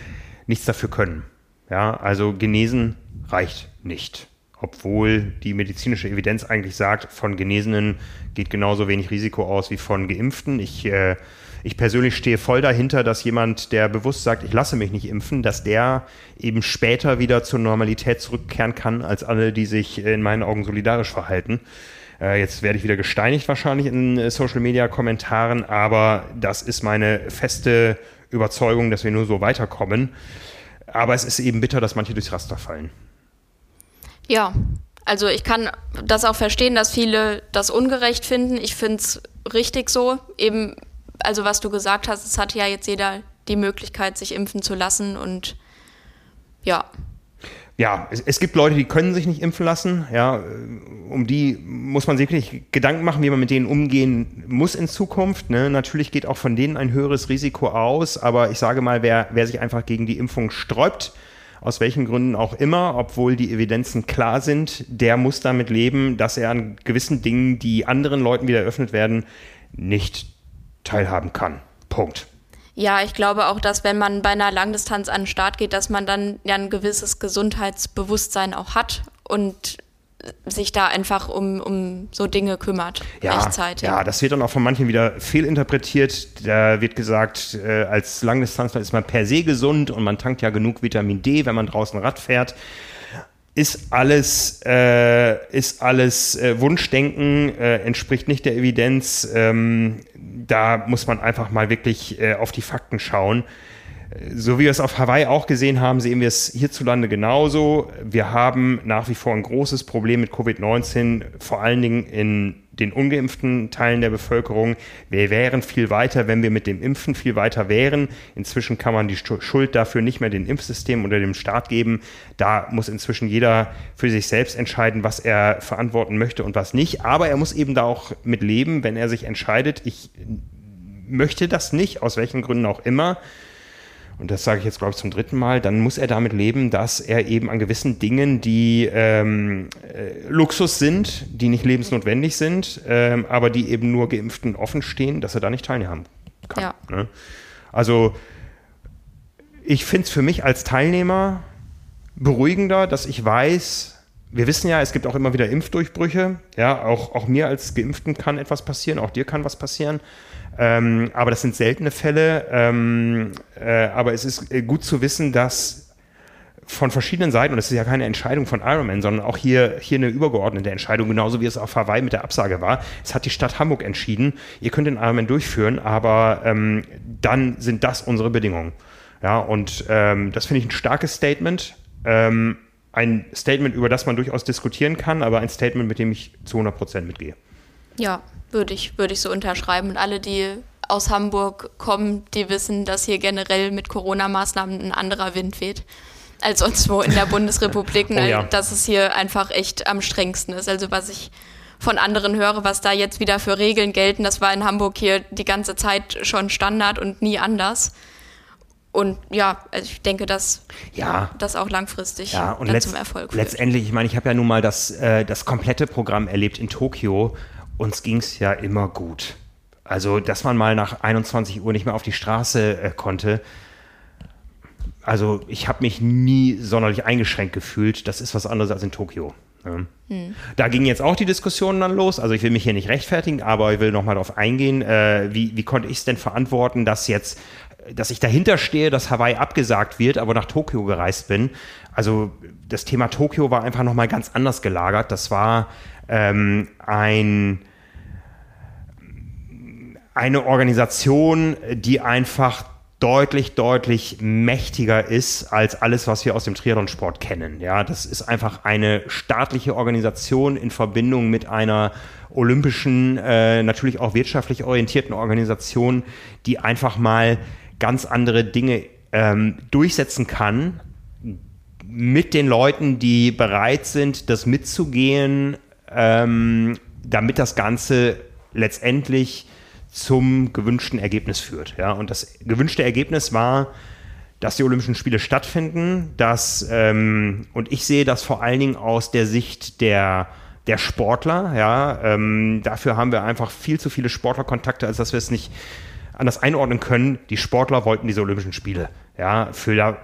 nichts dafür können. Ja, also genesen reicht nicht. Obwohl die medizinische Evidenz eigentlich sagt, von Genesenen geht genauso wenig Risiko aus wie von Geimpften. Ich, äh, ich persönlich stehe voll dahinter, dass jemand, der bewusst sagt, ich lasse mich nicht impfen, dass der eben später wieder zur Normalität zurückkehren kann, als alle, die sich in meinen Augen solidarisch verhalten. Äh, jetzt werde ich wieder gesteinigt wahrscheinlich in äh, Social-Media-Kommentaren, aber das ist meine feste Überzeugung, dass wir nur so weiterkommen. Aber es ist eben bitter, dass manche durchs Raster fallen. Ja, also ich kann das auch verstehen, dass viele das ungerecht finden. Ich finde es richtig so. Eben, also was du gesagt hast, es hat ja jetzt jeder die Möglichkeit, sich impfen zu lassen und ja. Ja, es, es, gibt Leute, die können sich nicht impfen lassen. Ja, um die muss man sich wirklich Gedanken machen, wie man mit denen umgehen muss in Zukunft. Ne? Natürlich geht auch von denen ein höheres Risiko aus, aber ich sage mal, wer, wer sich einfach gegen die Impfung sträubt, aus welchen Gründen auch immer, obwohl die Evidenzen klar sind, der muss damit leben, dass er an gewissen Dingen, die anderen Leuten wieder eröffnet werden, nicht teilhaben kann. Punkt. Ja, ich glaube auch, dass wenn man bei einer Langdistanz an den Start geht, dass man dann ja ein gewisses Gesundheitsbewusstsein auch hat und sich da einfach um, um so Dinge kümmert, ja, rechtzeitig. Ja, das wird dann auch von manchen wieder fehlinterpretiert. Da wird gesagt, äh, als Langdistanzler ist man per se gesund und man tankt ja genug Vitamin D, wenn man draußen Rad fährt. Ist alles, äh, ist alles äh, Wunschdenken, äh, entspricht nicht der Evidenz. Ähm, da muss man einfach mal wirklich äh, auf die Fakten schauen. So wie wir es auf Hawaii auch gesehen haben, sehen wir es hierzulande genauso. Wir haben nach wie vor ein großes Problem mit Covid-19, vor allen Dingen in den ungeimpften Teilen der Bevölkerung. Wir wären viel weiter, wenn wir mit dem Impfen viel weiter wären. Inzwischen kann man die Schuld dafür nicht mehr dem Impfsystem oder dem Staat geben. Da muss inzwischen jeder für sich selbst entscheiden, was er verantworten möchte und was nicht. Aber er muss eben da auch mit leben, wenn er sich entscheidet, ich möchte das nicht, aus welchen Gründen auch immer und das sage ich jetzt, glaube ich, zum dritten Mal, dann muss er damit leben, dass er eben an gewissen Dingen, die ähm, äh, Luxus sind, die nicht lebensnotwendig sind, ähm, aber die eben nur Geimpften offen stehen, dass er da nicht teilnehmen kann. Ja. Ne? Also ich finde es für mich als Teilnehmer beruhigender, dass ich weiß, wir wissen ja, es gibt auch immer wieder Impfdurchbrüche. Ja, auch, auch mir als Geimpften kann etwas passieren, auch dir kann was passieren. Ähm, aber das sind seltene Fälle. Ähm, äh, aber es ist äh, gut zu wissen, dass von verschiedenen Seiten, und das ist ja keine Entscheidung von Ironman, sondern auch hier, hier eine übergeordnete Entscheidung, genauso wie es auf Hawaii mit der Absage war. Es hat die Stadt Hamburg entschieden, ihr könnt den Ironman durchführen, aber ähm, dann sind das unsere Bedingungen. Ja, und ähm, das finde ich ein starkes Statement. Ähm, ein Statement, über das man durchaus diskutieren kann, aber ein Statement, mit dem ich zu 100 Prozent mitgehe. Ja, würde ich, würde ich so unterschreiben. Und alle, die aus Hamburg kommen, die wissen, dass hier generell mit Corona-Maßnahmen ein anderer Wind weht als sonst wo in der Bundesrepublik, oh, ja. dass es hier einfach echt am strengsten ist. Also was ich von anderen höre, was da jetzt wieder für Regeln gelten, das war in Hamburg hier die ganze Zeit schon Standard und nie anders. Und ja, also ich denke, dass ja. das auch langfristig ja, und letzt, zum Erfolg führt. Letztendlich, ich meine, ich habe ja nun mal das, äh, das komplette Programm erlebt in Tokio uns ging es ja immer gut. Also, dass man mal nach 21 Uhr nicht mehr auf die Straße äh, konnte. Also, ich habe mich nie sonderlich eingeschränkt gefühlt. Das ist was anderes als in Tokio. Ja. Hm. Da ging jetzt auch die Diskussion dann los. Also ich will mich hier nicht rechtfertigen, aber ich will nochmal darauf eingehen, äh, wie, wie konnte ich es denn verantworten, dass jetzt, dass ich dahinter stehe, dass Hawaii abgesagt wird, aber nach Tokio gereist bin. Also das Thema Tokio war einfach nochmal ganz anders gelagert. Das war ähm, ein eine Organisation, die einfach deutlich, deutlich mächtiger ist als alles, was wir aus dem Triathlonsport kennen. Ja, das ist einfach eine staatliche Organisation in Verbindung mit einer olympischen, äh, natürlich auch wirtschaftlich orientierten Organisation, die einfach mal ganz andere Dinge ähm, durchsetzen kann mit den Leuten, die bereit sind, das mitzugehen, ähm, damit das Ganze letztendlich zum gewünschten Ergebnis führt. Ja? Und das gewünschte Ergebnis war, dass die Olympischen Spiele stattfinden, dass, ähm, und ich sehe das vor allen Dingen aus der Sicht der, der Sportler, ja, ähm, dafür haben wir einfach viel zu viele Sportlerkontakte, als dass wir es nicht anders einordnen können. Die Sportler wollten diese Olympischen Spiele, ja, für da,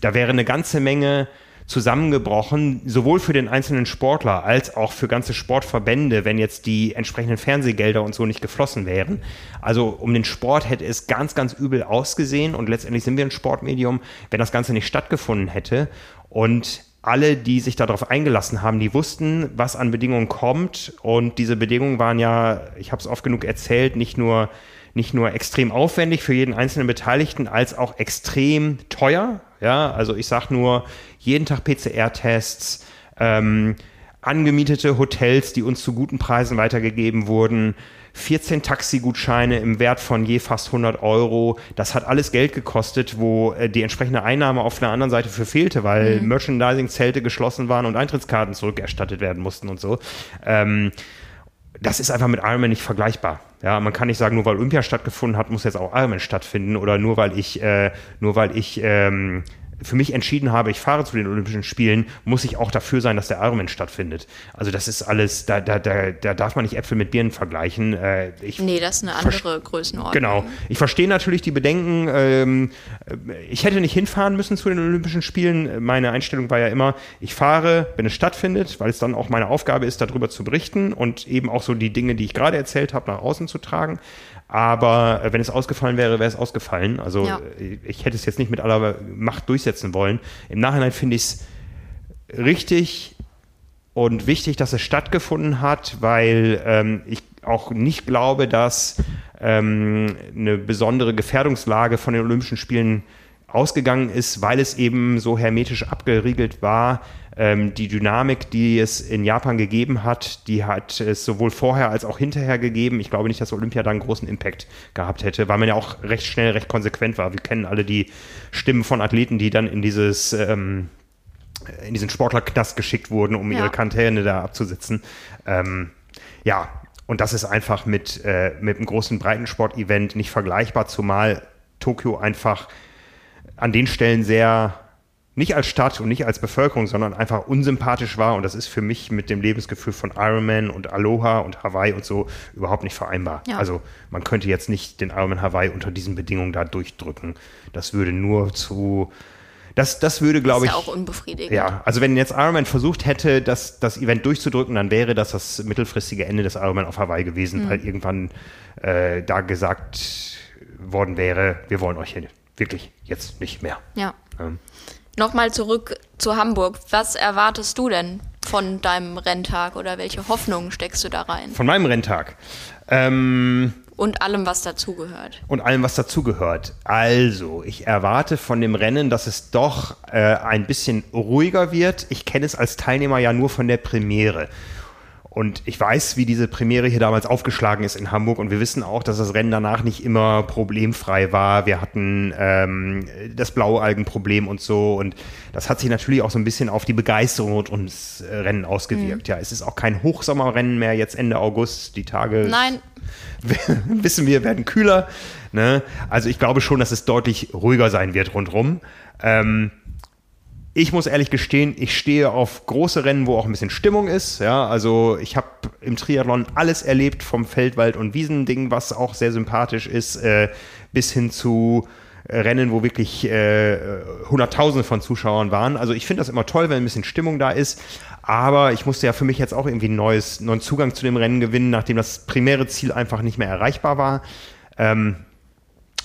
da wäre eine ganze Menge zusammengebrochen, sowohl für den einzelnen Sportler als auch für ganze Sportverbände, wenn jetzt die entsprechenden Fernsehgelder und so nicht geflossen wären. Also um den Sport hätte es ganz, ganz übel ausgesehen und letztendlich sind wir ein Sportmedium, wenn das Ganze nicht stattgefunden hätte. Und alle, die sich darauf eingelassen haben, die wussten, was an Bedingungen kommt. Und diese Bedingungen waren ja, ich habe es oft genug erzählt, nicht nur, nicht nur extrem aufwendig für jeden einzelnen Beteiligten, als auch extrem teuer. Ja, also ich sage nur, jeden Tag PCR-Tests, ähm, angemietete Hotels, die uns zu guten Preisen weitergegeben wurden, 14 Taxigutscheine im Wert von je fast 100 Euro. Das hat alles Geld gekostet, wo äh, die entsprechende Einnahme auf der anderen Seite für fehlte, weil mhm. Merchandising-Zelte geschlossen waren und Eintrittskarten zurückerstattet werden mussten und so. Ähm, das ist einfach mit Ironman nicht vergleichbar. Ja, man kann nicht sagen, nur weil Olympia stattgefunden hat, muss jetzt auch Ironman stattfinden oder nur weil ich, äh, nur weil ich ähm, für mich entschieden habe, ich fahre zu den Olympischen Spielen, muss ich auch dafür sein, dass der Ironman stattfindet. Also das ist alles, da, da, da, da darf man nicht Äpfel mit Birnen vergleichen. Äh, ich nee, das ist eine andere Größenordnung. Genau. Ich verstehe natürlich die Bedenken. Ähm, ich hätte nicht hinfahren müssen zu den Olympischen Spielen. Meine Einstellung war ja immer, ich fahre, wenn es stattfindet, weil es dann auch meine Aufgabe ist, darüber zu berichten und eben auch so die Dinge, die ich gerade erzählt habe, nach außen zu tragen. Aber äh, wenn es ausgefallen wäre, wäre es ausgefallen. Also ja. Äh, ich hätte es jetzt nicht mit aller Macht durchsetzen wollen. Im Nachhinein finde ich es richtig und wichtig, dass es stattgefunden hat, weil ähm, ich auch nicht glaube, dass ähm, eine besondere Gefährdungslage von den Olympischen Spielen ausgegangen ist, weil es eben so hermetisch abgeriegelt war, ähm, die Dynamik, die es in Japan gegeben hat, die hat es sowohl vorher als auch hinterher gegeben. Ich glaube nicht, dass Olympia da einen großen Impact gehabt hätte, weil man ja auch recht schnell, recht konsequent war. Wir kennen alle die Stimmen von Athleten, die dann in dieses ähm, in diesen Sportlerknast geschickt wurden, um ja. ihre Quarantäne da abzusitzen. Ähm, ja, und das ist einfach mit, äh, mit einem großen Breitensport-Event nicht vergleichbar, zumal Tokio einfach an den Stellen sehr nicht als Stadt und nicht als Bevölkerung, sondern einfach unsympathisch war. Und das ist für mich mit dem Lebensgefühl von Ironman und Aloha und Hawaii und so überhaupt nicht vereinbar. Ja. Also man könnte jetzt nicht den Ironman Hawaii unter diesen Bedingungen da durchdrücken. Das würde nur zu das, das würde, glaube ich. Das ist ja auch unbefriedigend. Ja, also wenn jetzt Ironman versucht hätte, das, das Event durchzudrücken, dann wäre das das mittelfristige Ende des Ironman auf Hawaii gewesen, mhm. weil irgendwann äh, da gesagt worden wäre, wir wollen euch hier wirklich jetzt nicht mehr. Ja. Ähm. Nochmal zurück zu Hamburg. Was erwartest du denn von deinem Renntag oder welche Hoffnungen steckst du da rein? Von meinem Renntag. Ähm, und allem, was dazugehört. Und allem, was dazugehört. Also, ich erwarte von dem Rennen, dass es doch äh, ein bisschen ruhiger wird. Ich kenne es als Teilnehmer ja nur von der Premiere. Und ich weiß, wie diese Premiere hier damals aufgeschlagen ist in Hamburg. Und wir wissen auch, dass das Rennen danach nicht immer problemfrei war. Wir hatten ähm, das Blaualgenproblem und so. Und das hat sich natürlich auch so ein bisschen auf die Begeisterung rund ums äh, Rennen ausgewirkt. Mhm. Ja, es ist auch kein Hochsommerrennen mehr jetzt Ende August. Die Tage, Nein. wissen wir, werden kühler. Ne? Also ich glaube schon, dass es deutlich ruhiger sein wird rundherum. Ähm, ich muss ehrlich gestehen, ich stehe auf große Rennen, wo auch ein bisschen Stimmung ist. Ja, also ich habe im Triathlon alles erlebt, vom Feldwald- und Wiesending, was auch sehr sympathisch ist, äh, bis hin zu äh, Rennen, wo wirklich äh, Hunderttausende von Zuschauern waren. Also ich finde das immer toll, wenn ein bisschen Stimmung da ist. Aber ich musste ja für mich jetzt auch irgendwie einen neues, neuen Zugang zu dem Rennen gewinnen, nachdem das primäre Ziel einfach nicht mehr erreichbar war. Ähm,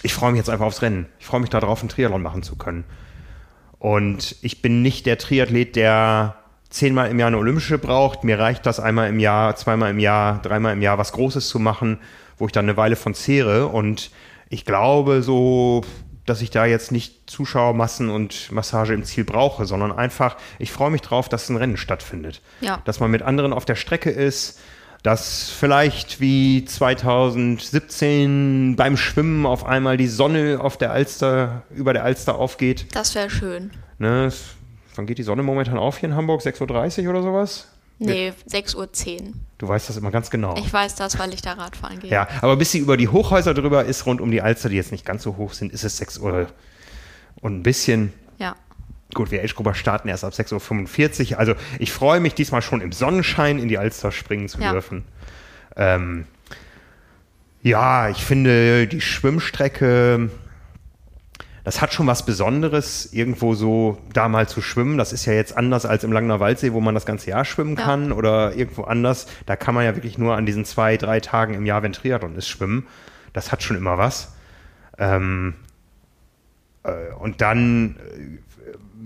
ich freue mich jetzt einfach aufs Rennen. Ich freue mich darauf, einen Triathlon machen zu können. Und ich bin nicht der Triathlet, der zehnmal im Jahr eine Olympische braucht. Mir reicht das einmal im Jahr, zweimal im Jahr, dreimal im Jahr was Großes zu machen, wo ich dann eine Weile von zehre. Und ich glaube so, dass ich da jetzt nicht Zuschauermassen und Massage im Ziel brauche, sondern einfach, ich freue mich drauf, dass ein Rennen stattfindet. Ja. Dass man mit anderen auf der Strecke ist, dass vielleicht wie 2017 beim Schwimmen auf einmal die Sonne auf der Alster, über der Alster aufgeht. Das wäre schön. Ne, wann geht die Sonne momentan auf hier in Hamburg? 6.30 Uhr oder sowas? Nee, 6.10 Uhr. Du weißt das immer ganz genau. Ich weiß das, weil ich da Radfahren gehe. Ja, aber bis sie über die Hochhäuser drüber ist, rund um die Alster, die jetzt nicht ganz so hoch sind, ist es 6 Uhr und ein bisschen. Ja. Gut, wir Age-Grupper starten erst ab 6.45 Uhr. Also ich freue mich diesmal schon im Sonnenschein in die Alster springen zu ja. dürfen. Ähm, ja, ich finde die Schwimmstrecke, das hat schon was Besonderes, irgendwo so da mal zu schwimmen. Das ist ja jetzt anders als im Langner Waldsee, wo man das ganze Jahr schwimmen kann ja. oder irgendwo anders. Da kann man ja wirklich nur an diesen zwei, drei Tagen im Jahr, wenn Triathlon ist, schwimmen. Das hat schon immer was. Ähm, äh, und dann äh,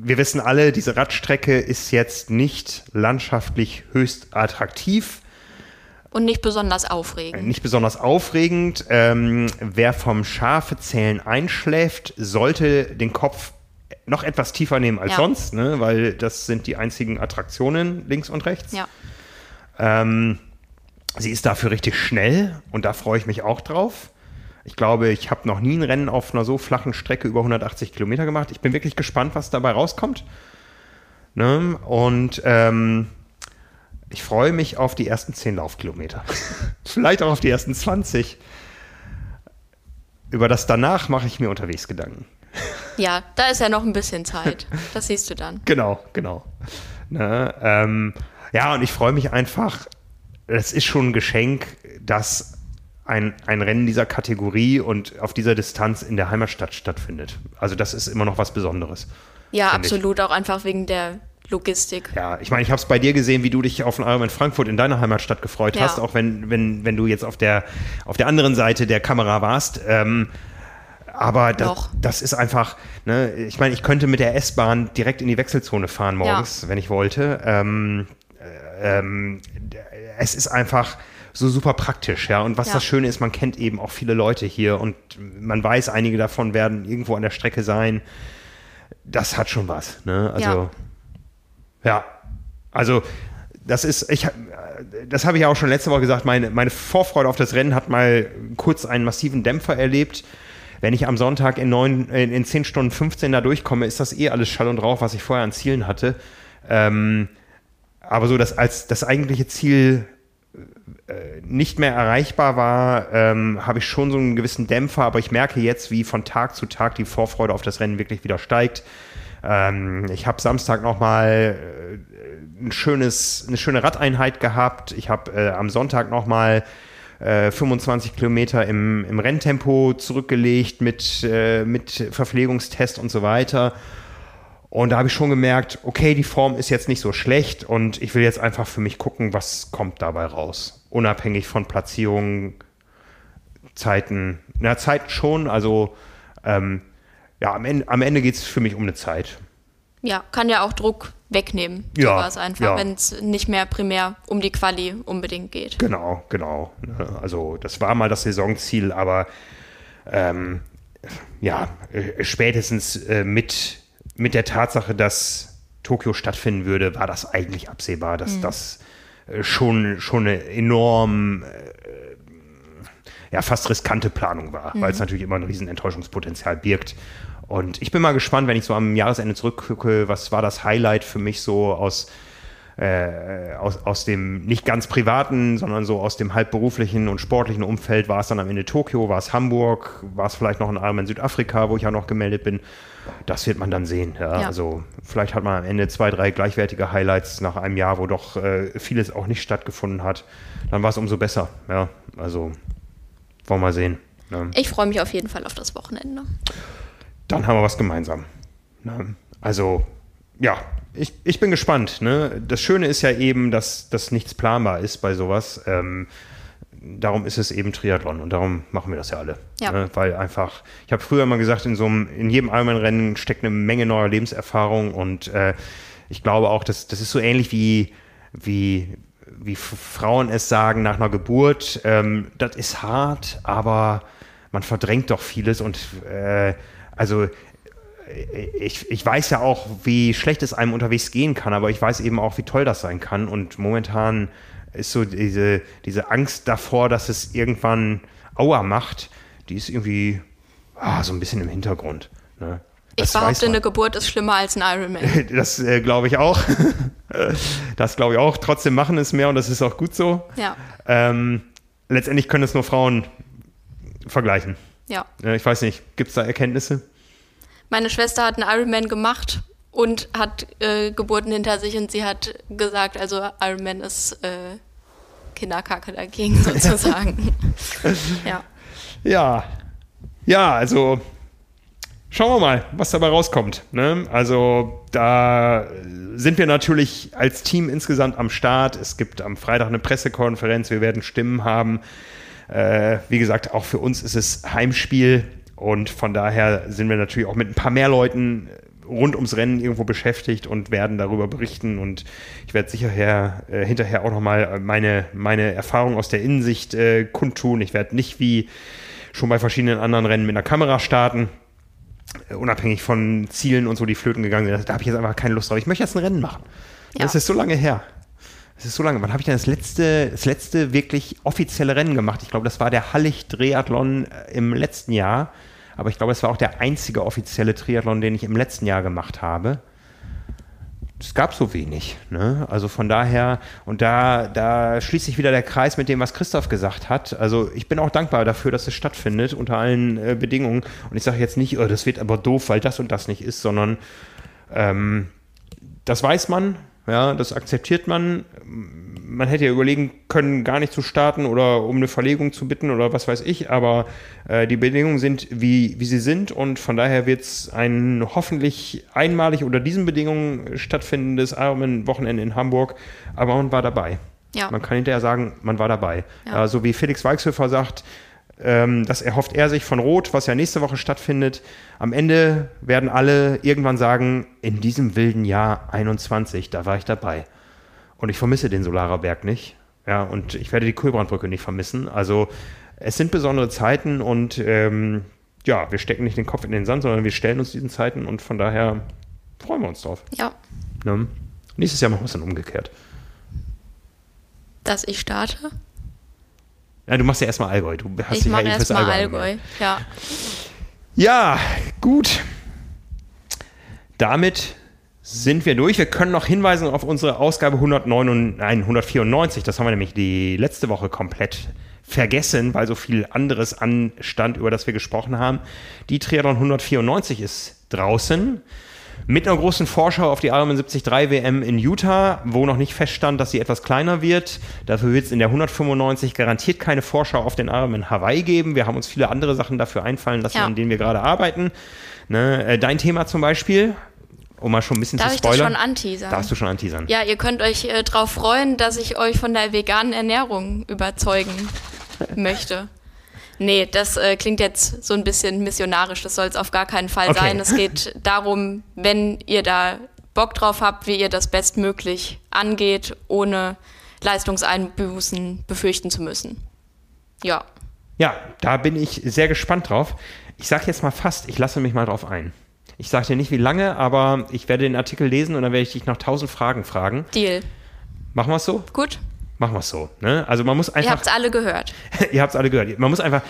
wir wissen alle, diese Radstrecke ist jetzt nicht landschaftlich höchst attraktiv. Und nicht besonders aufregend. Nicht besonders aufregend. Ähm, wer vom Schafezählen einschläft, sollte den Kopf noch etwas tiefer nehmen als Ja. sonst, ne? weil das sind die einzigen Attraktionen links und rechts. Ja. Ähm, sie ist dafür richtig schnell und da freue ich mich auch drauf. Ich glaube, ich habe noch nie ein Rennen auf einer so flachen Strecke über 180 Kilometer gemacht. Ich bin wirklich gespannt, was dabei rauskommt. Ne? Und ähm, ich freue mich auf die ersten 10 Laufkilometer. Vielleicht auch auf die ersten 20. Über das danach mache ich mir unterwegs Gedanken. Ja, da ist ja noch ein bisschen Zeit. Das siehst du dann. Genau, genau. Ne, ähm, ja, und ich freue mich einfach, es ist schon ein Geschenk, dass ein, ein Rennen dieser Kategorie und auf dieser Distanz in der Heimatstadt stattfindet. Also das ist immer noch was Besonderes. Ja, Finde ich. absolut, auch einfach wegen der Logistik. Ja, ich meine, ich habe es bei dir gesehen, wie du dich auf den Ironman Frankfurt in deiner Heimatstadt gefreut Ja. hast, auch wenn, wenn, wenn du jetzt auf der, auf der anderen Seite der Kamera warst. Ähm, aber das, das ist einfach, ne, ich meine, ich könnte mit der S-Bahn direkt in die Wechselzone fahren morgens, wenn ich wollte. Ähm, äh, ähm, es ist einfach so super praktisch, ja. Und was Ja. das Schöne ist, man kennt eben auch viele Leute hier und man weiß, einige davon werden irgendwo an der Strecke sein. Das hat schon was, ne? Also, ja. Also, das ist, ich, das habe ich ja auch schon letzte Woche gesagt, meine, meine Vorfreude auf das Rennen hat mal kurz einen massiven Dämpfer erlebt. Wenn ich am Sonntag in, neun, in, in 10 Stunden 15 da durchkomme, ist das eh alles Schall und Rauch, was ich vorher an Zielen hatte. Ähm, aber so, dass als das eigentliche Ziel nicht mehr erreichbar war, ähm, habe ich schon so einen gewissen Dämpfer, aber ich merke jetzt, wie von Tag zu Tag die Vorfreude auf das Rennen wirklich wieder steigt. Ähm, ich habe Samstag nochmal äh, ein eine schöne Radeinheit gehabt. Ich habe äh, am Sonntag nochmal äh, 25 Kilometer im, im Renntempo zurückgelegt mit, äh, mit Verpflegungstest und so weiter. Und da habe ich schon gemerkt, okay, die Form ist jetzt nicht so schlecht und ich will jetzt einfach für mich gucken, was kommt dabei raus. Unabhängig von Platzierungen, Zeiten. Na, Zeiten schon, also ähm, ja, am Ende, am Ende geht es für mich um eine Zeit. Ja, kann ja auch Druck wegnehmen. Ja, sowas einfach, ja. wenn es nicht mehr primär um die Quali unbedingt geht. Genau, genau. Also das war mal das Saisonziel, aber ähm, ja, äh, spätestens äh, mit, mit der Tatsache, dass Tokio stattfinden würde, war das eigentlich absehbar, dass das äh, schon, schon eine enorm äh, ja, fast riskante Planung war, weil es natürlich immer ein riesen Enttäuschungspotenzial birgt. Und ich bin mal gespannt, wenn ich so am Jahresende zurückgucke, was war das Highlight für mich so aus, äh, aus, aus dem nicht ganz privaten, sondern so aus dem halbberuflichen und sportlichen Umfeld. War es dann am Ende Tokio, war es Hamburg, war es vielleicht noch ein Arm in Südafrika, wo ich ja noch gemeldet bin. Das wird man dann sehen. Ja? Ja. Also vielleicht hat man am Ende zwei, drei gleichwertige Highlights nach einem Jahr, wo doch äh, vieles auch nicht stattgefunden hat. Dann war es umso besser. Ja, also wollen wir mal sehen. Ne? Ich freue mich auf jeden Fall auf das Wochenende. dann haben wir was gemeinsam. Ne? Also, ja, ich, ich bin gespannt. Ne? Das Schöne ist ja eben, dass, dass nichts planbar ist bei sowas. Ähm, darum ist es eben Triathlon und darum machen wir das ja alle. Ja. Ne? Weil einfach, ich habe früher mal gesagt, in so einem, in jedem Ironman-Rennen steckt eine Menge neuer Lebenserfahrung und äh, ich glaube auch, dass das ist so ähnlich wie, wie, wie Frauen es sagen nach einer Geburt. Ähm, das ist hart, aber man verdrängt doch vieles und äh, also ich, ich weiß ja auch, wie schlecht es einem unterwegs gehen kann, aber ich weiß eben auch, wie toll das sein kann. Und momentan ist so diese, diese Angst davor, dass es irgendwann Aua macht, die ist irgendwie ah, so ein bisschen im Hintergrund. Ne? Ich Das behaupte, eine Geburt ist schlimmer als ein Ironman. Das äh, glaube ich auch. das glaube ich auch. Trotzdem machen es mehr und das ist auch gut so. Ja, Ähm, letztendlich können es nur Frauen vergleichen. ja. Äh, Ich weiß nicht, gibt es da Erkenntnisse? Meine Schwester hat einen Ironman gemacht und hat äh, Geburten hinter sich und sie hat gesagt, also Ironman ist äh, Kinderkacke dagegen sozusagen. ja. Ja, ja, also schauen wir mal, was dabei rauskommt. Ne? Also da sind wir natürlich als Team insgesamt am Start. Es gibt am Freitag eine Pressekonferenz, wir werden Stimmen haben. Äh, wie gesagt, auch für uns ist es Heimspiel und von daher sind wir natürlich auch mit ein paar mehr Leuten rund ums Rennen irgendwo beschäftigt und werden darüber berichten. Und ich werde sicher äh, hinterher auch nochmal meine, meine Erfahrung aus der Innensicht äh, kundtun. Ich werde nicht wie schon bei verschiedenen anderen Rennen mit einer Kamera starten. Äh, unabhängig von Zielen und so, die flöten gegangen sind. Da habe ich jetzt einfach keine Lust drauf. Ich möchte jetzt ein Rennen machen. Ja. Das ist so lange her. Das ist so lange. Wann habe ich denn das letzte, das letzte wirklich offizielle Rennen gemacht? Ich glaube, das war der Hallig-Triathlon äh, im letzten Jahr. Aber ich glaube, es war auch der einzige offizielle Triathlon, den ich im letzten Jahr gemacht habe. Es gab so wenig. Ne? Also von daher, und da, da schließt sich wieder der Kreis mit dem, was Christoph gesagt hat. Also ich bin auch dankbar dafür, dass es stattfindet unter allen äh, Bedingungen. Und ich sage jetzt nicht, oh, das wird aber doof, weil das und das nicht ist, sondern ähm, das weiß man, ja, das akzeptiert man. Man hätte ja überlegen können, gar nicht zu starten oder um eine Verlegung zu bitten oder was weiß ich, aber äh, die Bedingungen sind, wie, wie sie sind und von daher wird es ein hoffentlich einmalig unter diesen Bedingungen stattfindendes Ironman-Wochenende in Hamburg, aber man war dabei. Ja. Man kann hinterher sagen, man war dabei. Ja. Äh, so wie Felix Weichshöfer sagt, ähm, das erhofft er sich von Rot, was ja nächste Woche stattfindet. Am Ende werden alle irgendwann sagen, in diesem wilden Jahr 21, da war ich dabei. Und ich vermisse den Solarer Berg nicht. Ja, und ich werde die Kulbrandbrücke nicht vermissen. Also es sind besondere Zeiten und ähm, ja, wir stecken nicht den Kopf in den Sand, sondern wir stellen uns diesen Zeiten und von daher freuen wir uns drauf. Ja. Ne? Nächstes Jahr machen wir es dann umgekehrt. Dass ich starte? Ja, du machst ja erstmal Allgäu. Du hast ich mache ja erstmal Allgäu. Allgäu. Ja. ja, gut. Damit sind wir durch. Wir können noch hinweisen auf unsere Ausgabe 109, nein, 194. Das haben wir nämlich die letzte Woche komplett vergessen, weil so viel anderes anstand, über das wir gesprochen haben. Die Triathlon 194 ist draußen. Mit einer großen Vorschau auf die Ironman 73 WM in Utah, wo noch nicht feststand, dass sie etwas kleiner wird. Dafür wird es in der 195 garantiert keine Vorschau auf den Ironman Hawaii geben. Wir haben uns viele andere Sachen dafür einfallen lassen, ja. an denen wir gerade arbeiten. Ne? Äh, dein Thema zum Beispiel, um mal schon ein bisschen Darf zu spoilern. Darf ich das schon anteasern? Darfst du schon anteasern. Ja, ihr könnt euch äh, darauf freuen, dass ich euch von der veganen Ernährung überzeugen möchte. Nee, das äh, klingt jetzt so ein bisschen missionarisch. Das soll es auf gar keinen Fall okay. sein. Es geht darum, wenn ihr da Bock drauf habt, wie ihr das bestmöglich angeht, ohne Leistungseinbußen befürchten zu müssen. Ja. Ja, da bin ich sehr gespannt drauf. Ich sage jetzt mal fast, ich lasse mich mal drauf ein. Ich sage dir nicht wie lange, aber ich werde den Artikel lesen und dann werde ich dich noch tausend Fragen fragen. Deal. Machen wir es so? Gut machen wir es so. Ne? Also man muss einfach. Ihr habt es alle gehört. ihr habt es alle gehört. Man muss einfach.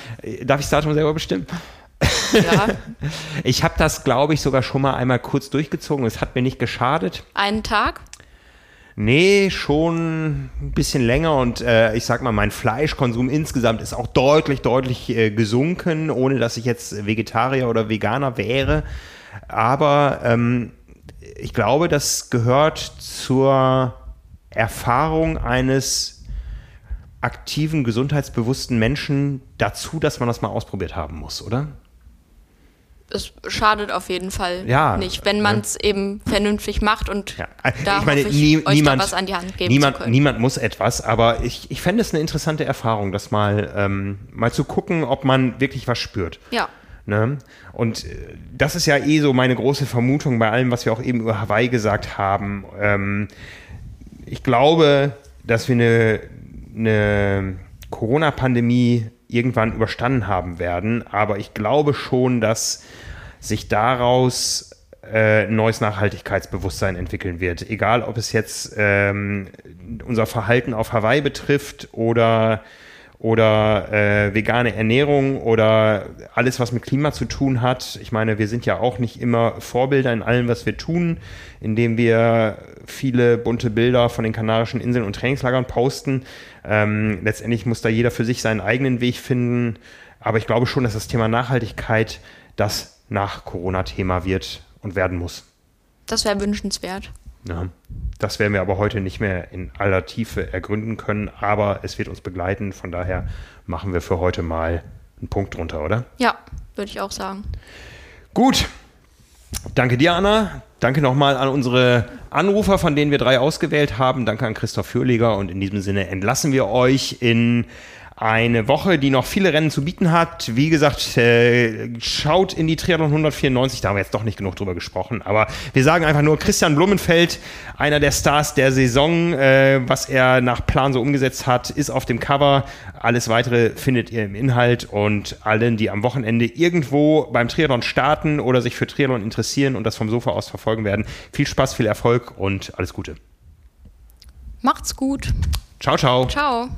Darf ich das Datum selber bestimmen? Ja. ich habe das, glaube ich, sogar schon mal einmal kurz durchgezogen. Es hat mir nicht geschadet. Einen Tag? Nee, schon ein bisschen länger und äh, ich sag mal, mein Fleischkonsum insgesamt ist auch deutlich, deutlich äh, gesunken, ohne dass ich jetzt Vegetarier oder Veganer wäre. Aber ähm, ich glaube, das gehört zur Erfahrung eines aktiven, gesundheitsbewussten Menschen dazu, dass man das mal ausprobiert haben muss, oder? es schadet auf jeden Fall ja, nicht, wenn man es ja. eben vernünftig macht und ja. da ich meine, ich nie, euch niemand, was an die Hand geben niemand. Niemand muss etwas, aber ich, ich fände es eine interessante Erfahrung, das mal, ähm, mal zu gucken, ob man wirklich was spürt. Ja. Ne? Und äh, das ist ja eh so meine große Vermutung bei allem, was wir auch eben über Hawaii gesagt haben. Ähm, ich glaube, dass wir eine, eine Corona-Pandemie irgendwann überstanden haben werden, aber ich glaube schon, dass sich daraus äh, neues Nachhaltigkeitsbewusstsein entwickeln wird. Egal, ob es jetzt ähm, unser Verhalten auf Hawaii betrifft oder oder äh, vegane Ernährung oder alles, was mit Klima zu tun hat. Ich meine, wir sind ja auch nicht immer Vorbilder in allem, was wir tun, indem wir viele bunte Bilder von den Kanarischen Inseln und Trainingslagern posten. Ähm, letztendlich muss da jeder für sich seinen eigenen Weg finden. Aber ich glaube schon, dass das Thema Nachhaltigkeit das nach Corona-Thema wird und werden muss. Das wäre wünschenswert. Ja. Das werden wir aber heute nicht mehr in aller Tiefe ergründen können, aber es wird uns begleiten. Von daher machen wir für heute mal einen Punkt drunter, oder? Ja, würde ich auch sagen. Gut. Danke dir, Anna. Danke nochmal an unsere Anrufer, von denen wir drei ausgewählt haben. Danke an Christoph Fürleger und in diesem Sinne entlassen wir euch in eine Woche, die noch viele Rennen zu bieten hat. Wie gesagt, äh, schaut in die Triathlon 194, da haben wir jetzt doch nicht genug drüber gesprochen, aber wir sagen einfach nur, Christian Blumenfeld, einer der Stars der Saison, äh, was er nach Plan so umgesetzt hat, ist auf dem Cover. Alles weitere findet ihr im Inhalt und allen, die am Wochenende irgendwo beim Triathlon starten oder sich für Triathlon interessieren und das vom Sofa aus verfolgen werden, viel Spaß, viel Erfolg und alles Gute. Macht's gut. Ciao, ciao. Ciao.